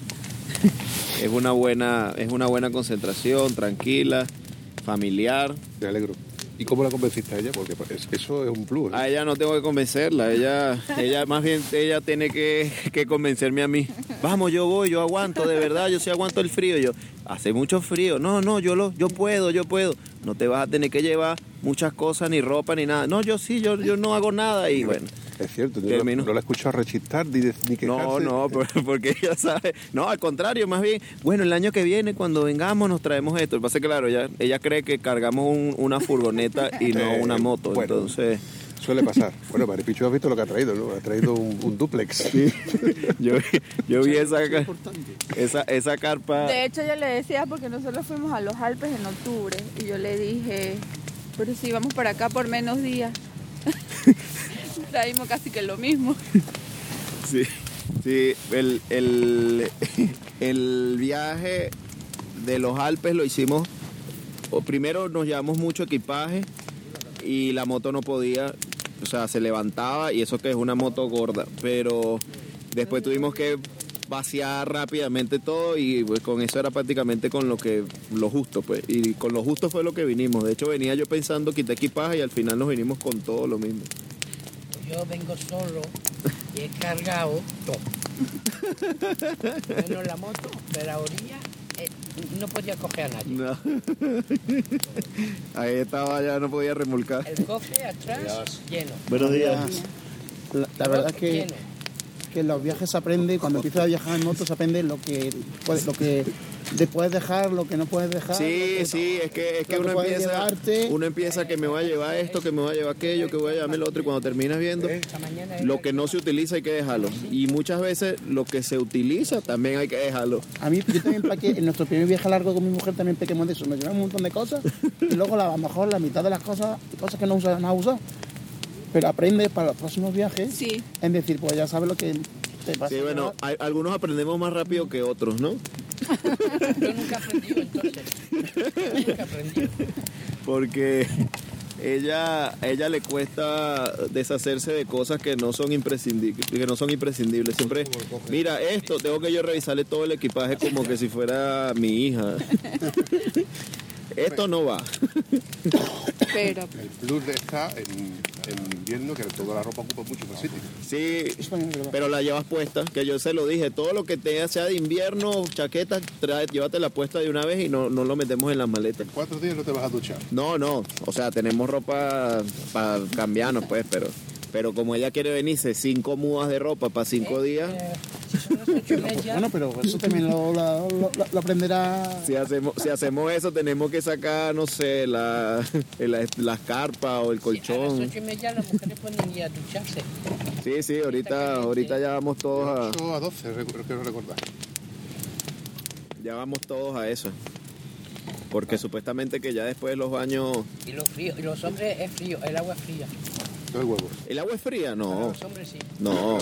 [SPEAKER 8] [laughs] es, una buena, es una buena concentración, tranquila, familiar.
[SPEAKER 2] Me alegro. ¿Y cómo la convenciste a ella? Porque pues, eso es un plus. ¿no?
[SPEAKER 8] A ella no tengo que convencerla, ella, ella más bien ella tiene que, que convencerme a mí. Vamos, yo voy, yo aguanto, de verdad, yo sí aguanto el frío. Yo, hace mucho frío. No, no, yo lo, yo puedo, yo puedo. No te vas a tener que llevar muchas cosas, ni ropa, ni nada. No, yo sí, yo, yo no hago nada. Y bueno,
[SPEAKER 2] Es cierto, yo no, no la he escuchado rechistar ni, de- ni quejarse.
[SPEAKER 8] no, no, por- [laughs] porque ella sabe. No, al contrario, más bien, bueno, el año que viene, cuando vengamos, nos traemos esto. Lo que pasa es que, claro, ella, ella cree que cargamos un- una furgoneta y no [laughs]
[SPEAKER 2] Eh,
[SPEAKER 8] una moto.
[SPEAKER 2] bueno.
[SPEAKER 8] Entonces,
[SPEAKER 2] Suele pasar. [laughs] Bueno, Maripichu has visto lo que ha traído, ¿no? Ha traído un, un duplex.
[SPEAKER 8] yo, yo vi esa, esa, esa carpa.
[SPEAKER 9] De hecho, yo le decía, porque nosotros fuimos a los Alpes en octubre, y yo le dije, pero si vamos para acá por menos días, [laughs] traímos casi que lo mismo. [laughs]
[SPEAKER 8] Sí, sí el, el, [laughs] el viaje de los Alpes lo hicimos, primero nos llevamos mucho equipaje y la moto no podía, o sea, se levantaba y eso que es una moto gorda, pero después tuvimos que vaciar rápidamente todo y pues con eso era prácticamente con lo que lo justo pues y con lo justo fue lo que vinimos de hecho venía yo pensando quitar equipaje y al final nos vinimos con todo lo mismo
[SPEAKER 10] Yo vengo solo y he cargado todo. Menos la moto, de la orilla, eh, no podía coger a nadie.
[SPEAKER 8] No. ahí estaba ya no podía remolcar
[SPEAKER 10] El cofre atrás lleno.
[SPEAKER 11] Buenos días.
[SPEAKER 4] La, la verdad es que,
[SPEAKER 10] Lleno.
[SPEAKER 4] que en los viajes se aprende, cuando empiezas a viajar en moto se aprende lo que puedes, lo que te puedes dejar, lo que no puedes dejar.
[SPEAKER 8] Sí, sí, es que, es que uno empieza,
[SPEAKER 4] llevarte.
[SPEAKER 8] uno empieza que me voy a llevar esto, que me voy a llevar aquello, que voy a llevarme lo otro, y cuando terminas viendo, lo que no se utiliza hay que dejarlo. Y muchas veces lo que se utiliza también hay que dejarlo.
[SPEAKER 4] A mí, yo también plaqué, en nuestro primer viaje largo con mi mujer también pequemos de eso. Nos llevamos un montón de cosas y luego la- a lo mejor la mitad de las cosas, cosas que no, usa, no has usado. Pero aprendes para los próximos viajes
[SPEAKER 9] Sí.
[SPEAKER 4] en decir, pues ya sabes lo que te pasa.
[SPEAKER 8] Sí, bueno, hay- algunos aprendemos más rápido que otros, ¿no?
[SPEAKER 10] Yo nunca he aprendido entonces.
[SPEAKER 8] Porque ella, ella le cuesta deshacerse de cosas que no son imprescindibles, que no son imprescindibles. Siempre, mira, esto tengo que yo revisarle todo el equipaje como que si fuera mi hija. Esto no va.
[SPEAKER 9] Pero [laughs]
[SPEAKER 2] El plus está en, en invierno que toda la ropa ocupa mucho más sitio.
[SPEAKER 8] Sí, pero la llevas puesta, que yo se lo dije, todo lo que te sea de invierno, chaqueta, trae, llévatela puesta de una vez y no, no lo metemos en las maletas.
[SPEAKER 2] Cuatro días no te vas a duchar.
[SPEAKER 8] No, no, o sea, tenemos ropa para cambiarnos, pues, pero, pero como ella quiere venirse cinco mudas de ropa para cinco días,
[SPEAKER 10] Eh, si son las ocho y media,
[SPEAKER 4] Bueno, pero eso también lo, lo- lo- lo aprenderá.
[SPEAKER 8] si hacemos, si hacemos eso tenemos que sacar, no sé, la, la- las carpas o el
[SPEAKER 10] a las
[SPEAKER 8] colchón.
[SPEAKER 10] ocho y media las mujeres pueden ir a ducharse.
[SPEAKER 8] Sí, sí, ahorita, ahorita ya vamos todos a,
[SPEAKER 2] 8 a 12, recu- quiero recordar.
[SPEAKER 8] ya vamos todos a eso. Porque supuestamente que ya después de los baños...
[SPEAKER 10] Y los fríos, y los hombres es frío, el agua es fría.
[SPEAKER 2] Todo el huevo.
[SPEAKER 8] ¿El agua es fría? No,
[SPEAKER 10] Los hombres sí.
[SPEAKER 8] no.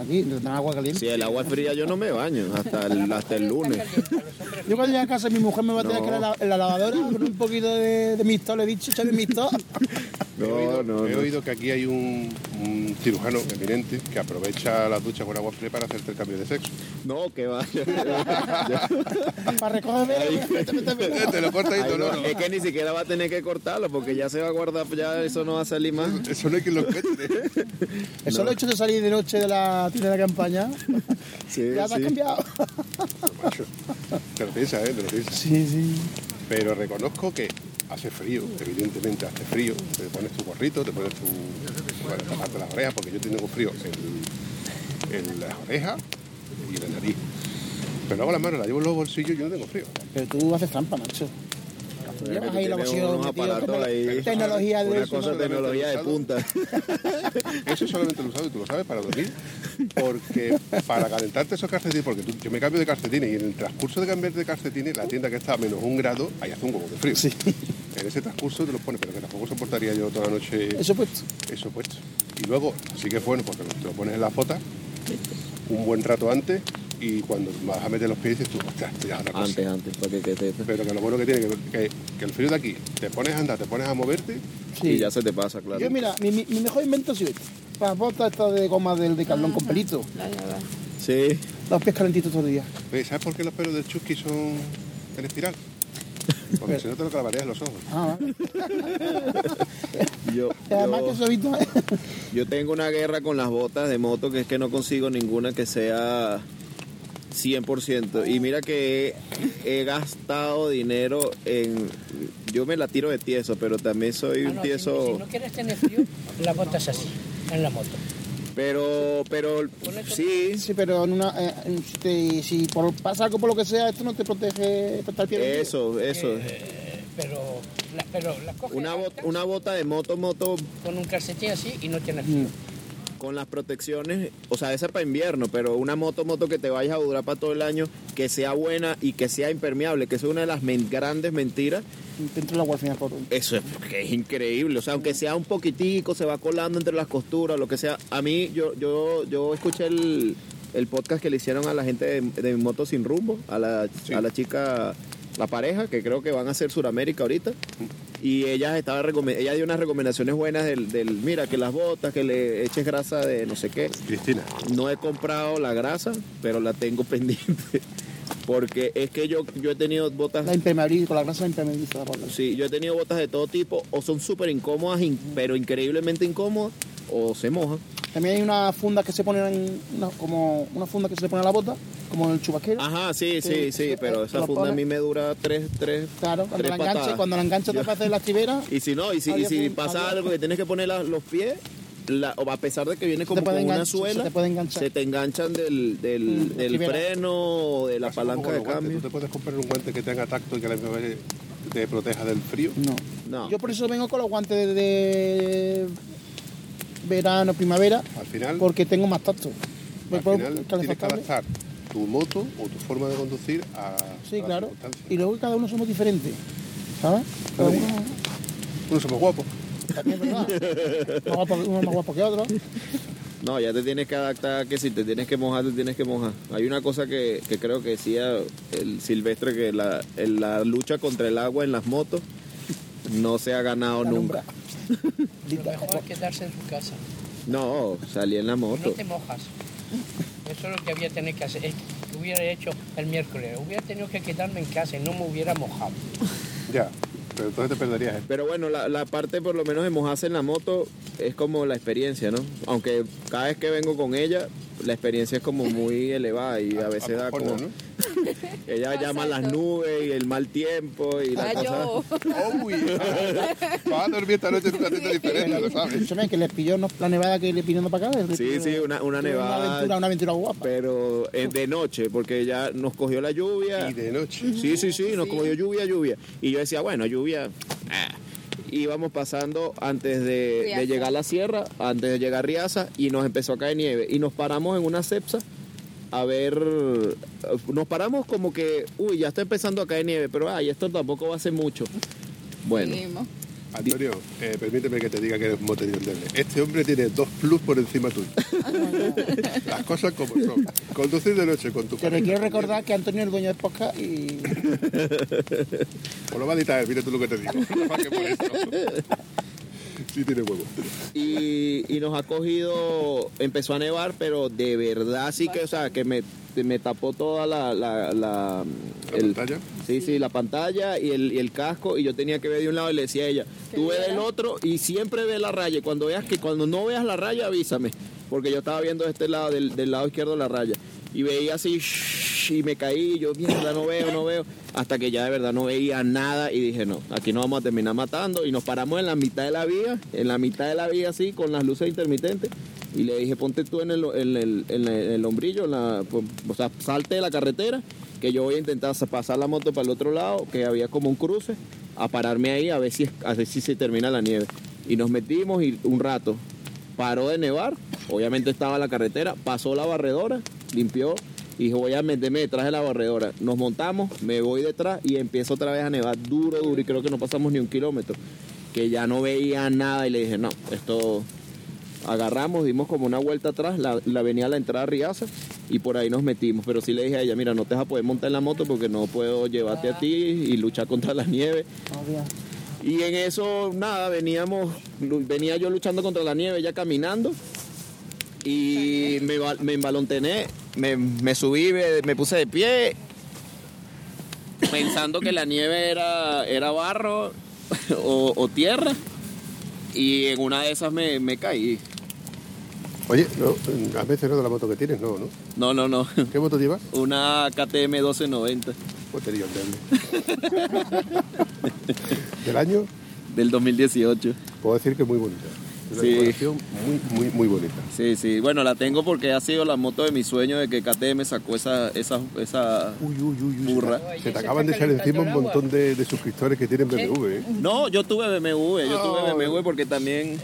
[SPEAKER 4] Aquí, agua caliente.
[SPEAKER 8] Si el agua es fría yo no me baño hasta el, hasta el lunes.
[SPEAKER 4] Yo cuando llegue a casa mi mujer me va a tener
[SPEAKER 8] No.
[SPEAKER 4] que la, la- en la lavadora con un poquito de, de mistol, le he dicho, échale mistol. [laughs]
[SPEAKER 2] he
[SPEAKER 8] No,
[SPEAKER 2] oído,
[SPEAKER 8] no,
[SPEAKER 2] he
[SPEAKER 8] no.
[SPEAKER 2] oído que aquí hay un, un cirujano eminente que aprovecha la ducha con agua fría para hacerte el cambio de sexo.
[SPEAKER 8] No, que va. [laughs]
[SPEAKER 4] Para recogerme.
[SPEAKER 2] te lo corta y
[SPEAKER 8] Ay, no,
[SPEAKER 2] dolor.
[SPEAKER 8] es que ni siquiera va a tener que cortarlo porque ya se va a guardar, ya eso no va a salir más.
[SPEAKER 2] Eso no hay quien lo encuentre.
[SPEAKER 4] El solo hecho de salir de noche de la tienda de campaña,
[SPEAKER 8] Sí,
[SPEAKER 4] ya te has
[SPEAKER 8] sí.
[SPEAKER 4] cambiado.
[SPEAKER 2] Macho, te lo piensas, ¿eh? Te lo piensas.
[SPEAKER 4] Sí, sí.
[SPEAKER 2] Pero reconozco que hace frío, evidentemente hace frío. Te pones tu gorrito, te pones tu. Taparte las orejas, porque yo tengo frío en, en las orejas y en la nariz. Pero luego las manos las llevo en los bolsillos y yo no tengo frío.
[SPEAKER 4] Pero tú haces trampa, macho. Llevas ahí la. Tecnología de
[SPEAKER 8] Una cosa
[SPEAKER 4] ¿no?
[SPEAKER 8] tecnología de punta. [laughs]
[SPEAKER 2] Eso solamente lo usado y tú lo sabes para dormir. Porque para calentarte esos calcetines, porque tú- yo me cambio de calcetines y en el transcurso de cambiar de calcetines, la tienda que está a menos un grado, ahí hace un huevo de frío. En ese transcurso te los pones, pero que tampoco soportaría yo toda la noche
[SPEAKER 4] Eso pues.
[SPEAKER 2] eso puesto. Y luego, sí que es bueno porque te lo pones en las botas un buen rato antes y cuando vas a meter los pies dices tú, ostras, esto ya es otra cosa.
[SPEAKER 8] Antes, antes, para que, te-
[SPEAKER 2] Pero que lo bueno que tiene, que, que, que el frío de aquí, te pones a andar, te pones a moverte,
[SPEAKER 4] Sí.
[SPEAKER 8] Y ya se te pasa, claro.
[SPEAKER 4] Yo, mira, mi, mejor invento ha sido este. Las botas estas de goma del decalón con pelito.
[SPEAKER 9] la verdad.
[SPEAKER 8] Sí.
[SPEAKER 4] Los pies calentitos todo el día.
[SPEAKER 2] ¿sabes por qué los pelos del chusqui son en espiral? Porque si no te lo clavarías en los ojos.
[SPEAKER 4] Ah, vale.
[SPEAKER 8] Yo,
[SPEAKER 4] Y [laughs] Además
[SPEAKER 8] yo-
[SPEAKER 4] que eso he visto.
[SPEAKER 8] Yo tengo una guerra con las botas de moto que es que no consigo ninguna que sea 100%. Y mira que he, he gastado dinero en... Yo me la tiro de tieso, pero también soy
[SPEAKER 10] Ah,
[SPEAKER 8] un
[SPEAKER 10] no, si,
[SPEAKER 8] tieso...
[SPEAKER 10] si no quieres tener frío, la botas así, en la moto.
[SPEAKER 8] Pero, pero sí,
[SPEAKER 4] Sí, pero en una, eh, en- si, te- si por, pasa algo por lo que sea, esto no te protege estar pie
[SPEAKER 8] eso, eso.
[SPEAKER 10] Eh, pero, la, pero la coges
[SPEAKER 8] Una, bot- una bota de moto, moto
[SPEAKER 10] con un calcetín así y no tienes frío.
[SPEAKER 8] Con las protecciones, o sea, esa para invierno, pero una moto, moto que te vaya a durar para todo el año, que sea buena y que sea impermeable, que es una de las men- grandes mentiras.
[SPEAKER 4] El agua al final por
[SPEAKER 8] Eso es, que es increíble, o sea, aunque sea un poquitico, se va colando entre las costuras, lo que sea. A mí, yo, yo, yo escuché el, el podcast que le hicieron a la gente de, de Moto Sin Rumbo, a la, a la chica, la pareja, que creo que van a hacer Suramérica ahorita. Y ella estaba ella dio unas recomendaciones buenas del, del, mira, que las botas, que le eches grasa de no sé qué.
[SPEAKER 12] Cristina.
[SPEAKER 8] No he comprado la grasa, pero la tengo [laughs] pendiente. Porque es que yo, yo he tenido botas
[SPEAKER 4] La impermeabiliza, con la grasa impermeabiliza la.
[SPEAKER 8] Sí, yo he tenido botas de todo tipo, o son súper incómodas, in- pero increíblemente incómodas, o se mojan.
[SPEAKER 4] También hay una funda que se pone en una, como una funda que se le pone a la bota, como en el chubasquero.
[SPEAKER 8] Ajá, sí, sí,
[SPEAKER 4] Sí,
[SPEAKER 8] pero esa funda a mí me dura tres, tres,
[SPEAKER 4] Claro, cuando
[SPEAKER 8] tres
[SPEAKER 4] la enganche, cuando la engancha te
[SPEAKER 8] Yo-
[SPEAKER 4] parece la tibera, [laughs]
[SPEAKER 8] Y si no, y si, y pasa algo que tienes que poner la- los pies, la- o a pesar de que viene como con una
[SPEAKER 4] se
[SPEAKER 8] suela,
[SPEAKER 4] te puede enganchar.
[SPEAKER 8] se te enganchan del, del,
[SPEAKER 4] Mm,
[SPEAKER 8] del freno o de la palanca de
[SPEAKER 12] los guantes.
[SPEAKER 8] cambio.
[SPEAKER 12] ¿Tú te puedes comprar un guante que tenga tacto y que a la misma vez te proteja del frío?
[SPEAKER 4] no.
[SPEAKER 8] No.
[SPEAKER 4] Yo por eso vengo con los guantes de, de verano, primavera,
[SPEAKER 12] Al final,
[SPEAKER 4] porque tengo más tacto. Me
[SPEAKER 12] al
[SPEAKER 4] puedo
[SPEAKER 12] final tienes que adaptar tu moto o tu forma de conducir a
[SPEAKER 4] Sí,
[SPEAKER 12] a
[SPEAKER 4] claro. Y luego cada uno somos diferentes. ¿Sabes? Cada Uno
[SPEAKER 12] somos guapos.
[SPEAKER 4] También, ¿verdad? Más uno más guapo que otro.
[SPEAKER 8] No, ya te tienes que adaptar que si te tienes que mojar, te tienes que mojar. Hay una cosa que, que creo que decía el Silvestre, que la, el- la lucha contra el agua en las motos no se ha ganado
[SPEAKER 4] La
[SPEAKER 8] nunca. [laughs]
[SPEAKER 10] Lo mejor es quedarse en su casa.
[SPEAKER 8] No, salí en la
[SPEAKER 10] No
[SPEAKER 8] moto.
[SPEAKER 10] te mojas. Eso es lo que había tenido que hacer. Es que hubiera hecho el miércoles. Hubiera tenido que quedarme en casa y no me hubiera mojado.
[SPEAKER 12] Ya, pero entonces te perderías esto.
[SPEAKER 8] Pero bueno, la, la parte por lo menos de mojarse en la moto es como la experiencia, ¿no? Aunque cada vez que vengo con ella, la experiencia es como muy elevada y a veces da como... [laughs] Ella llama las nubes y el mal tiempo y la
[SPEAKER 9] Ah,
[SPEAKER 8] cosa...
[SPEAKER 9] yo.
[SPEAKER 12] Uy, vas a dormir esta noche en un cantito diferente, lo sabes.
[SPEAKER 4] Escúchame, que les pilló no- la nevada que le pilló para acá.
[SPEAKER 8] Sí, sí, una, una
[SPEAKER 4] Una
[SPEAKER 8] nevada.
[SPEAKER 4] aventura, una aventura guapa.
[SPEAKER 8] Pero de noche, porque ya nos cogió la lluvia.
[SPEAKER 12] Y de noche.
[SPEAKER 8] Sí, sí, sí, nos cogió lluvia, lluvia. Y yo decía, bueno, lluvia. ah. Íbamos pasando antes de,
[SPEAKER 9] Riaza.
[SPEAKER 8] de llegar a la sierra, antes de llegar a Riaza, y nos empezó a caer nieve. Y nos paramos en una cepsa a ver. Nos paramos como que, uy, ya está empezando a caer nieve, pero ay, esto tampoco va a ser mucho. Bueno,
[SPEAKER 9] Seguimos.
[SPEAKER 12] Antonio, eh, permíteme que te diga que eres un motorista endeble. Este hombre tiene dos plus por encima tuyo. [laughs] Las cosas como son. Conducir de noche con tu
[SPEAKER 4] Pero quiero recordar que Antonio es el dueño de podcast y
[SPEAKER 12] Pues lo va a editar mira tú lo que te digo. [laughs] Sí tiene huevo.
[SPEAKER 8] y, y nos ha cogido, empezó a nevar, pero de verdad sí que, o sea, que me, me tapó toda la... la, la-
[SPEAKER 12] ¿La
[SPEAKER 8] el-
[SPEAKER 12] pantalla?
[SPEAKER 8] Sí, sí, la pantalla y el, y el casco y yo tenía que ver de un lado y le decía a ella, tú ve del otro y siempre ve la raya. Y Cuando veas que cuando no veas la raya, avísame. Porque yo estaba viendo de este lado, del, del lado izquierdo la raya. Y veía así shhh, y me caí, y yo mierda, no veo, no veo. Hasta que ya de verdad no veía nada y dije, no, aquí nos vamos a terminar matando. Y nos paramos en la mitad de la vía, en la mitad de la vía así, con las luces intermitentes. Y le dije, ponte tú en el, en el, en el- hombrillo, pues, o sea, salte de la carretera, que yo voy a intentar sa- pasar la moto para el otro lado, que había como un cruce, a pararme ahí a ver si, a ver si se termina la nieve. Y nos metimos y un rato paró de nevar, obviamente estaba la carretera, pasó la barredora, limpió y dijo voy a meterme detrás de la barredora. Nos montamos, me voy detrás y empiezo otra vez a nevar duro, duro y creo que no pasamos ni un kilómetro, que ya no veía nada y le dije no, esto agarramos, dimos como una vuelta atrás, la, la venía a la entrada a Riaza y por ahí nos metimos, pero sí le dije a ella, mira, no te vas a poder montar en la moto porque no puedo llevarte a ti y luchar contra la nieve. Y en eso, nada, veníamos, venía yo luchando contra la nieve, ya caminando. Y me, me embalontené, me, me subí, me, me puse de pie, pensando que la nieve era, era barro [laughs] o, o tierra. Y en una de esas me, me caí.
[SPEAKER 12] Oye, no, has mencionado la moto que tienes, no, ¿no?
[SPEAKER 8] No, no, no.
[SPEAKER 12] ¿Qué moto llevas? [laughs]
[SPEAKER 8] Una KTM 1290
[SPEAKER 12] Pues te digo, endeble. [laughs] ¿Del año?
[SPEAKER 8] del 2018.
[SPEAKER 12] Puedo decir que muy bonita. Una
[SPEAKER 8] Sí.
[SPEAKER 12] muy, muy, muy bonita.
[SPEAKER 8] Sí, sí. Bueno, la tengo porque ha sido la moto de mi sueño de que KTM sacó esa, esa, esa
[SPEAKER 12] Uy, uy, uy, uy.
[SPEAKER 8] burra.
[SPEAKER 12] Se te acaban de echar encima un montón de, de suscriptores que tienen BMW, ¿eh?
[SPEAKER 8] No, yo tuve BMW, yo tuve
[SPEAKER 12] Oh.
[SPEAKER 8] BMW porque también...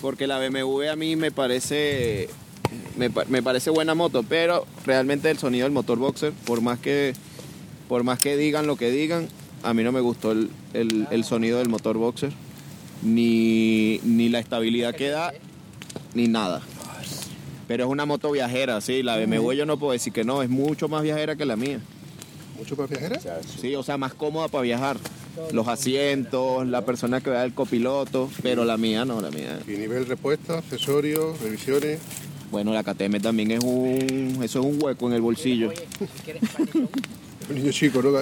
[SPEAKER 8] Porque la BMW a mí me parece... Me, pa- me parece buena moto, pero realmente el sonido del motor boxer, por más que, por más que digan lo que digan, a mí no me gustó el, el- el sonido del motor boxer, ni, ni la estabilidad que da, ni nada. Pero es una moto viajera, sí, la BMW yo no puedo decir que no, es mucho más viajera que la mía.
[SPEAKER 12] ¿Mucho más viajera?
[SPEAKER 8] Sí, o sea, más cómoda para viajar. Los asientos, la persona que va del copiloto, pero la mía no, la mía.
[SPEAKER 2] Y nivel repuesto, accesorios, revisiones.
[SPEAKER 8] Bueno, la KTM también es un, eso es un hueco en el bolsillo. [laughs]
[SPEAKER 2] Un niño chico, ¿no?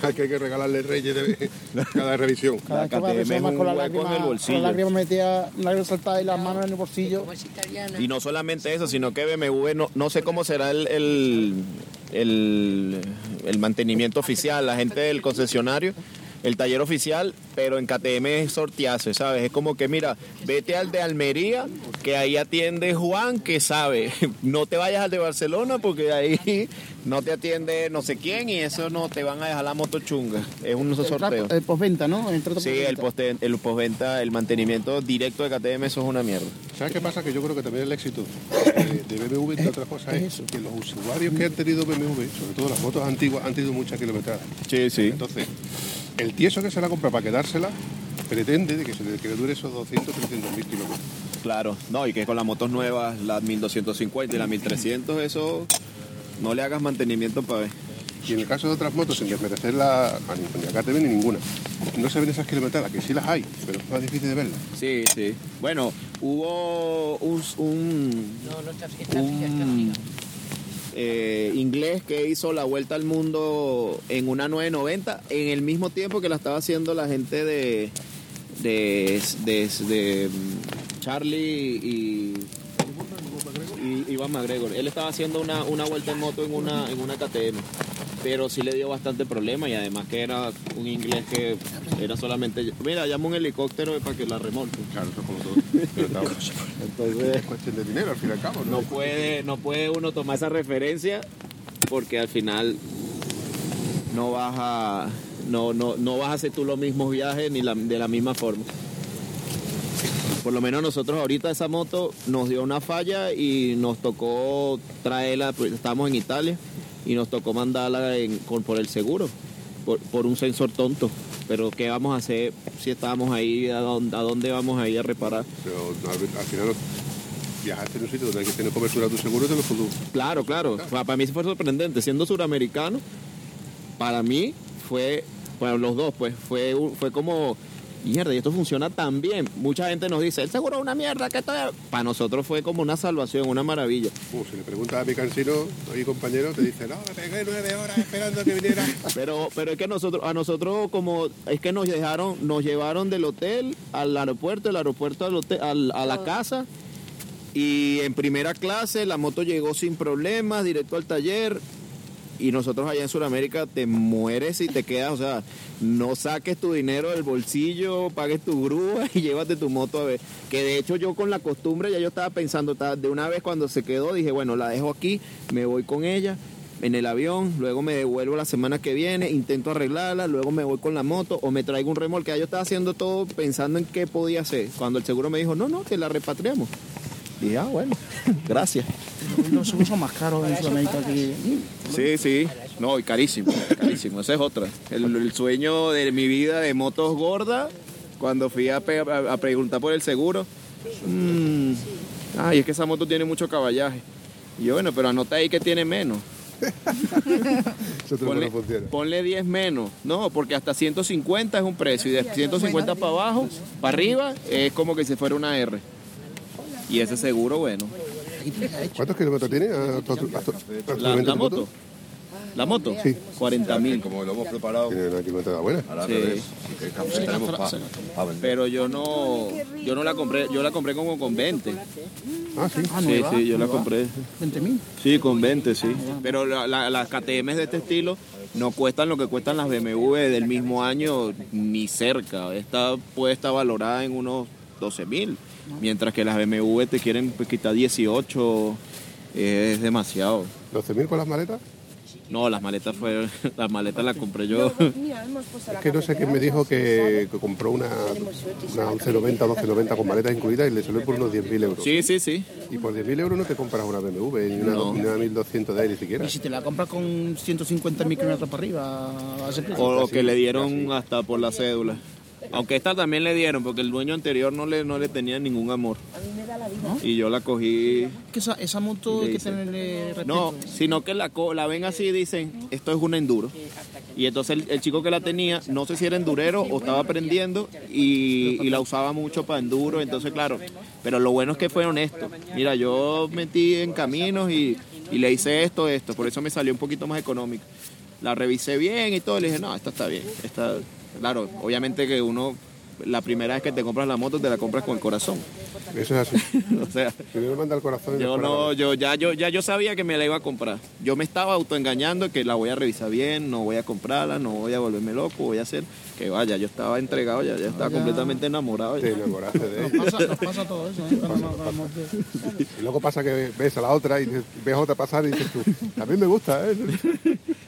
[SPEAKER 2] Que hay que regalarle reyes de cada revisión.
[SPEAKER 4] Cada vez que va a resolver con la lágrima, con la lágrima metida, la lágrima saltada y las manos en el bolsillo.
[SPEAKER 8] Y no solamente eso, sino que BMW, no, no sé cómo será el, el, el- el mantenimiento oficial, la gente del concesionario, el taller oficial, pero en KTM es sortearse, ¿sabes? Es como que, mira, vete al de Almería, que ahí atiende Juan, que sabe. [laughs] No te vayas al de Barcelona, porque ahí no te atiende no sé quién y eso no te van a dejar la moto chunga. Es un sorteo.
[SPEAKER 4] El postventa, ¿no? El trato
[SPEAKER 8] Sí, el,
[SPEAKER 4] postventa.
[SPEAKER 8] poste- el postventa, el mantenimiento directo de KTM, eso es una mierda.
[SPEAKER 2] ¿Sabes qué pasa? Que yo creo que también el éxito de, de BMW, entre otras cosas, es que los usuarios que han tenido BMW, sobre todo las motos antiguas, han tenido mucha kilometrada.
[SPEAKER 8] Sí, sí.
[SPEAKER 2] Entonces, el tieso que se la compra para quedársela pretende de que, se le, que le dure esos 200, 300 mil kilómetros.
[SPEAKER 8] Claro, no, y que con las motos nuevas, las 1250 y las 1300, eso no le hagas mantenimiento para ver.
[SPEAKER 2] Y en el caso de otras motos, sin desmerecer la, a ni, ni a KTM ni ninguna, no se ven esas kilometradas, que sí las hay, pero es más difícil de verlas.
[SPEAKER 8] Sí, sí. Bueno, hubo un, un, un, eh, inglés que hizo la vuelta al mundo en una 990 en el mismo tiempo que la estaba haciendo la gente de de, de, mm, Charlie y, y Iván McGregor. Él estaba haciendo una, una vuelta en moto en una, en una KTM, pero sí le dio bastante problema y además que era un inglés que era solamente, mira, llama un helicóptero para que la remolque.
[SPEAKER 2] Claro, eso es como todo.
[SPEAKER 8] Entonces,
[SPEAKER 2] es cuestión de dinero, al fin y al cabo.
[SPEAKER 8] no puede, no puede uno tomar esa referencia porque al final no vas a, no, no, no vas a hacer tú los mismos viajes ni la- de la misma forma. Por lo menos nosotros ahorita esa moto nos dio una falla y nos tocó traerla, pues, estamos en Italia y nos tocó mandarla en- con- por el seguro, por, por un sensor tonto. Pero ¿qué vamos a hacer si estábamos ahí? ¿A dónde, a dónde vamos a ir a reparar?
[SPEAKER 2] Pero al, al final viajaste en un sitio donde hay que tener cobertura de tu seguro te lo pudo.
[SPEAKER 8] Claro, claro. Pa- Para mí sí fue sorprendente. Siendo suramericano, para mí fue, bueno, los dos, pues, fue, fue como, mierda, y esto funciona tan bien. Mucha gente nos dice, el seguro es una mierda, que esto es-". Para nosotros fue como una salvación, una maravilla.
[SPEAKER 2] Uh, si le preguntas a mi cansino, oye compañero, te dice, no, me pegué nueve horas esperando que viniera. [laughs]
[SPEAKER 8] Pero, pero es que nosotros, a nosotros como, es que nos dejaron, nos llevaron del hotel al aeropuerto, del aeropuerto al hotel, al- a la casa. Y en primera clase la moto llegó sin problemas, directo al taller. Y nosotros allá en Sudamérica te mueres y te quedas, o sea, no saques tu dinero del bolsillo, pagues tu grúa [laughs] y llévate tu moto a ver. Que de hecho yo con la costumbre ya yo estaba pensando, de una vez cuando se quedó, dije, bueno, la dejo aquí, me voy con ella en el avión, luego me devuelvo la semana que viene, intento arreglarla, luego me voy con la moto o me traigo un remolque. Ya yo estaba haciendo todo pensando en qué podía hacer. Cuando el seguro me dijo, no, no, te la repatriamos. Dije, ah, bueno, [laughs] gracias.
[SPEAKER 4] Los son más caros en Sudamérica que...
[SPEAKER 8] Sí, sí. No, y carísimo, carísimo. Esa es otra. El, el sueño de mi vida de motos gordas, cuando fui a, pe- a- a preguntar por el seguro. mm, ay, es que esa moto tiene mucho caballaje. Y yo, bueno, pero anota ahí que tiene menos. [laughs]
[SPEAKER 2] Eso te lo
[SPEAKER 8] Ponle, ponle 10 menos. No, porque hasta 150 es un precio. Y de 150 para abajo, para arriba, es como que si fuera una R. Y ese seguro, bueno.
[SPEAKER 2] ¿Cuántos kilómetros tiene a tu, a tu- a tu
[SPEAKER 8] La, moto. ¿La moto?
[SPEAKER 2] Sí.
[SPEAKER 8] 40 mil.
[SPEAKER 13] Como lo hemos preparado
[SPEAKER 2] Tiene una kilometrada buena.
[SPEAKER 13] al
[SPEAKER 8] Sí.
[SPEAKER 13] revés, que casi tenemos para vender.
[SPEAKER 8] Pero yo no, yo no la compré, yo la compré como con 20.
[SPEAKER 2] Ah, sí.
[SPEAKER 4] Ah,
[SPEAKER 8] Sí,
[SPEAKER 4] nueva,
[SPEAKER 8] sí, yo la
[SPEAKER 4] nueva.
[SPEAKER 8] compré.
[SPEAKER 4] 20.000.
[SPEAKER 8] Sí, con 20, sí. Pero la- la- las KTM de este estilo no cuestan lo que cuestan las BMW del mismo año ni cerca. Esta puede estar valorada en unos 12 mil, mientras que las BMW te quieren pues, quitar 18. Es demasiado.
[SPEAKER 2] ¿12.000 con las maletas?
[SPEAKER 8] No, las maletas fue, [laughs] las maletas las compré yo.
[SPEAKER 2] Es que no sé quién me dijo que, que compró una, una 1190 1290 con maletas incluidas y le salió por unos 10.000 euros.
[SPEAKER 8] Sí, sí, sí.
[SPEAKER 2] Y por 10.000 euros no te compras una BMW ni una,
[SPEAKER 8] No.
[SPEAKER 2] ni una 1200 de ahí ni siquiera.
[SPEAKER 4] Y si te la compras con 150 mil kilómetros para arriba, a ese precio.
[SPEAKER 8] O que le dieron hasta por la cédula. Aunque esta también le dieron, porque el dueño anterior no le, no le tenía ningún amor. Y yo la cogí.
[SPEAKER 4] Que esa, esa moto hay que tenerle respeto.
[SPEAKER 8] No, sino que la, la ven así y dicen, esto es una enduro. Y entonces el, el chico que la tenía, no sé si era endurero o estaba aprendiendo y, y la usaba mucho para enduro, entonces claro, pero lo bueno es que fue honesto. Mira, yo metí en caminos y, y le hice esto, esto, por eso me salió un poquito más económico. La revisé bien y todo, y le dije, no, esta está bien. Esta, claro, obviamente que uno, la primera vez que te compras la moto, te la compras con el corazón.
[SPEAKER 2] Eso es así. [laughs]
[SPEAKER 8] o sea,
[SPEAKER 2] Primero manda el corazón y
[SPEAKER 8] yo no, yo ya yo ya yo sabía que me la iba a comprar. Yo me estaba autoengañando que la voy a revisar bien, no voy a comprarla, no voy a volverme loco, voy a hacer que vaya, yo estaba entregado ya, ya estaba completamente enamorado. ya.
[SPEAKER 2] Te enamoraste de
[SPEAKER 4] Nos pasa, nos pasa todo eso, ¿eh? Vamos de-
[SPEAKER 2] Y luego pasa que ves a la otra y ves a otra pasar y dices tú, también me gusta, ¿eh?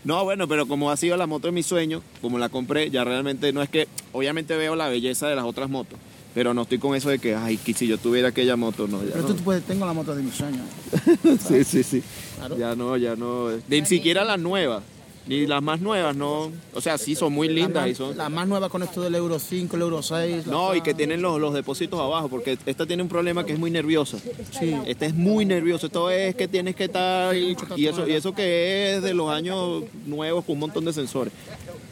[SPEAKER 8] No, bueno, pero como ha sido la moto de mi sueño, como la compré, ya realmente no es que, obviamente veo la belleza de las otras motos, pero no estoy con eso de que, ay, que si yo tuviera aquella moto, no, ya
[SPEAKER 4] Pero
[SPEAKER 8] no.
[SPEAKER 4] tú puedes, tengo la moto de mis sueños. [laughs]
[SPEAKER 8] Sí, sí, sí.
[SPEAKER 4] Claro.
[SPEAKER 8] Ya no, ya no. Ni siquiera las nuevas, ni las más nuevas, no. O sea, sí son muy lindas y son.
[SPEAKER 4] La más nueva con esto del Euro 5, el Euro 6. la-
[SPEAKER 8] No, y que tienen los, los depósitos abajo, porque esta tiene un problema que es muy nerviosa.
[SPEAKER 4] Sí.
[SPEAKER 8] Esta es muy nerviosa. Esto es que tienes que estar. Y eso, y eso que es de los años nuevos con un montón de sensores.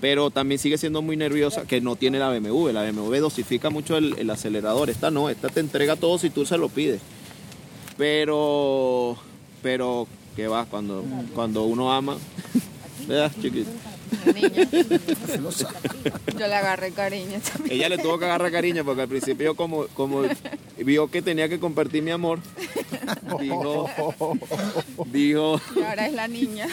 [SPEAKER 8] Pero también sigue siendo muy nerviosa, que no tiene la BMW. La BMW dosifica mucho el, el acelerador. Esta no, esta te entrega todo si tú se lo pides. Pero. Pero, ¿qué va? Cuando, cuando uno ama. ¿Verdad, chiquito?
[SPEAKER 9] Yo le agarré cariño también.
[SPEAKER 8] Ella le tuvo que agarrar cariño porque al principio como, como vio que tenía que compartir mi amor, dijo, dijo,
[SPEAKER 9] Y ahora es la niña.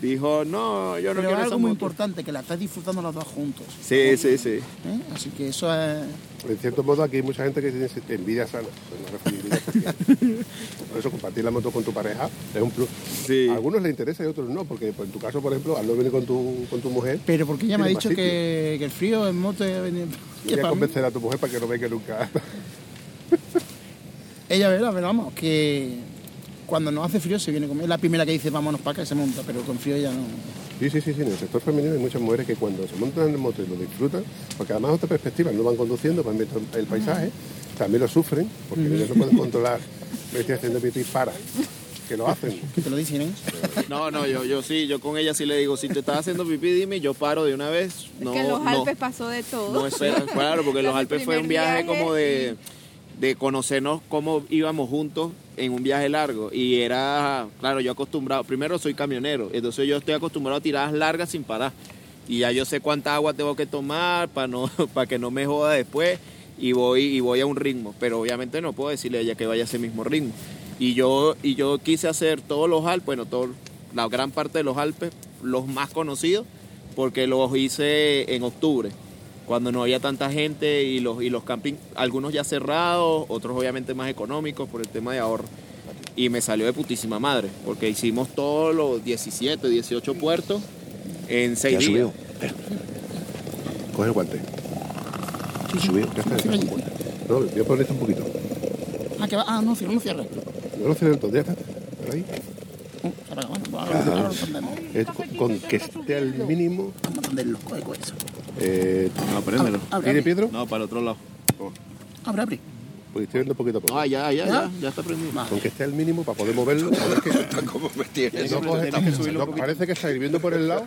[SPEAKER 8] dijo, no, yo no
[SPEAKER 4] Pero
[SPEAKER 8] quiero
[SPEAKER 4] es algo muy
[SPEAKER 8] moto".
[SPEAKER 4] importante, que la estás disfrutando los dos juntos.
[SPEAKER 8] Sí, sí, sí.
[SPEAKER 4] ¿eh? Así que eso es...
[SPEAKER 2] En cierto modo aquí hay mucha gente que tiene envidia sana. Pues no envidia Por eso compartir la moto con tu pareja es un plus. A algunos les interesa y a otros no, porque pues, en tu caso, por ejemplo, al no venir con tu, con tu mujer...
[SPEAKER 4] Pero porque ella me ha dicho que, que el frío en moto... venir-
[SPEAKER 2] Voy a convencer a tu mujer para que no venga nunca.
[SPEAKER 4] Ella verá, pero vamos, que cuando no hace frío se viene conmigo. Es la primera que dice vámonos para acá y se monta, pero con frío ya no.
[SPEAKER 2] Sí, sí, sí, sí. En el sector femenino hay muchas mujeres que cuando se montan en moto y lo disfrutan, porque además otra perspectiva, no van conduciendo, van viendo el paisaje, también lo sufren, porque ellos no pueden controlar, me estoy haciendo pipí, para, que lo hacen.
[SPEAKER 4] Que te lo dicen, ¿eh?
[SPEAKER 8] No, no, yo, yo sí, yo con ella sí le digo, si te estás haciendo pipí, dime, yo paro de una vez. No,
[SPEAKER 9] que en los
[SPEAKER 8] no,
[SPEAKER 9] Alpes pasó de todo.
[SPEAKER 8] no espera, claro, porque en los Alpes fue un viaje
[SPEAKER 9] viaje
[SPEAKER 8] como de, de conocernos cómo íbamos juntos en un viaje largo. Y era, claro, yo acostumbrado, primero soy camionero, entonces yo estoy acostumbrado a tiradas largas sin parar. Y ya yo sé cuánta agua tengo que tomar para no, [laughs] para que no me joda después. Y voy, y voy a un ritmo. Pero obviamente no puedo decirle a ella que vaya a ese mismo ritmo. Y yo, y yo quise hacer todos los Alpes, bueno, todo, la gran parte de los Alpes, los más conocidos, porque los hice en octubre cuando no había tanta gente y los, y los campings, algunos ya cerrados, otros obviamente más económicos por el tema de ahorro. Y me salió de putísima madre, porque hicimos todos los 17, 18 puertos en 6
[SPEAKER 2] ¿Ya
[SPEAKER 8] días.
[SPEAKER 2] subió? Coge el guante.
[SPEAKER 4] Sí,
[SPEAKER 2] Subió, ya está. No, voy a poner esto un poquito.
[SPEAKER 4] Ah, que va. Ah, no, cierra, no cierra.
[SPEAKER 2] No lo cierres todo, ya está. Ahí.
[SPEAKER 4] Uh, bueno, ahora, ahora lo
[SPEAKER 2] con, con que esté al mínimo.
[SPEAKER 4] Vamos a coge eso.
[SPEAKER 2] Eh,
[SPEAKER 8] No, préndelo.
[SPEAKER 4] Abre,
[SPEAKER 2] ¿Tiene
[SPEAKER 4] abre.
[SPEAKER 2] Pedro?
[SPEAKER 8] No, para el otro lado.
[SPEAKER 4] Abre, abre.
[SPEAKER 2] Pues estoy viendo poquito a poco.
[SPEAKER 8] No, ya, ya,
[SPEAKER 4] ¿Ya?
[SPEAKER 8] ya, ya está prendido.
[SPEAKER 2] Con que esté al mínimo para poder moverlo. A ver que, [laughs]
[SPEAKER 13] ¿Cómo me tienes?
[SPEAKER 2] no coge-
[SPEAKER 8] Tienes que subirlo un
[SPEAKER 2] no,
[SPEAKER 8] poquito.
[SPEAKER 2] parece que está hirviendo por el lado,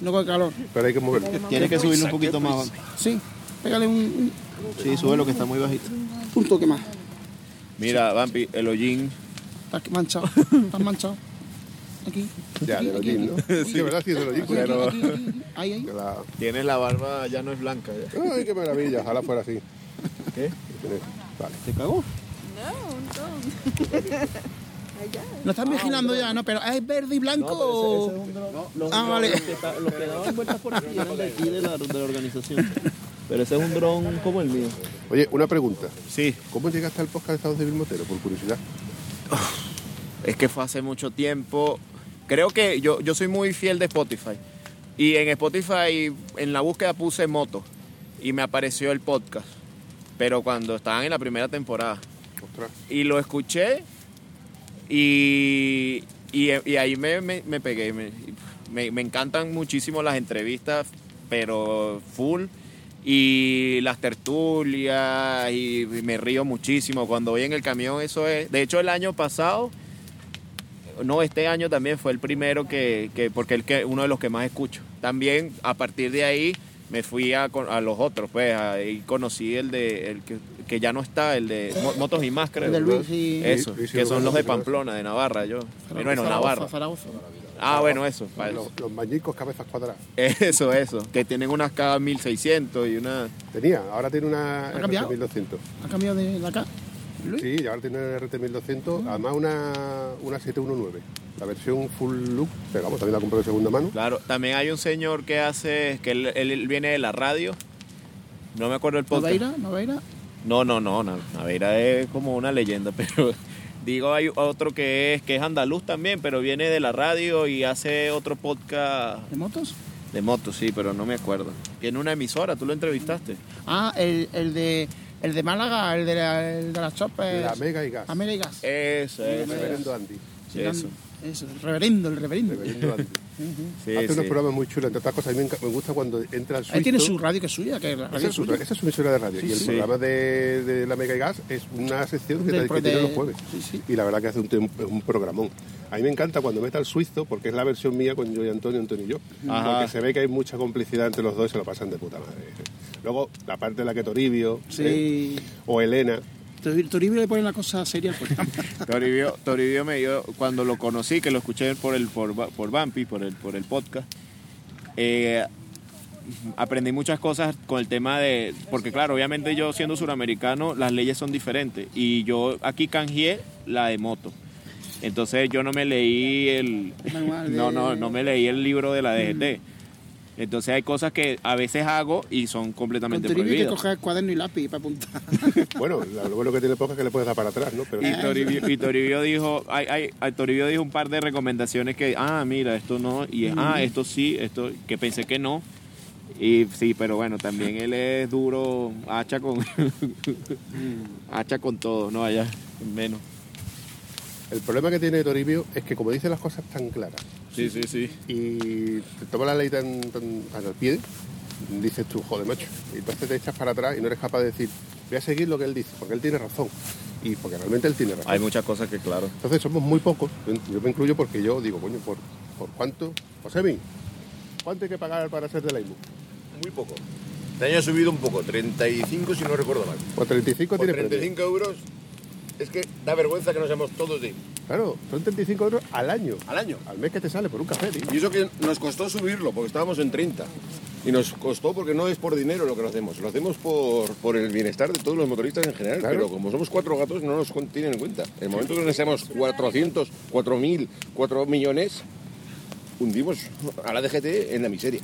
[SPEAKER 4] No coge calor.
[SPEAKER 2] pero hay que moverlo.
[SPEAKER 8] Tienes que subirlo un poquito más.
[SPEAKER 4] Sí, pégale un, un,
[SPEAKER 8] Sí, sube lo que está muy bajito.
[SPEAKER 4] un toque más.
[SPEAKER 8] Mira, Vampi, el hollín.
[SPEAKER 4] Estás manchado. Estás manchado. Aquí.
[SPEAKER 2] Ya,
[SPEAKER 4] aquí,
[SPEAKER 2] de los jeans, ¿no? Sí, ¿verdad? Sí, de los jeans. Pero...
[SPEAKER 4] Ahí, ahí.
[SPEAKER 2] la-
[SPEAKER 8] Tienes la barba, ya no es blanca. ya.
[SPEAKER 2] Ay, qué maravilla, ojalá fuera así.
[SPEAKER 8] ¿Qué?
[SPEAKER 2] Vale.
[SPEAKER 8] ¿Te cagó?
[SPEAKER 9] No, un ton. [laughs] Allá.
[SPEAKER 4] Lo están vigilando ya, ¿no? Pero ¿es verde y blanco o...?
[SPEAKER 8] Los,
[SPEAKER 4] Ah, vale.
[SPEAKER 8] los que, está- los que daban vueltas por aquí eran de aquí de la, de la organización. Pero ese es un dron como el mío.
[SPEAKER 2] Oye, una pregunta.
[SPEAKER 8] Sí.
[SPEAKER 2] ¿Cómo llegaste al podcast de Estado Civil Motero? Por curiosidad. [laughs]
[SPEAKER 8] Es que fue hace mucho tiempo. Creo que yo, yo soy muy fiel de Spotify. Y en Spotify, en la búsqueda puse moto. Y me apareció el podcast. Pero cuando estaban en la primera temporada.
[SPEAKER 2] Ostras.
[SPEAKER 8] Y lo escuché. Y, y, y ahí me, me- me pegué. Me, me- encantan muchísimo las entrevistas, pero full. Y las tertulias. Y, y me río muchísimo. Cuando voy en el camión, eso es. De hecho, el año pasado no, este año también fue el primero que, que porque el que uno de los que más escucho. también a partir de ahí me fui a, con- a los otros, pues ahí conocí el de el que, que ya no está, el de Mo- Motos y Máscaras.
[SPEAKER 4] El de Luis y-
[SPEAKER 8] Eso,
[SPEAKER 2] Luis y
[SPEAKER 8] que son los de
[SPEAKER 2] ¿no?
[SPEAKER 8] Pamplona, de Navarra, yo. Bueno,
[SPEAKER 4] Zaragoza,
[SPEAKER 8] Navarra.
[SPEAKER 4] Zaragoza.
[SPEAKER 8] Ah, bueno, eso. para eso.
[SPEAKER 2] Los, los mañicos cabezas cuadradas. [laughs]
[SPEAKER 8] Eso, eso. Que tienen unas K1600 y una...
[SPEAKER 2] Tenía, ahora tiene una
[SPEAKER 4] ¿Ha cambiado?
[SPEAKER 2] RT1200.
[SPEAKER 4] ¿Ha cambiado de la acá?
[SPEAKER 2] Sí, ahora tiene una RT1200, además una, una 719. La versión full look, pero vamos, también la compré de segunda mano.
[SPEAKER 8] Claro, también hay un señor que hace, que él, él- él viene de la radio. No me acuerdo el podcast.
[SPEAKER 4] ¿Naveira? ¿Naveira?
[SPEAKER 8] No, no, no, no. Naveira es como una leyenda, [laughs] pero digo, hay otro que es, que es andaluz también, pero viene de la radio y hace otro podcast
[SPEAKER 4] ¿De motos?
[SPEAKER 8] de motos, sí, pero no me acuerdo. Tiene una emisora, tú lo entrevistaste.
[SPEAKER 4] Ah, el, el de el de Málaga, el de, la, el de las.
[SPEAKER 2] La Mega y Gas.
[SPEAKER 4] La Mega y Gas.
[SPEAKER 8] Eso,
[SPEAKER 2] El
[SPEAKER 8] eso.
[SPEAKER 2] reverendo Andy.
[SPEAKER 8] Sí, eso.
[SPEAKER 4] Eso, el reverendo, el reverendo.
[SPEAKER 2] Reverendo Andy.
[SPEAKER 8] Sí,
[SPEAKER 2] Hace unos programas muy chulos, entre otras cosas. A mí me, gusta cuando entra el suizo.
[SPEAKER 4] Ahí tiene su radio que es suya, que la radio
[SPEAKER 2] Esa
[SPEAKER 4] es
[SPEAKER 2] es, su,
[SPEAKER 4] suya.
[SPEAKER 2] esa es su emisora de radio. y el
[SPEAKER 8] sí.
[SPEAKER 2] programa de, de la Mega y Gas es una sección que,
[SPEAKER 4] Del
[SPEAKER 2] que tiene
[SPEAKER 4] de-
[SPEAKER 2] los jueves.
[SPEAKER 4] sí, sí.
[SPEAKER 2] Y la verdad que hace un, un programón. A mí me encanta cuando mete al suizo, porque es la versión mía con yo y Antonio, Antonio y yo.
[SPEAKER 8] Ajá.
[SPEAKER 2] Porque se ve que hay mucha complicidad entre los dos y se lo pasan de puta madre. Luego, la parte de la que Toribio ¿eh?
[SPEAKER 4] Sí.
[SPEAKER 2] o Elena.
[SPEAKER 4] Tor- Toribio le pone la cosa seria al programa. [laughs]
[SPEAKER 8] Toribio, Toribio me dio, cuando lo conocí, que lo escuché por el por, por Bumpy, por el, por el podcast, eh, aprendí muchas cosas con el tema de, porque claro, obviamente yo siendo suramericano, las leyes son diferentes y yo aquí canjeé la de moto. Entonces yo no me leí el,
[SPEAKER 4] Manual [laughs] de-
[SPEAKER 8] no, no, no me leí el libro de la DGT. Entonces hay cosas que a veces hago y son
[SPEAKER 4] Con
[SPEAKER 8] completamente
[SPEAKER 4] Toribio hay que
[SPEAKER 8] prohibidas.
[SPEAKER 4] coger cuaderno y lápiz para apuntar. [laughs]
[SPEAKER 2] Bueno, lo bueno que tiene poca es que le puedes dar para atrás, ¿no? Pero
[SPEAKER 8] Y Toribio, y Toribio dijo, ay, ay, ay, Toribio dijo un par de recomendaciones que, ah, mira, esto no, y ah, esto sí, esto, que pensé que no. Y sí, pero bueno, también él es duro, hacha con, [laughs] hacha con todo, no allá, menos.
[SPEAKER 2] El problema que tiene Toribio es que como dice las cosas tan claras
[SPEAKER 8] Sí, sí, sí.
[SPEAKER 2] y te toma la ley tan, tan, tan al pie, dices tú, joder, macho. Y entonces te echas para atrás y no eres capaz de decir, voy a seguir lo que él dice, porque él tiene razón. Y porque realmente él tiene razón.
[SPEAKER 8] Hay muchas cosas que, claro.
[SPEAKER 2] Entonces somos muy pocos, yo me incluyo porque yo digo, coño, ¿por, por cuánto? Josemi, ¿cuánto hay que pagar para ser de la IMU?
[SPEAKER 13] Muy poco. Este año ha subido un poco, 35 si no recuerdo mal.
[SPEAKER 2] Por 35
[SPEAKER 13] Por
[SPEAKER 2] tiene premio.
[SPEAKER 13] 35 euros es que da vergüenza que no seamos todos de
[SPEAKER 2] Claro, son 35 euros al año.
[SPEAKER 13] al año.
[SPEAKER 2] Al mes que te sale por un café, tío.
[SPEAKER 13] Y eso que nos costó subirlo, porque estábamos en 30. Y nos costó porque no es por dinero lo que lo hacemos, lo hacemos por, por el bienestar de todos los motoristas en general.
[SPEAKER 2] Claro.
[SPEAKER 13] Pero como somos cuatro gatos, no nos tienen en cuenta. En el momento que nos seamos 400, 4.000, 4 millones, hundimos a la DGT en la miseria.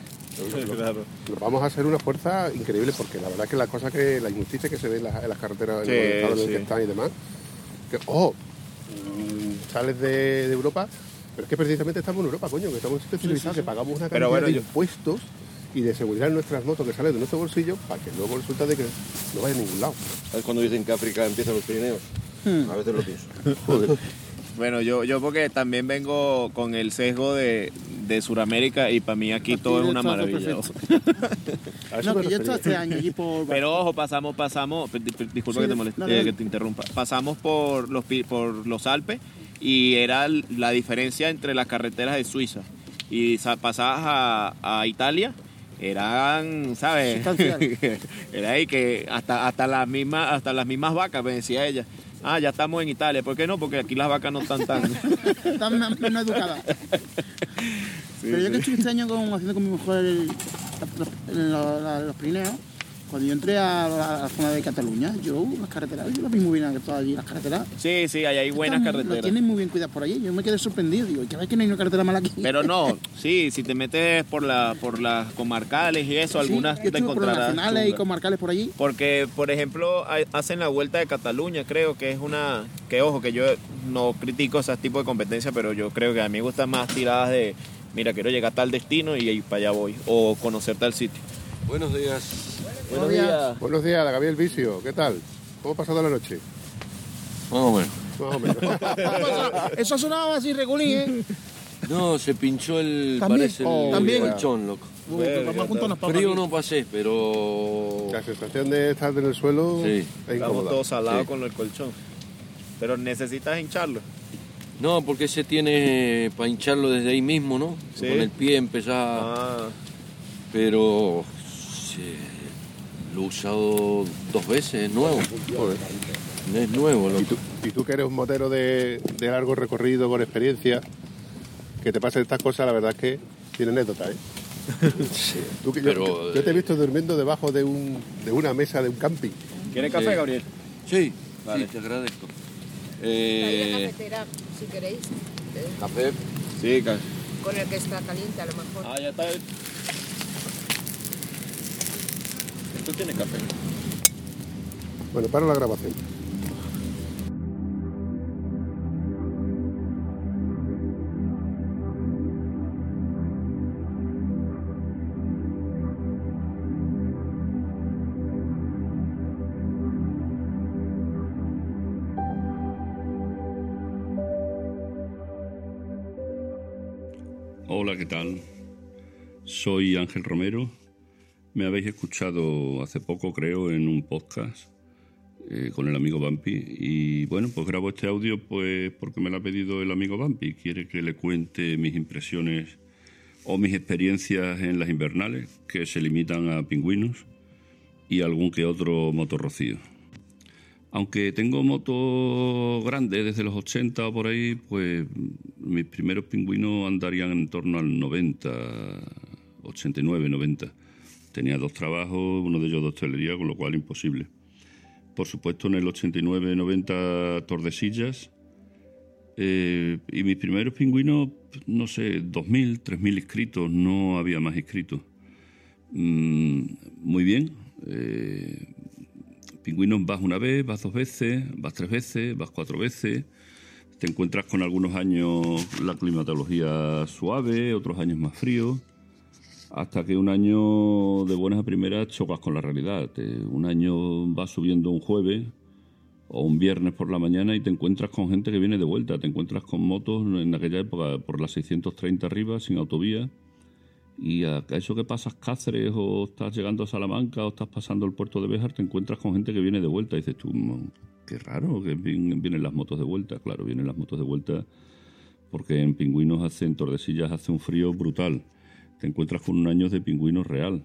[SPEAKER 8] Claro.
[SPEAKER 2] Nos vamos a hacer una fuerza increíble porque la verdad que la cosa que la injusticia que se ve en las, en las carreteras
[SPEAKER 8] Sí,
[SPEAKER 2] en el estado en el
[SPEAKER 8] sí.
[SPEAKER 2] que están y demás que oh mm, sales de, de Europa pero es que precisamente estamos en Europa coño que estamos en un sitio civilizado que pagamos una cantidad
[SPEAKER 8] bueno,
[SPEAKER 2] de
[SPEAKER 8] yo-
[SPEAKER 2] impuestos y de seguridad en nuestras motos que salen de nuestro bolsillo para que luego resulta de que no vaya a ningún lado
[SPEAKER 13] ¿Sabes cuando dicen que África empieza los Pirineos? A veces lo pienso. [laughs]
[SPEAKER 2] Joder.
[SPEAKER 8] Bueno, yo, yo porque también vengo con el sesgo de, de Sudamérica y para mí aquí todo es una maravilla. [laughs]
[SPEAKER 4] No, que yo
[SPEAKER 2] refería.
[SPEAKER 4] estoy este año allí por...
[SPEAKER 8] Pero ojo, pasamos, pasamos, disculpa
[SPEAKER 4] Sí,
[SPEAKER 8] que te moleste,
[SPEAKER 4] dale.
[SPEAKER 8] que te interrumpa. Pasamos por los por los Alpes y era la diferencia entre las carreteras de Suiza y sa- pasabas a, a Italia eran, ¿sabes? [laughs] Era ahí que hasta hasta las mismas hasta las mismas vacas me decía ella. Ah, ya estamos en Italia. ¿Por qué no? Porque aquí las vacas no están tan. [laughs]
[SPEAKER 4] Están men- menos educadas. Pero yo que estoy este año con- haciendo con mi mujer el- los Pirineos, cuando yo entré a la, a la zona de Cataluña, yo las carreteras, yo las vi muy bien todas allí, las carreteras.
[SPEAKER 8] Sí, sí, ahí hay buenas
[SPEAKER 4] están-
[SPEAKER 8] carreteras.
[SPEAKER 4] tienen muy bien cuidadas por allí. Yo me quedé sorprendido. Digo, ya ves que no hay una carretera mala aquí.
[SPEAKER 8] Pero no, [laughs] sí, si te metes por la por las comarcales y eso,
[SPEAKER 4] Sí,
[SPEAKER 8] algunas te
[SPEAKER 4] estuve por
[SPEAKER 8] encontrarás.
[SPEAKER 4] nacionales y comarcales por allí.
[SPEAKER 8] Porque, por ejemplo, hay- hacen la vuelta de Cataluña, creo que es una. Que ojo, que yo no critico ese tipo de competencia, pero yo creo que a mí me gustan más tiradas de. Mira, quiero llegar a tal destino y ahí para allá voy. O conocer tal sitio.
[SPEAKER 13] Buenos días.
[SPEAKER 8] Buenos
[SPEAKER 4] días.
[SPEAKER 8] días.
[SPEAKER 2] buenos días Gabriel Vicio ¿qué tal? ¿cómo ha pasado la noche?
[SPEAKER 13] Más o menos.
[SPEAKER 2] más o menos [laughs]
[SPEAKER 4] Eso sonaba así regulín, ¿eh?
[SPEAKER 13] No, se pinchó el,
[SPEAKER 4] ¿También?
[SPEAKER 13] parece
[SPEAKER 4] Oh,
[SPEAKER 13] el
[SPEAKER 4] ¿también?
[SPEAKER 13] colchón, loco. Frío no pasé, pero...
[SPEAKER 2] la sensación de estar en el suelo
[SPEAKER 13] Sí.
[SPEAKER 2] es
[SPEAKER 8] Estamos todos salados
[SPEAKER 13] Sí.
[SPEAKER 8] con el colchón. Pero necesitas hincharlo.
[SPEAKER 13] No, porque ese tiene para hincharlo desde ahí mismo, ¿no?
[SPEAKER 8] Sí.
[SPEAKER 13] Con el pie empezar...
[SPEAKER 8] Ah,
[SPEAKER 14] pero sí, lo he usado dos veces, es nuevo. Es nuevo.
[SPEAKER 12] ¿Y tú, y tú que eres un motero de, de largo recorrido, con experiencia, que te pasen estas cosas, la verdad es que tiene anécdota, ¿eh? [laughs]
[SPEAKER 14] Sí,
[SPEAKER 12] Tú que- yo-
[SPEAKER 14] pero,
[SPEAKER 12] yo, te he visto durmiendo debajo de, un, de una mesa de un camping.
[SPEAKER 6] ¿Quieres
[SPEAKER 14] café,
[SPEAKER 6] Gabriel?
[SPEAKER 14] Sí,
[SPEAKER 6] Vale.
[SPEAKER 14] sí, te agradezco.
[SPEAKER 15] Hay
[SPEAKER 14] Eh,
[SPEAKER 15] cafetera, si queréis, eh,
[SPEAKER 14] café.
[SPEAKER 8] Sí, ca-
[SPEAKER 15] con el que está caliente a lo mejor.
[SPEAKER 6] Ah, ya está.
[SPEAKER 13] Esto tiene café.
[SPEAKER 12] Bueno, para la grabación.
[SPEAKER 16] Hola, ¿qué tal? Soy Ángel Romero. Me habéis escuchado hace poco, creo, en un podcast eh, con el amigo Bampi. Y bueno, pues grabo este audio pues porque me lo ha pedido el amigo Bampi. Quiere que le cuente mis impresiones o mis experiencias en las invernales, que se limitan a pingüinos y algún que otro motorrocío. Aunque tengo motos grandes desde los 80 o por ahí, pues mis primeros pingüinos andarían en torno al 90, 89, 90. Tenía dos trabajos, uno de ellos de hostelería, con lo cual imposible. Por supuesto, en el 89, 90 Tordesillas. Eh, y mis primeros pingüinos, no sé, 2.000, 3.000 inscritos, no había más inscritos. Mm, muy bien. eh, pingüinos vas una vez, vas dos veces, vas tres veces, vas cuatro veces. Te encuentras con algunos años la climatología suave, otros años más frío, hasta que un año de buenas a primeras chocas con la realidad. Un año vas subiendo un jueves o un viernes por la mañana y te encuentras con gente que viene de vuelta. Te encuentras con motos en aquella época por las 630 arriba, sin autovía. Y a eso que pasas Cáceres o estás llegando a Salamanca o estás pasando el puerto de Béjar, te encuentras con gente que viene de vuelta. Y dices tú, "Mm, qué raro que vienen las motos de vuelta. Claro, vienen las motos de vuelta porque en Pingüinos hace, en Tordesillas hace un frío brutal. Te encuentras con un año de pingüinos real.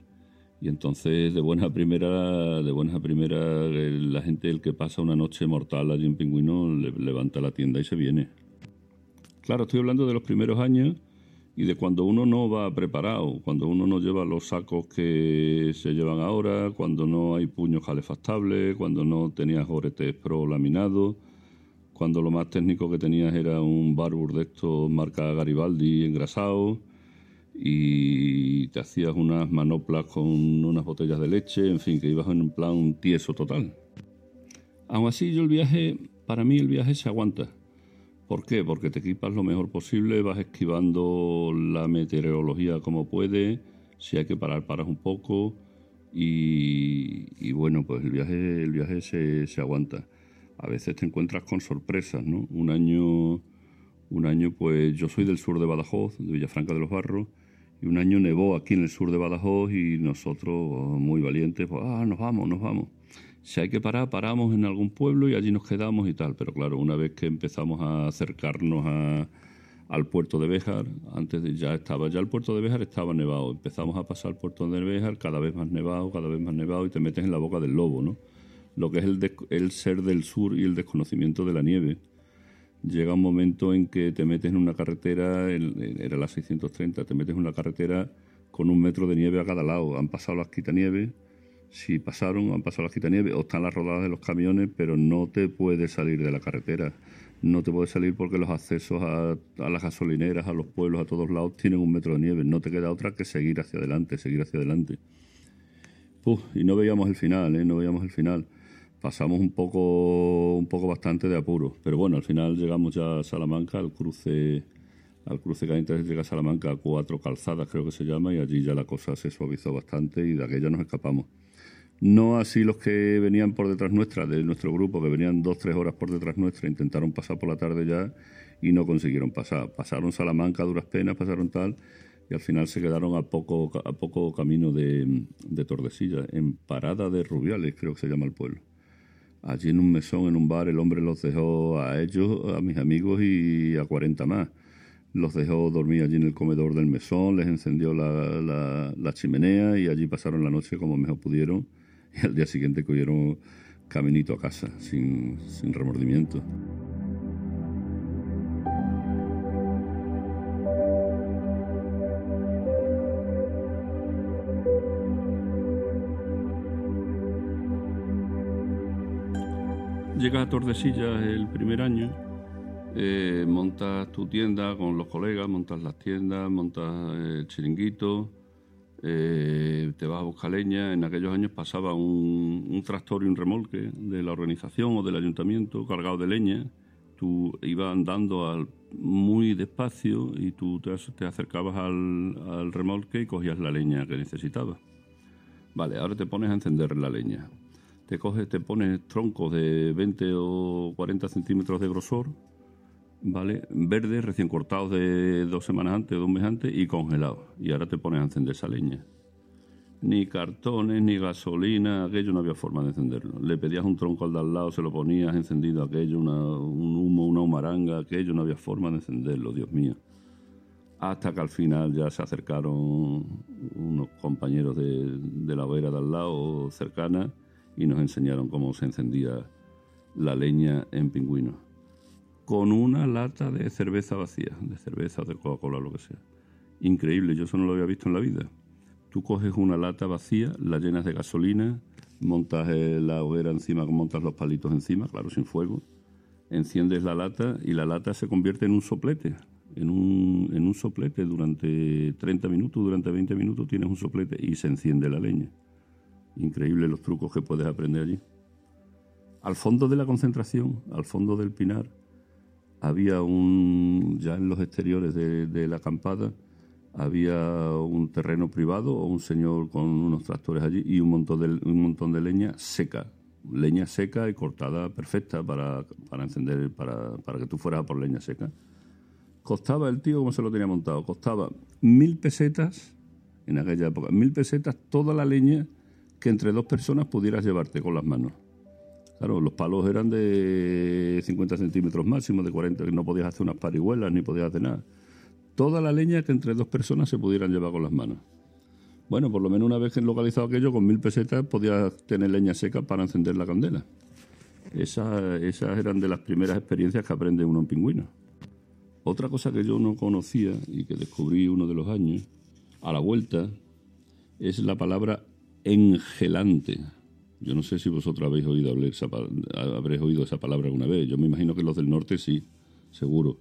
[SPEAKER 16] Y entonces, de buena primera, de buena primera, la gente, el que pasa una noche mortal allí en Pingüino, le- levanta la tienda y se viene. Claro, estoy hablando de los primeros años y de cuando uno no va preparado, cuando uno no lleva los sacos que se llevan ahora, cuando no hay puños calefactables, cuando no tenías goretes pro laminados, cuando lo más técnico que tenías era un Barbour de estos marca Garibaldi engrasado y te hacías unas manoplas con unas botellas de leche, en fin, que ibas en un plan tieso total. Aún así, yo el viaje, para mí el viaje se aguanta. ¿Por qué? Porque te equipas lo mejor posible, vas esquivando la meteorología como puedes, si hay que parar, paras un poco y, y bueno, pues el viaje, el viaje se, se aguanta. A veces te encuentras con sorpresas, ¿no? Un año, un año, pues yo soy del sur de Badajoz, de Villafranca de los Barros, y un año nevó aquí en el sur de Badajoz y nosotros, muy valientes, pues, ah, nos vamos, nos vamos. Si hay que parar, paramos en algún pueblo y allí nos quedamos y tal. Pero claro, una vez que empezamos a acercarnos a- al puerto de Béjar, antes de ya estaba, ya el puerto de Béjar estaba nevado. Empezamos a pasar el puerto de Béjar, cada vez más nevado, cada vez más nevado y te metes en la boca del lobo, ¿no? Lo que es el, el ser del sur y el desconocimiento de la nieve. Llega un momento en que te metes en una carretera, era la 630, te metes en una carretera con un metro de nieve a cada lado. Han pasado las quitanieves, si pasaron, han pasado las quitanieves, o están las rodadas de los camiones, pero no te puedes salir de la carretera. No te puedes salir porque los accesos a, a las gasolineras, a los pueblos, a todos lados, tienen un metro de nieve. No te queda otra que seguir hacia adelante, seguir hacia adelante. Uf, y no veíamos el final, ¿eh? No veíamos el final. Pasamos un poco, un poco bastante de apuro. Pero bueno, al final llegamos ya a Salamanca, al cruce, al cruce antes llega a Salamanca, a cuatro calzadas creo que se llama, y allí ya la cosa se suavizó bastante y de aquella nos escapamos. No así los que venían por detrás nuestra, de nuestro grupo, que venían dos, tres horas por detrás nuestra, intentaron pasar por la tarde ya y no consiguieron pasar. Pasaron Salamanca a duras penas, pasaron tal, y al final se quedaron a poco, a poco camino de, de Tordesillas, en Parada de Rubiales, creo que se llama el pueblo. Allí en un mesón, en un bar, el hombre los dejó a ellos, a mis amigos y a 40 más. los dejó dormir allí en el comedor del mesón, les encendió la, chimenea y allí pasaron la noche como mejor pudieron y al día siguiente cogieron caminito a casa sin, sin remordimiento. Llegas a Tordesillas el primer año, eh, montas tu tienda con los colegas, montas las tiendas, montas el chiringuito, eh, te vas a buscar leña. En aquellos años pasaba un, un tractor y un remolque de la organización o del ayuntamiento cargado de leña. Tú ibas andando al- muy despacio y tú te acercabas al, al remolque y cogías la leña que necesitabas. Vale, ahora te pones a encender la leña. Te coges, te pones troncos de 20 o 40 centímetros de grosor, ¿vale? Verdes, recién cortados de dos semanas antes, dos meses antes y congelados. Y ahora te pones a encender esa leña. Ni cartones, ni gasolina, aquello no había forma de encenderlo. Le pedías un tronco al de al lado, se lo ponías encendido aquello, una- un humo, una humaranga, aquello no había forma de encenderlo, Dios mío. Hasta que al final ya se acercaron unos compañeros de, de la hoguera de al lado cercana y nos enseñaron cómo se encendía la leña en pingüinos con una lata de cerveza vacía, de cerveza, de Coca-Cola, lo que sea. Increíble, yo eso no lo había visto en la vida. Tú coges una lata vacía, la llenas de gasolina, montas la hoguera encima, montas los palitos encima, claro, sin fuego, enciendes la lata y la lata se convierte en un soplete, en un, en un soplete durante 30 minutos, durante 20 minutos tienes un soplete y se enciende la leña. Increíble los trucos que puedes aprender allí. Al fondo de la concentración, al fondo del pinar, había un, ya en los exteriores de, la acampada, había un terreno privado o un señor con unos tractores allí y un montón de, un montón de leña seca, leña seca y cortada perfecta para, para encender, para, para que tú fueras por leña seca. Costaba el tío, como se lo tenía montado, costaba mil pesetas, en aquella época, mil pesetas toda la leña que entre dos personas pudieras llevarte con las manos. Claro, los palos eran de 50 centímetros máximo, de 40, que no podías hacer unas parihuelas ni podías hacer nada. Toda la leña que entre dos personas se pudieran llevar con las manos. Bueno, por lo menos una vez que he localizado aquello, con mil pesetas podías tener leña seca para encender la candela. Esas, esas eran de las primeras experiencias que aprende uno en pingüino. Otra cosa que yo no conocía y que descubrí uno de los años, a la vuelta, es la palabra engelante. Yo no sé si vosotros habéis oído hablar esa, habréis oído esa palabra alguna vez. Yo me imagino que los del norte sí, seguro.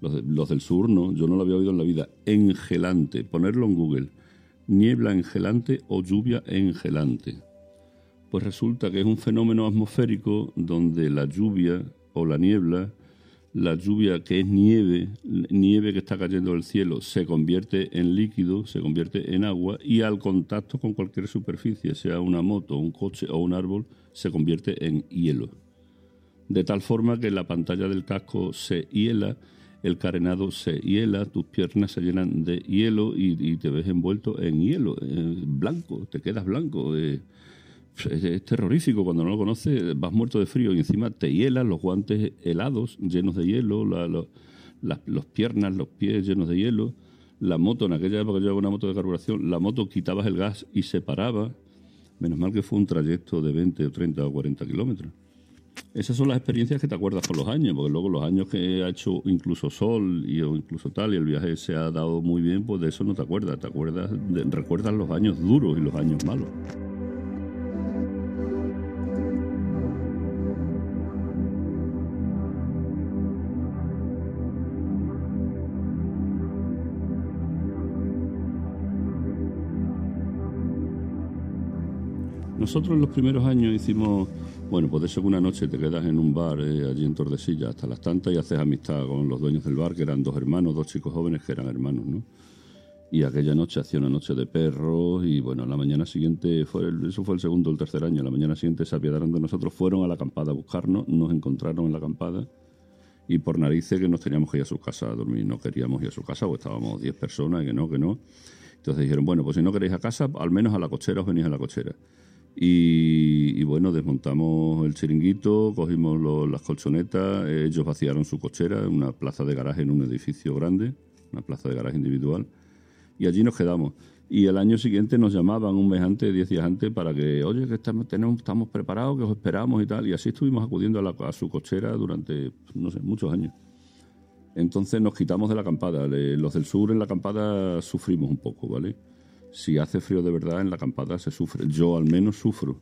[SPEAKER 16] Los, los del sur no, yo no lo había oído en la vida. Engelante, ponerlo en Google. Niebla engelante o lluvia engelante. Pues resulta que es un fenómeno atmosférico donde la lluvia o la niebla, la lluvia que es nieve, nieve que está cayendo del cielo, se convierte en líquido, se convierte en agua y al contacto con cualquier superficie, sea una moto, un coche o un árbol, se convierte en hielo. De tal forma que la pantalla del casco se hiela, el carenado se hiela, tus piernas se llenan de hielo y, y te ves envuelto en hielo, eh, blanco, te quedas blanco. eh. Es, terrorífico cuando no lo conoces, vas muerto de frío y encima te hielas, los guantes helados, llenos de hielo, la, la- las los piernas, los pies llenos de hielo. La moto, en aquella época yo una moto de carburación, la moto quitabas el gas y se paraba. Menos mal que fue un trayecto de 20 o 30 o 40 kilómetros. Esas son las experiencias que te acuerdas con los años, porque luego los años que ha hecho incluso sol y o incluso tal, y el viaje se ha dado muy bien, pues de eso no te acuerdas, te acuerdas, recuerdas los años duros y los años malos. Nosotros en los primeros años hicimos, bueno, pues de eso una noche te quedas en un bar eh, allí en Tordesillas hasta las tantas y haces amistad con los dueños del bar, que eran dos hermanos, dos chicos jóvenes que eran hermanos, ¿no? Y aquella noche hacía una noche de perros y bueno, la mañana siguiente, fue el- eso fue el segundo o el tercer año, la mañana siguiente se apiadaron de nosotros, fueron a la acampada a buscarnos, nos encontraron en la acampada y por narices que nos teníamos que ir a su casa a dormir, no queríamos ir a su casa, o estábamos 10 personas, y que no, que no. Entonces dijeron, bueno, pues si no queréis a casa, al menos a la cochera os venís a la cochera. Y, y bueno, desmontamos el chiringuito, cogimos lo- las colchonetas, ellos vaciaron su cochera una plaza de garaje en un edificio grande una plaza de garaje individual, y allí nos quedamos. Y el año siguiente nos llamaban un mes antes, diez días antes, para que, oye, que estamos, tenemos, estamos preparados, que os esperamos y tal. Y así estuvimos acudiendo a, su cochera durante, no sé, muchos años. Entonces nos quitamos de la acampada. Los del sur en la acampada sufrimos un poco, ¿vale? Si hace frío de verdad, en la acampada se sufre. Yo al menos sufro.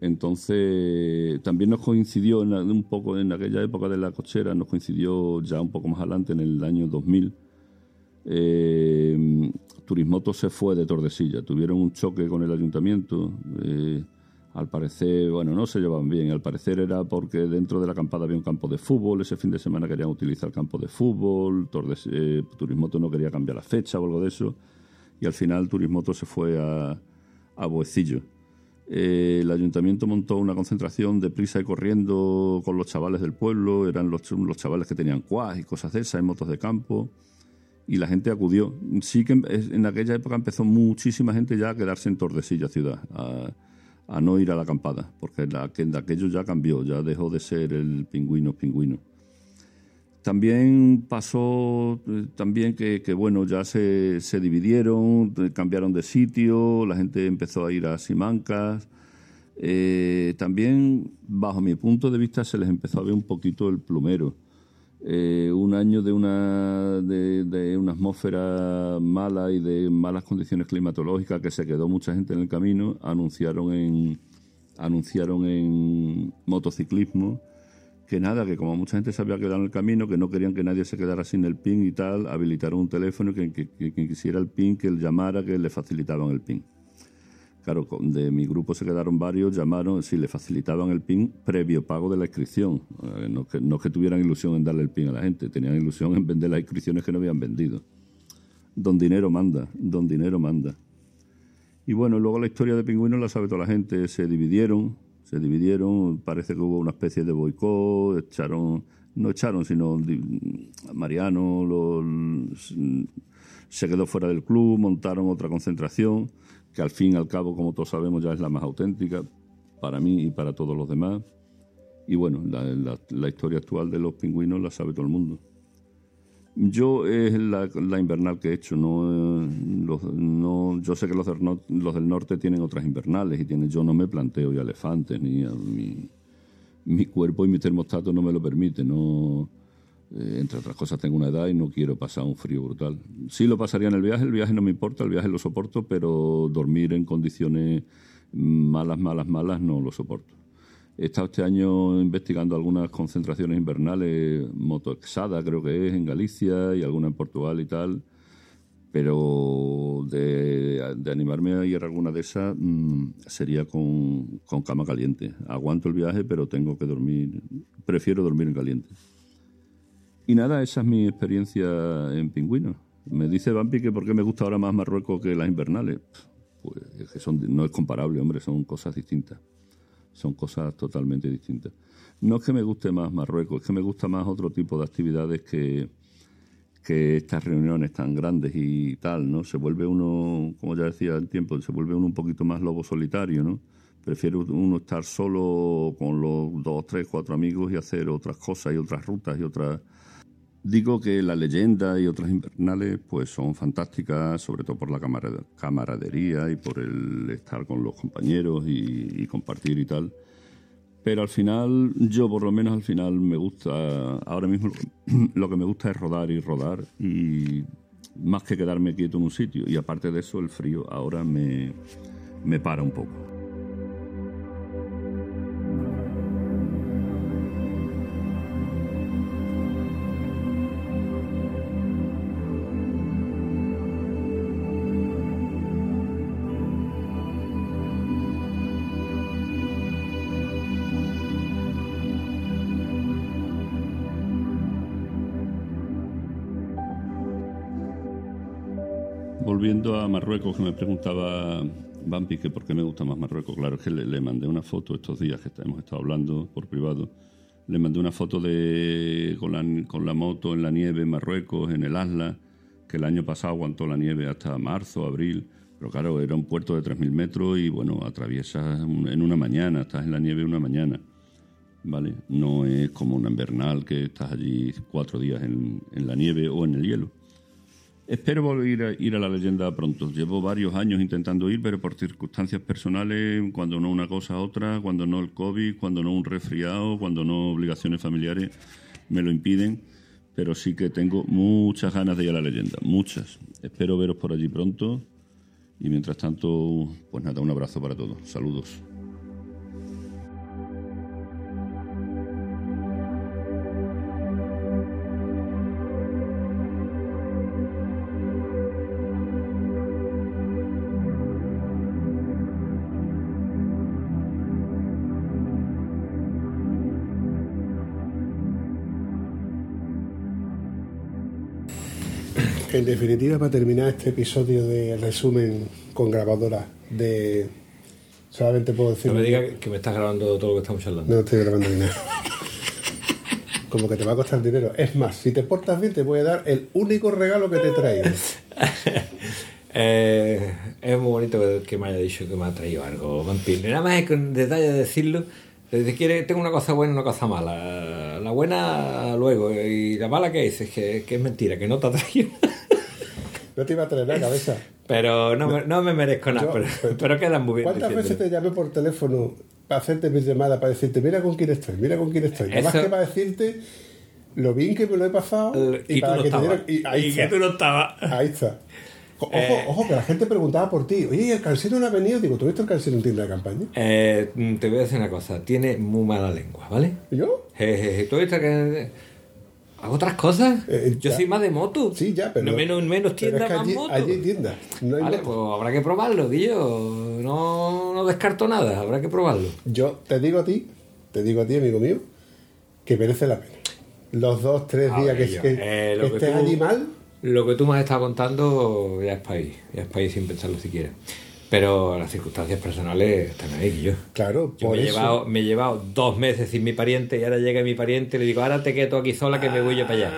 [SPEAKER 16] Entonces, también nos coincidió un poco en aquella época de la cochera, nos coincidió ya un poco más adelante, en el año 2000. Eh, Turismoto se fue de Tordesillas, tuvieron un choque con el ayuntamiento. eh, al parecer, bueno, no se llevaban bien. Al parecer era porque dentro de la acampada había un campo de fútbol. Ese fin de semana querían utilizar el campo de fútbol. Tordes, eh, Turismoto no quería cambiar la fecha o algo de eso. Y al final Turismoto se fue a, a Boecillo. Eh, el ayuntamiento montó una concentración de prisa y corriendo con los chavales del pueblo. Eran los, los chavales que tenían cuas y cosas de esas en motos de campo. Y la gente acudió. Sí que en, en aquella época empezó muchísima gente ya a quedarse en Tordesillas ciudad. A, a no ir a la acampada, porque la, que, aquello ya cambió, ya dejó de ser el pingüino pingüino. También pasó eh, también que, que, bueno, ya se, se dividieron, eh, cambiaron de sitio, la gente empezó a ir a Simancas. Eh, también, bajo mi punto de vista, se les empezó a ver un poquito el plumero. Un año de una, de una atmósfera mala y de malas condiciones climatológicas que se quedó mucha gente en el camino, anunciaron en, anunciaron en motociclismo que nada, que como mucha gente se había quedado en el camino, que no querían que nadie se quedara sin el PIN y tal, habilitaron un teléfono que, quien quisiera el PIN, que él llamara, que le facilitaban el PIN. Claro, de mi grupo se quedaron varios, llamaron, si le facilitaban el PIN previo pago de la inscripción. Eh, no, que, no que tuvieran ilusión en darle el PIN a la gente, tenían ilusión en vender las inscripciones que no habían vendido. Don Dinero manda, Don Dinero manda. Y bueno, luego la historia de Pingüinos la sabe toda la gente, se dividieron, se dividieron, parece que hubo una especie de boicot, echaron, no echaron, sino Mariano lo- se quedó fuera del club, montaron otra concentración, que al fin y al cabo, como todos sabemos, ya es la más auténtica para mí y para todos los demás. Y bueno, la historia actual de los pingüinos la sabe todo el mundo. Yo es la, la invernal que he hecho, no, eh, los- no yo sé que los del, los del norte tienen otras invernales y tienen, yo no me planteo ya elefantes ni a mi, mi cuerpo y mi termostato no me lo permite, no eh, entre otras cosas tengo una edad y no quiero pasar un frío brutal. Sí lo pasaría en el viaje, el viaje no me importa, el viaje lo soporto, pero dormir en condiciones malas, malas, malas no lo soporto. He estado este año investigando algunas concentraciones invernales, Motoexada creo que es, en Galicia y alguna en Portugal y tal, pero de, animarme a ir a alguna de esas mm, sería con, con cama caliente. Aguanto el viaje, pero tengo que dormir, prefiero dormir en caliente. Y nada, esa es mi experiencia en pingüinos. Me dice Bampi que por qué me gusta ahora más Marruecos que las invernales. Pues es que son, no es comparable, hombre, son cosas distintas. Son cosas totalmente distintas. No es que me guste más Marruecos, es que me gusta más otro tipo de actividades que, que estas reuniones tan grandes y tal, ¿no? Se vuelve uno, como ya decía el tiempo, se vuelve uno un poquito más lobo solitario, ¿no? Prefiere uno estar solo con los dos, tres, cuatro amigos y hacer otras cosas y otras rutas y otras... Digo que la leyenda y otras invernales pues son fantásticas, sobre todo por la camara- camaradería y por el estar con los compañeros y, y compartir y tal. Pero al final, yo por lo menos al final me gusta, ahora mismo lo que [clears throat] me gusta es rodar y rodar y más que quedarme quieto en un sitio. Y aparte de eso, el frío ahora me, me para un poco. Marruecos, que me preguntaba Bampi que por qué me gusta más Marruecos. Claro, es que le, mandé una foto estos días que hemos estado hablando por privado. Le mandé una foto de con la, con la moto en la nieve en Marruecos, en el Asla, que el año pasado aguantó la nieve hasta marzo, abril. Pero claro, era un puerto de 3.000 metros y bueno, atraviesas en una mañana, estás en la nieve una mañana. ¿Vale? No es como una invernal que estás allí cuatro días en, en la nieve o en el hielo. Espero volver a ir a la leyenda pronto. Llevo varios años intentando ir, pero por circunstancias personales, cuando no una cosa otra, cuando no el COVID, cuando no un resfriado, cuando no obligaciones familiares, me lo impiden. Pero sí que tengo muchas ganas de ir a la leyenda, muchas. Espero veros por allí pronto. Y mientras tanto, pues nada, un abrazo para todos. Saludos.
[SPEAKER 2] En definitiva, para terminar este episodio de resumen con grabadora de... Solamente puedo decir...
[SPEAKER 3] No me digas que me estás grabando todo lo que estamos hablando.
[SPEAKER 2] No estoy grabando ni nada. Como que te va a costar dinero. Es más, si te portas bien, te voy a dar el único regalo que te he traído. [laughs]
[SPEAKER 3] Eh, es muy bonito que- me haya dicho que me ha traído algo, Vampir. Nada más es con detalle de decirlo. Si quiere, tengo una cosa buena y una cosa mala. La buena luego. Y la mala que dices que, que es mentira, que no te ha traído.
[SPEAKER 2] No te iba a traer la cabeza. [laughs]
[SPEAKER 3] Pero no, me, no me merezco nada.
[SPEAKER 2] Yo-
[SPEAKER 3] pero, [laughs] pero quedan muy bien.
[SPEAKER 2] ¿Cuántas veces te llamé por teléfono para hacerte mis llamadas, para decirte, mira con quién estoy, mira con quién estoy? Nada más
[SPEAKER 3] Eso-
[SPEAKER 2] que para decirte lo bien que me lo he pasado y, para
[SPEAKER 3] no
[SPEAKER 2] que te dieran- y ahí
[SPEAKER 3] Y que tú no estabas.
[SPEAKER 2] Ahí está. [laughs] Ojo,
[SPEAKER 3] Eh.
[SPEAKER 2] ojo, que la gente preguntaba por ti. Oye, ¿y el calcero no ha venido? Digo, ¿tú viste el calcero en tienda de campaña?
[SPEAKER 3] Eh, mm, te voy a decir una cosa. Tiene muy mala lengua, ¿vale?
[SPEAKER 2] ¿Yo?
[SPEAKER 3] Jejeje. ¿Tú viste que hago otras cosas? Yo
[SPEAKER 2] ya.
[SPEAKER 3] soy más de moto.
[SPEAKER 2] Sí, ya, pero...
[SPEAKER 3] No menos, menos
[SPEAKER 2] pero
[SPEAKER 3] tienda,
[SPEAKER 2] es que
[SPEAKER 3] más
[SPEAKER 2] allí,
[SPEAKER 3] moto.
[SPEAKER 2] allí hay tiendas. No
[SPEAKER 3] Vale,
[SPEAKER 2] moto.
[SPEAKER 3] pues habrá que probarlo, Guillo. No, no descarto nada, habrá que probarlo.
[SPEAKER 2] Yo te digo a ti, te digo a ti, amigo mío, que merece la pena. Los dos, tres
[SPEAKER 3] A
[SPEAKER 2] días
[SPEAKER 3] ver,
[SPEAKER 2] que,
[SPEAKER 3] yo,
[SPEAKER 2] que-
[SPEAKER 3] eh,
[SPEAKER 2] que
[SPEAKER 3] que
[SPEAKER 2] estés allí mal,
[SPEAKER 3] Lo que tú me has estado contando ya es país, ya es país sin pensarlo siquiera. Pero las circunstancias personales están ahí,
[SPEAKER 2] claro,
[SPEAKER 3] Yo
[SPEAKER 2] por
[SPEAKER 3] me he, llevado, me he llevado dos meses sin mi pariente y ahora llega mi pariente y le digo, ahora te quedo aquí sola que me voy yo para allá.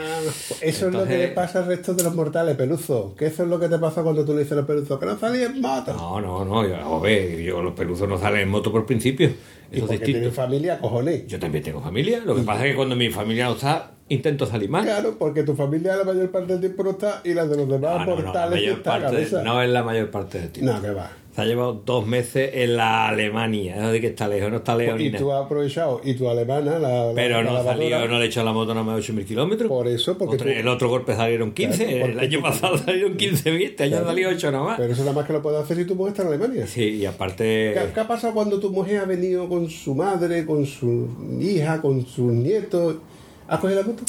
[SPEAKER 2] Eso es lo que le pasa al resto de los mortales, Peluzo. Que eso es lo que te pasa cuando tú le dices a los peluzos que no salí en moto.
[SPEAKER 3] No, no, no, yo, ver, yo los peluzos no salen en moto por principio.
[SPEAKER 2] y
[SPEAKER 3] Eso es
[SPEAKER 2] porque
[SPEAKER 3] distinto.
[SPEAKER 2] tienen familia, cojones.
[SPEAKER 3] Yo también tengo familia. Lo que pasa es que cuando mi familia no está, intento salir más.
[SPEAKER 2] Claro, porque tu familia la mayor parte del tiempo no está y la de los demás
[SPEAKER 3] No, no, no,
[SPEAKER 2] mortales
[SPEAKER 3] mayor
[SPEAKER 2] está a
[SPEAKER 3] parte,
[SPEAKER 2] cabeza.
[SPEAKER 3] no es la mayor parte del tiempo.
[SPEAKER 2] No, que va.
[SPEAKER 3] Se ha llevado dos meses en la Alemania. Eso de que está lejos, no está lejos
[SPEAKER 2] y tú has aprovechado, y tu alemana, la. la-
[SPEAKER 3] Pero
[SPEAKER 2] la
[SPEAKER 3] no
[SPEAKER 2] lavadora,
[SPEAKER 3] salió, no le he hecho la moto nada más de 8.000 kilómetros.
[SPEAKER 2] Por eso, porque. Tú-
[SPEAKER 3] el otro golpe salieron 15,
[SPEAKER 2] Claro, porque
[SPEAKER 3] el año
[SPEAKER 2] tú-
[SPEAKER 3] pasado salieron 15, este año han salido 8 nada más.
[SPEAKER 2] Pero eso nada más que lo puedes hacer si tu mujer está en Alemania.
[SPEAKER 3] Sí, y aparte...
[SPEAKER 2] ¿Qué, qué ha pasado cuando tu mujer ha venido con su madre, con su hija, con sus nietos? ¿Has cogido la moto?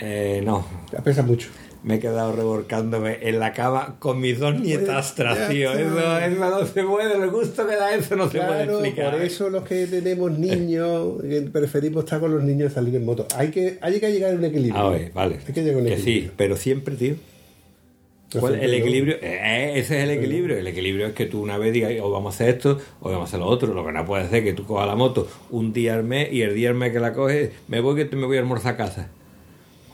[SPEAKER 3] Eh, no,
[SPEAKER 2] Pesa mucho.
[SPEAKER 3] Me he quedado revolcándome en la cama con mis dos nietastras, tío. Eso, eso no se puede, el gusto que da eso no se puede explicar.
[SPEAKER 2] por eso los que tenemos niños preferimos estar con los niños y salir en moto. Hay que, hay que llegar a un equilibrio.
[SPEAKER 3] A ver, vale.
[SPEAKER 2] Hay que llegar a un
[SPEAKER 3] Que
[SPEAKER 2] equilibrio.
[SPEAKER 3] sí, pero siempre, tío.
[SPEAKER 2] Pero
[SPEAKER 3] ¿Cuál-
[SPEAKER 2] siempre
[SPEAKER 3] el equilibrio, eh, ese es el equilibrio. El equilibrio es que tú una vez digas, o vamos a hacer esto, o vamos a hacer lo otro. Lo que no puede ser es que tú cojas la moto un día al mes y el día al mes que la coges, me voy que te- me voy a almorzar a casa.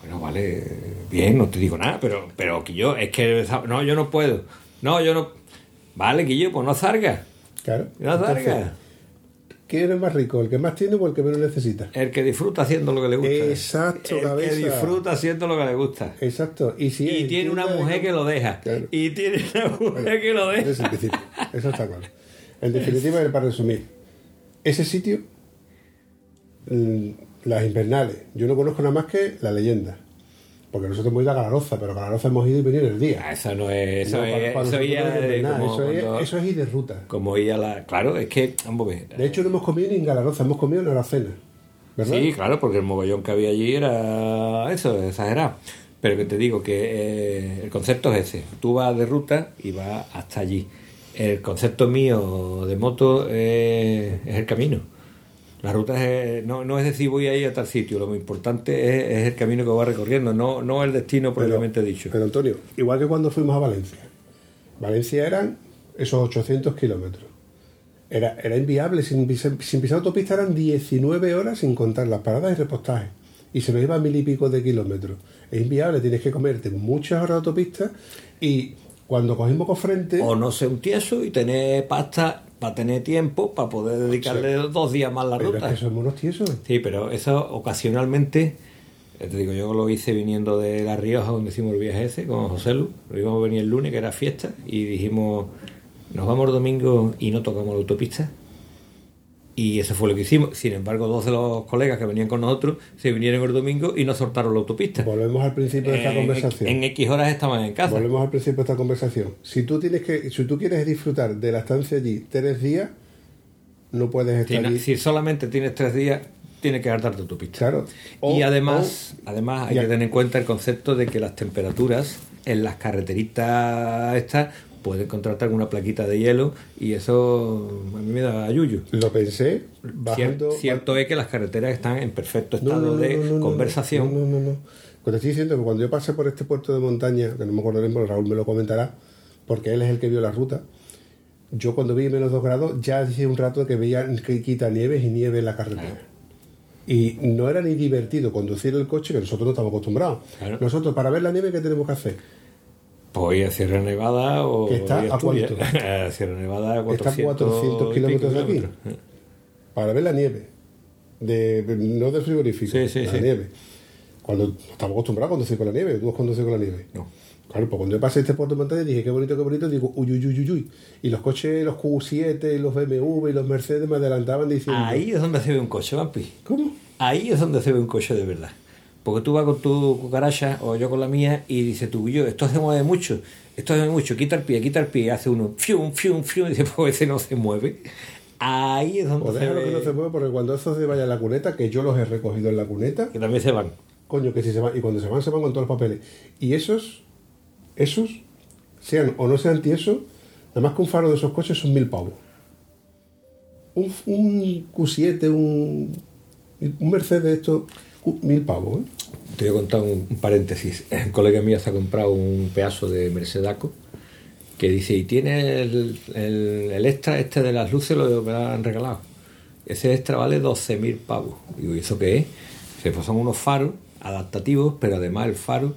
[SPEAKER 3] Bueno, vale, bien, no te digo nada, pero, pero que yo, es que, no, yo no puedo. No, yo no. Vale, Guillo, pues no zarga.
[SPEAKER 2] Claro.
[SPEAKER 3] No
[SPEAKER 2] Entonces,
[SPEAKER 3] zarga.
[SPEAKER 2] ¿Quién es más rico? ¿El que más tiene o el que menos necesita?
[SPEAKER 3] El que disfruta haciendo lo que le gusta.
[SPEAKER 2] Exacto,
[SPEAKER 3] El
[SPEAKER 2] cabeza.
[SPEAKER 3] que disfruta haciendo lo que le gusta.
[SPEAKER 2] Exacto. Y, si
[SPEAKER 3] Y tiene una mujer que lo deja.
[SPEAKER 2] Claro.
[SPEAKER 3] Y tiene una mujer que lo
[SPEAKER 2] Ese
[SPEAKER 3] deja.
[SPEAKER 2] es el principio. Eso está claro. En definitiva, para resumir, ese sitio, mm, las invernales, yo no conozco nada más que la leyenda. Porque nosotros hemos ido a Galaroza, pero a Galaroza hemos ido y venido en el día.
[SPEAKER 3] Ah, Eso no es. Eso
[SPEAKER 2] No, para-
[SPEAKER 3] es.
[SPEAKER 2] para
[SPEAKER 3] eso
[SPEAKER 2] nosotros
[SPEAKER 3] ya
[SPEAKER 2] no es
[SPEAKER 3] es
[SPEAKER 2] invernal,
[SPEAKER 3] como
[SPEAKER 2] eso, es,
[SPEAKER 3] cuando-
[SPEAKER 2] eso es ir de ruta.
[SPEAKER 3] Como ir a la. Claro, es que.
[SPEAKER 2] De hecho, no hemos comido ni en Galaroza, hemos comido en Aracena. ¿Verdad?
[SPEAKER 3] Sí, claro, porque el mogollón que había allí era eso, exagerado. Pero que te digo que eh, el concepto es ese. Tú vas de ruta y vas hasta allí. El concepto mío de moto es, es el camino. La ruta es, no, no es decir voy a ir a tal sitio, lo importante es, es el camino que vas recorriendo, no, no el destino propiamente dicho.
[SPEAKER 2] Pero Antonio, igual que cuando fuimos a Valencia. Valencia eran esos 800 kilómetros. Era, era inviable, sin, sin pisar autopista eran 19 horas sin contar las paradas y repostajes. Y se nos iba a mil y pico de kilómetros. Es inviable, tienes que comerte muchas horas de autopista y cuando cogimos cofrente...
[SPEAKER 3] O no ser un tieso y tener pasta para tener tiempo para poder dedicarle dos días más a la
[SPEAKER 2] pero
[SPEAKER 3] ruta.
[SPEAKER 2] es que unos tiesos.
[SPEAKER 3] Sí, pero eso ocasionalmente Ya te digo, yo lo hice viniendo de La Rioja, donde hicimos el viaje ese, con José Lu. Lo íbamos a venir el lunes, que era fiesta, y dijimos, nos vamos el domingo y no tocamos la autopista. Y eso fue lo que hicimos. Sin embargo, dos de los colegas que venían con nosotros se vinieron el domingo y no soltaron la autopista.
[SPEAKER 2] Volvemos al principio de esta
[SPEAKER 3] En-
[SPEAKER 2] conversación.
[SPEAKER 3] En, X horas estaban en casa.
[SPEAKER 2] Volvemos al principio de esta conversación. Si tú tienes que, si tú quieres disfrutar de la estancia allí tres días, no puedes estar
[SPEAKER 3] Tiene-
[SPEAKER 2] allí.
[SPEAKER 3] si solamente tienes tres días, tienes que darte autopista.
[SPEAKER 2] Claro.
[SPEAKER 3] y
[SPEAKER 2] O-
[SPEAKER 3] además, además hay
[SPEAKER 2] Ya.
[SPEAKER 3] que tener en cuenta el concepto de que las temperaturas en las carreteritas estas pueden encontrarte alguna plaquita de hielo y eso a mí me da yuyu.
[SPEAKER 2] Lo pensé bajando.
[SPEAKER 3] Cier- cierto es que las carreteras están en perfecto estado
[SPEAKER 2] no, no,
[SPEAKER 3] de
[SPEAKER 2] no, no, no,
[SPEAKER 3] conversación.
[SPEAKER 2] No, no, no, no. Te estoy diciendo que cuando yo pasé por este puerto de montaña, que no me acuerdo bien, pero Raúl me lo comentará, porque él es el que vio la ruta. Yo cuando vi menos 2 grados, ya hacía un rato que veía que quita nieves y nieve en la carretera. Y no era ni divertido conducir el coche, que nosotros no estamos acostumbrados.
[SPEAKER 3] Claro.
[SPEAKER 2] Nosotros, para ver la nieve, ¿qué tenemos que hacer?
[SPEAKER 3] Pues ir a Sierra Nevada o
[SPEAKER 2] ¿Que está a cuánto? [laughs]
[SPEAKER 3] A Sierra Nevada a
[SPEAKER 2] Está a
[SPEAKER 3] 400,
[SPEAKER 2] 400
[SPEAKER 3] y
[SPEAKER 2] kilómetros de aquí. Para ver la nieve. De, no del frigorífico,
[SPEAKER 3] Sí, sí,
[SPEAKER 2] la
[SPEAKER 3] sí.
[SPEAKER 2] nieve. Cuando estamos acostumbrados a conducir con la nieve, tú has conducido con la nieve.
[SPEAKER 3] No.
[SPEAKER 2] Claro, pues cuando yo pasé este puerto de montaña dije, qué bonito, qué bonito, digo, uy, uy, uy, uy, uy. Y los coches, los Q7, los BMW y los Mercedes me adelantaban diciendo...
[SPEAKER 3] Ahí es donde se ve un coche, Vampi.
[SPEAKER 2] ¿Cómo?
[SPEAKER 3] Ahí es donde se ve un coche de verdad. Porque tú vas con tu cucaracha o yo con la mía y dices tú, yo, esto se mueve mucho, esto se mueve mucho, quita el pie, quita el pie, y hace uno, fium, fium, fium, y dice, [laughs] pues ese no se mueve. Ahí es donde
[SPEAKER 2] Pues
[SPEAKER 3] se ve...
[SPEAKER 2] que no se mueve porque cuando esos se vayan a la cuneta, que yo los he recogido en la cuneta,
[SPEAKER 3] Que también se van.
[SPEAKER 2] coño, que si se van, y cuando se van, se van con todos los papeles. Y esos, esos, sean o no sean tiesos, nada más que un faro de esos coches son mil pavos. Un, un Q7, un, un Mercedes, esto, mil pavos, ¿eh?
[SPEAKER 3] Te voy a contar un, un paréntesis. Un colega mío se ha comprado un pedazo de Mercedaco que dice, y tiene el, el- el extra este de las luces, lo me lo han regalado. Ese extra vale 12.000 pavos. Digo, ¿y eso qué es? Se pues son unos faros adaptativos, pero además el faro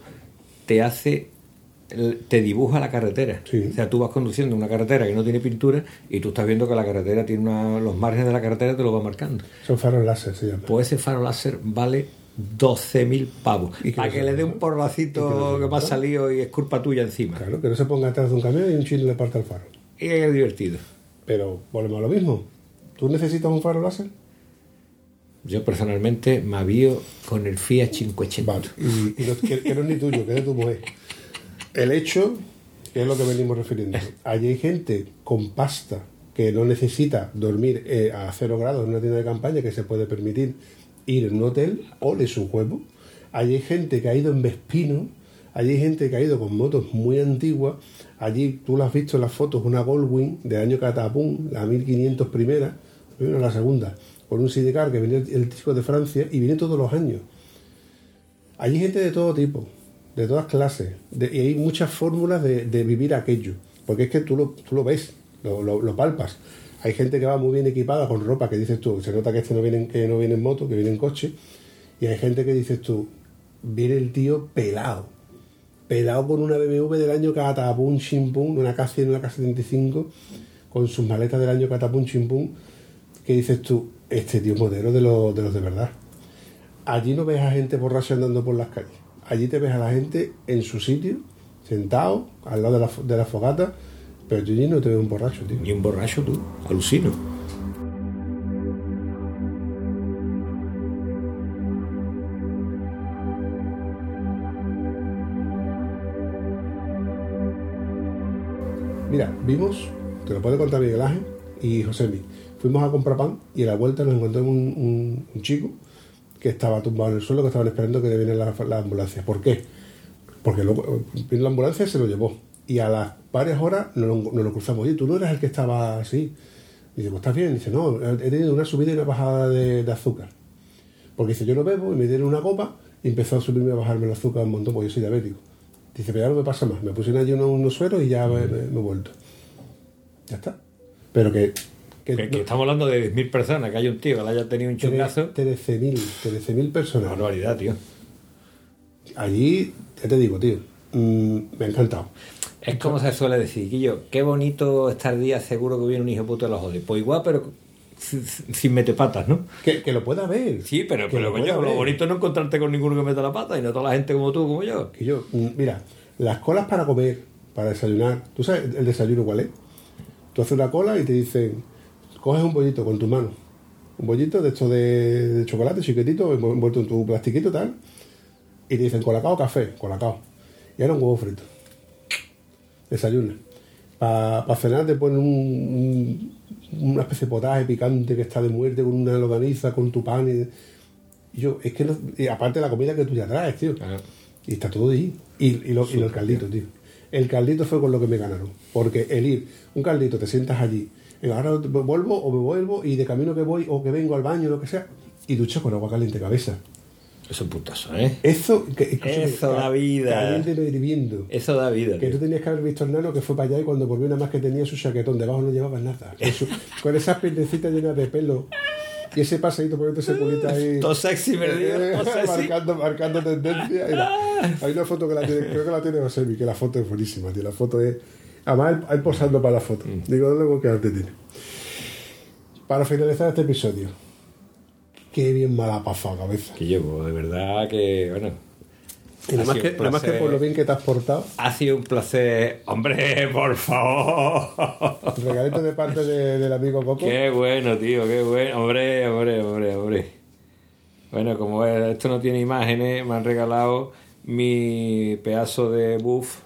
[SPEAKER 3] te hace, te dibuja la carretera. O sea, tú vas conduciendo una carretera que no tiene pintura y tú estás viendo que la carretera tiene una, los márgenes de la carretera te lo va marcando.
[SPEAKER 2] Son faros láser, se llama.
[SPEAKER 3] Pues ese faro láser vale 12.000 pavos.
[SPEAKER 2] ¿Y qué
[SPEAKER 3] Para que le dé un porracito que me ha salido y es culpa tuya encima.
[SPEAKER 2] Claro, que no se ponga atrás de un camión y un chino le parta el faro.
[SPEAKER 3] Y es divertido.
[SPEAKER 2] Pero volvemos a lo mismo. ¿Tú necesitas un faro láser?
[SPEAKER 3] Yo personalmente me avío con el Fiat 580.
[SPEAKER 2] Vale. Y, y no, que, que no es ni tuyo, que es de tu mujer. El hecho, es lo que venimos refiriendo. Allí hay gente con pasta que no necesita dormir eh, a cero grados en una tienda de campaña que se puede permitir ir en un hotel, ole su huevo. Allí hay gente que ha ido en Vespino, allí hay gente que ha ido con motos muy antiguas. Allí tú lo has visto en las fotos, una Goldwing de año Catapum, la 1500 primera, primero la segunda, con un sidecar que viene el, chico de Francia y viene todos los años. Allí hay gente de todo tipo, de todas clases, y hay muchas fórmulas de, vivir aquello, porque es que tú lo, tú lo ves, lo palpas. Hay gente que va muy bien equipada con ropa que dices tú, se nota que este no viene, en- que no viene en moto, que viene en coche, y hay gente que dices tú, viene el tío pelado, pelado con una BMW del año Catapum Chimpum, una K100, una K75, con sus maletas del año Catapum Chimpum, que dices tú, este tío modelo de los de, los de verdad. Allí no ves a gente borracha andando por las calles. Allí te ves a la gente en su sitio, sentado, al lado de la, de la fogata, pero allí no te ves un borracho, tío.
[SPEAKER 3] Ni un borracho tú, alucino.
[SPEAKER 2] Mira, vimos, te lo puede contar Miguel Ángel y José Fuimos a comprar pan y a la vuelta nos encontramos un, un- un chico que estaba tumbado en el suelo, que estaban esperando que le viene la, la ambulancia. ¿Por qué? Porque luego vino la ambulancia y se lo llevó. Y a las varias horas nos lo, nos lo cruzamos. Oye, tú no eras el que estaba así. Y dice, pues estás bien. Y dice, no, he tenido una subida y una bajada de, de azúcar. Porque dice, yo no bebo y me dieron una copa y empezó a subirme y a bajarme el azúcar un montón porque yo soy diabético. Dice, pero ya no me pasa más. Me pusieron allí unos, unos sueros y ya me, me- me he vuelto. Ya está. Pero que... que
[SPEAKER 3] Que, que estamos hablando de 10.000 personas, que hay un tío que le haya tenido un chungazo.
[SPEAKER 2] 13.000 13.000 personas.
[SPEAKER 3] Barbaridad, tío.
[SPEAKER 2] Allí, ya te digo, tío, mm, me ha encantado.
[SPEAKER 3] Es como se suele decir, Guillo, qué bonito estar día seguro que viene un hijo puto de los jodes. Pues igual, pero sin, metepatas, ¿no?
[SPEAKER 2] Que, que lo pueda ver.
[SPEAKER 3] Sí, pero,
[SPEAKER 2] Que
[SPEAKER 3] pero
[SPEAKER 2] lo
[SPEAKER 3] bonito es no encontrarte con ninguno que meta la pata y no toda la gente como tú, como yo.
[SPEAKER 2] Que yo, mm, mira, las colas para comer, para desayunar, ¿tú sabes el desayuno cuál es? Tú haces una cola y te dicen, coges un bollito con tu mano, un bollito de esto de, de chocolate chiquitito, envu- envuelto en tu plastiquito tal, y te dicen colacao café, colacao. Y ahora un huevo frito. Desayuna. Para cenar te ponen un- un- una especie de potaje picante que está de muerte con una longaniza, con tu pan. Y, y yo, es que no, y aparte la comida que tú ya traes, tío. Y está todo ahí. Y, y, lo, y el caldito, tío. El caldito fue con lo que me ganaron. Porque el ir, un caldito, te sientas allí. Ahora vuelvo o me vuelvo y de camino que voy o que vengo al baño, lo que sea. Y ducho con agua caliente cabeza.
[SPEAKER 3] Eso es putazo, ¿eh?
[SPEAKER 2] Eso, que,
[SPEAKER 3] Eso da vida.
[SPEAKER 2] Hirviendo.
[SPEAKER 3] Eso da vida.
[SPEAKER 2] Que
[SPEAKER 3] tío.
[SPEAKER 2] tú tenías que haber visto al nano que fue para allá y cuando volvió nada más que tenía su chaquetón, debajo no llevaba nada. Con, su- [laughs] con esas piernecitas llenas de pelo y ese paseíto poniendo ese culito ahí. [laughs]
[SPEAKER 3] Todo sexy, perdido, [laughs]
[SPEAKER 2] Eh, marcando, marcando tendencia. Mira, hay una foto que la tiene, creo que la tiene Josémi, que la foto es buenísima, tío. La foto es. Además, él, él posando para la foto.
[SPEAKER 3] Mm.
[SPEAKER 2] Digo, luego que arte tiene. Para finalizar este episodio. Qué bien mal ha pasado, cabeza.
[SPEAKER 3] Que llevo, de verdad que, bueno.
[SPEAKER 2] Y nada más, que,
[SPEAKER 3] un
[SPEAKER 2] nada más que
[SPEAKER 3] placer.
[SPEAKER 2] por lo bien que te has portado.
[SPEAKER 3] Ha sido un placer. Hombre, [laughs] por favor.
[SPEAKER 2] Regalito de parte de- del amigo Coco.
[SPEAKER 3] Qué bueno, tío, qué bueno. Hombre, hombre, hombre, hombre. Bueno, como es- esto no tiene imágenes, me han regalado mi pedazo de buff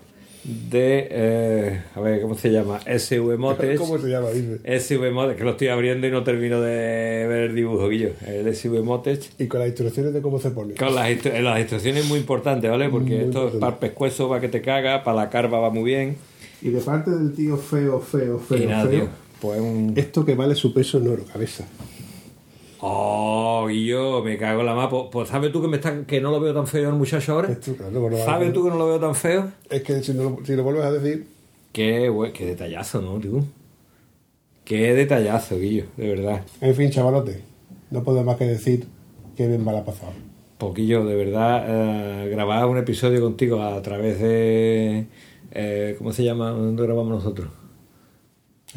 [SPEAKER 3] de. eh, a ver, ¿cómo se llama? SV Motes. [laughs]
[SPEAKER 2] ¿Cómo se llama? Dice.
[SPEAKER 3] SV Motes, que lo estoy abriendo y no termino de ver el dibujo, Guillo. El SV Motes.
[SPEAKER 2] Y con las instrucciones de cómo se pone.
[SPEAKER 3] Con las, instru- eh, las instrucciones muy importantes, ¿vale? Porque
[SPEAKER 2] Muy
[SPEAKER 3] esto
[SPEAKER 2] importante.
[SPEAKER 3] para el pescuezo va que te caga, para la carva va muy bien.
[SPEAKER 2] Y de parte del tío feo, feo, feo,
[SPEAKER 3] y nada,
[SPEAKER 2] feo.
[SPEAKER 3] tío. Pues un.
[SPEAKER 2] Esto que vale su peso en oro, cabeza.
[SPEAKER 3] Oh, yo me cago en la mapa. Pues, pues, ¿sabes tú que, me está, que no lo veo tan feo el muchacho ahora?
[SPEAKER 2] claro, bueno,
[SPEAKER 3] ¿Sabes tú que no lo veo tan feo?
[SPEAKER 2] Es que si, no, si lo vuelves a decir.
[SPEAKER 3] Qué, buen- qué detallazo, ¿no, tío? Qué detallazo, Guillo, de verdad.
[SPEAKER 2] En fin, chavalote. No puedo más que decir que bien mal ha pasado.
[SPEAKER 3] Poquillo, de verdad, eh, grabar un episodio contigo a través de. eh, ¿Cómo se llama? ¿Dónde grabamos nosotros?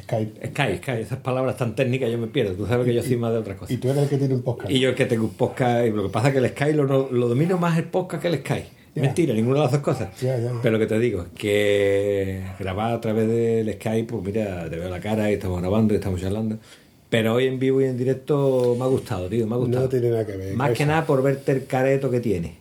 [SPEAKER 2] Skype.
[SPEAKER 3] Skype, Skype. Esas palabras tan técnicas yo me pierdo. Tú sabes que yo soy más de otras cosas.
[SPEAKER 2] Y tú eres el que tiene un podcast.
[SPEAKER 3] Y yo el que tengo un podcast, y lo que pasa es que el Sky lo, lo domino más el podcast que el Sky.
[SPEAKER 2] Ya.
[SPEAKER 3] Mentira, ninguna de las dos cosas. Pero lo que te digo, que grabar a través del Skype, pues mira, te veo la cara y estamos grabando y estamos charlando. Pero hoy en vivo y en directo me ha gustado, tío, me ha gustado.
[SPEAKER 2] No tiene nada que ver.
[SPEAKER 3] Más que
[SPEAKER 2] Eso.
[SPEAKER 3] nada por verte el careto que tiene.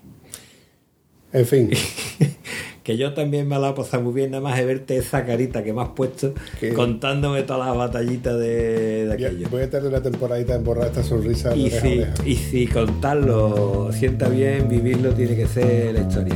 [SPEAKER 2] En fin. [laughs]
[SPEAKER 3] Que yo también me la he pasado muy bien, nada más de verte esa carita que me has puesto contándome todas las batallitas de, de aquello.
[SPEAKER 2] Voy a tener una temporadita en borrar esta sonrisa
[SPEAKER 3] Y si, y si contarlo sienta bien, vivirlo tiene que ser la historia.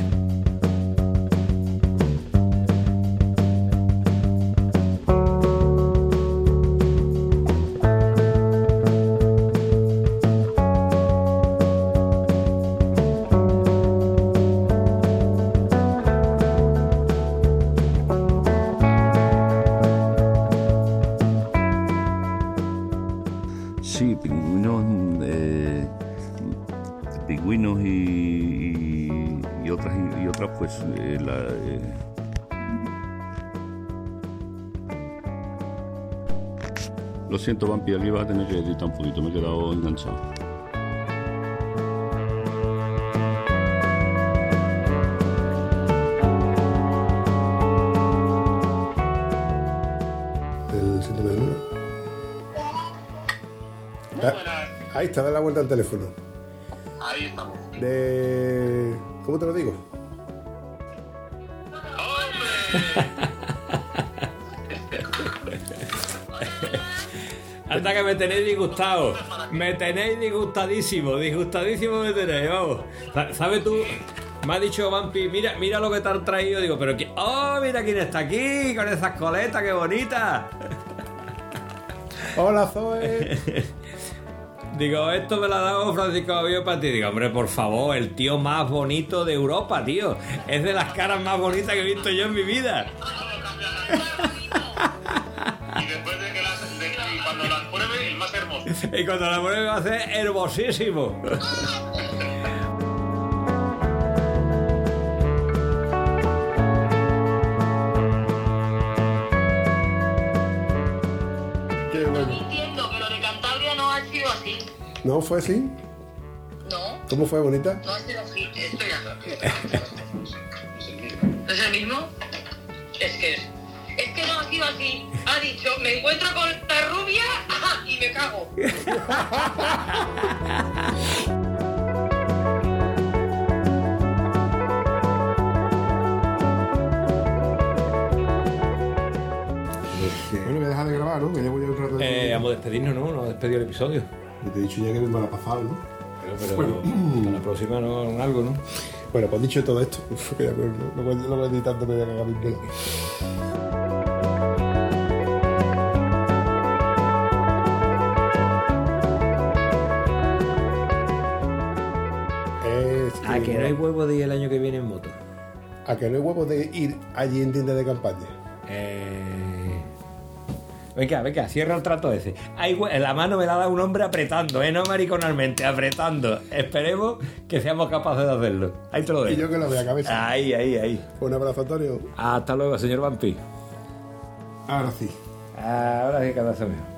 [SPEAKER 16] Siento Vampi, aquí vas a tener que editar un poquito, me he quedado enganchado.
[SPEAKER 2] El síndrome de Luna. Ah, Ahí está, da la vuelta al teléfono.
[SPEAKER 7] Ahí estamos.
[SPEAKER 2] De. ¿Cómo te lo digo?
[SPEAKER 3] Que me tenéis disgustado. Me tenéis disgustadísimo. Disgustadísimo me tenéis, vamos. Sa- ¿Sabes tú? Me ha dicho Vampi, mira, mira lo que te han traído. Digo, pero que. ¡Oh, mira quién está aquí! Con esas coletas, qué bonitas. [laughs]
[SPEAKER 2] Hola, Zoe. [laughs]
[SPEAKER 3] Digo, esto me lo ha dado Francisco Javier para ti. Digo, hombre, por favor, el tío más bonito de Europa, tío. Es de las caras más bonitas que he visto yo en mi vida. [laughs]
[SPEAKER 7] Y cuando
[SPEAKER 3] la pruebe va a ser hermosísimo.
[SPEAKER 2] Qué bueno.
[SPEAKER 17] Entiendo que lo de Cantabria
[SPEAKER 2] ¿No fue así?
[SPEAKER 17] No,
[SPEAKER 2] ¿Cómo fue, bonita?
[SPEAKER 17] no ha sido así. Esto ya. ¿No es el mismo? Es que es. Es que no ha sido así. Ha dicho, me encuentro con la rubia me cago.
[SPEAKER 2] Bueno, voy a dejar de grabar, ¿no? Que llevo ya un rato de...
[SPEAKER 3] Eh, vamos a despedirnos, ¿no? Nos ha despedido el episodio.
[SPEAKER 2] Y te he dicho ya que me lo ha pasado, ¿no?
[SPEAKER 3] Pero, pero
[SPEAKER 2] Bueno.
[SPEAKER 3] hasta la próxima no algo, ¿no?
[SPEAKER 2] Bueno, pues dicho todo esto, uf, [laughs] que ya no, no, no, no voy editando, me voy a cagar pelos.
[SPEAKER 3] No hay huevo de ir el año que viene en moto.
[SPEAKER 2] A que no hay huevos de ir allí en tienda de campaña.
[SPEAKER 3] Eh... Venga, venga, cierra el trato ese. La mano me la da un hombre apretando, ¿eh? No mariconalmente, apretando. Esperemos que seamos capaces de hacerlo. Ahí te lo
[SPEAKER 2] Y
[SPEAKER 3] dejo.
[SPEAKER 2] yo que lo vea a cabeza.
[SPEAKER 3] Ahí, ahí, ahí.
[SPEAKER 2] Un abrazo, Antonio.
[SPEAKER 3] Hasta luego, señor Vampi.
[SPEAKER 2] Ahora sí.
[SPEAKER 3] Ahora sí abrazo mío.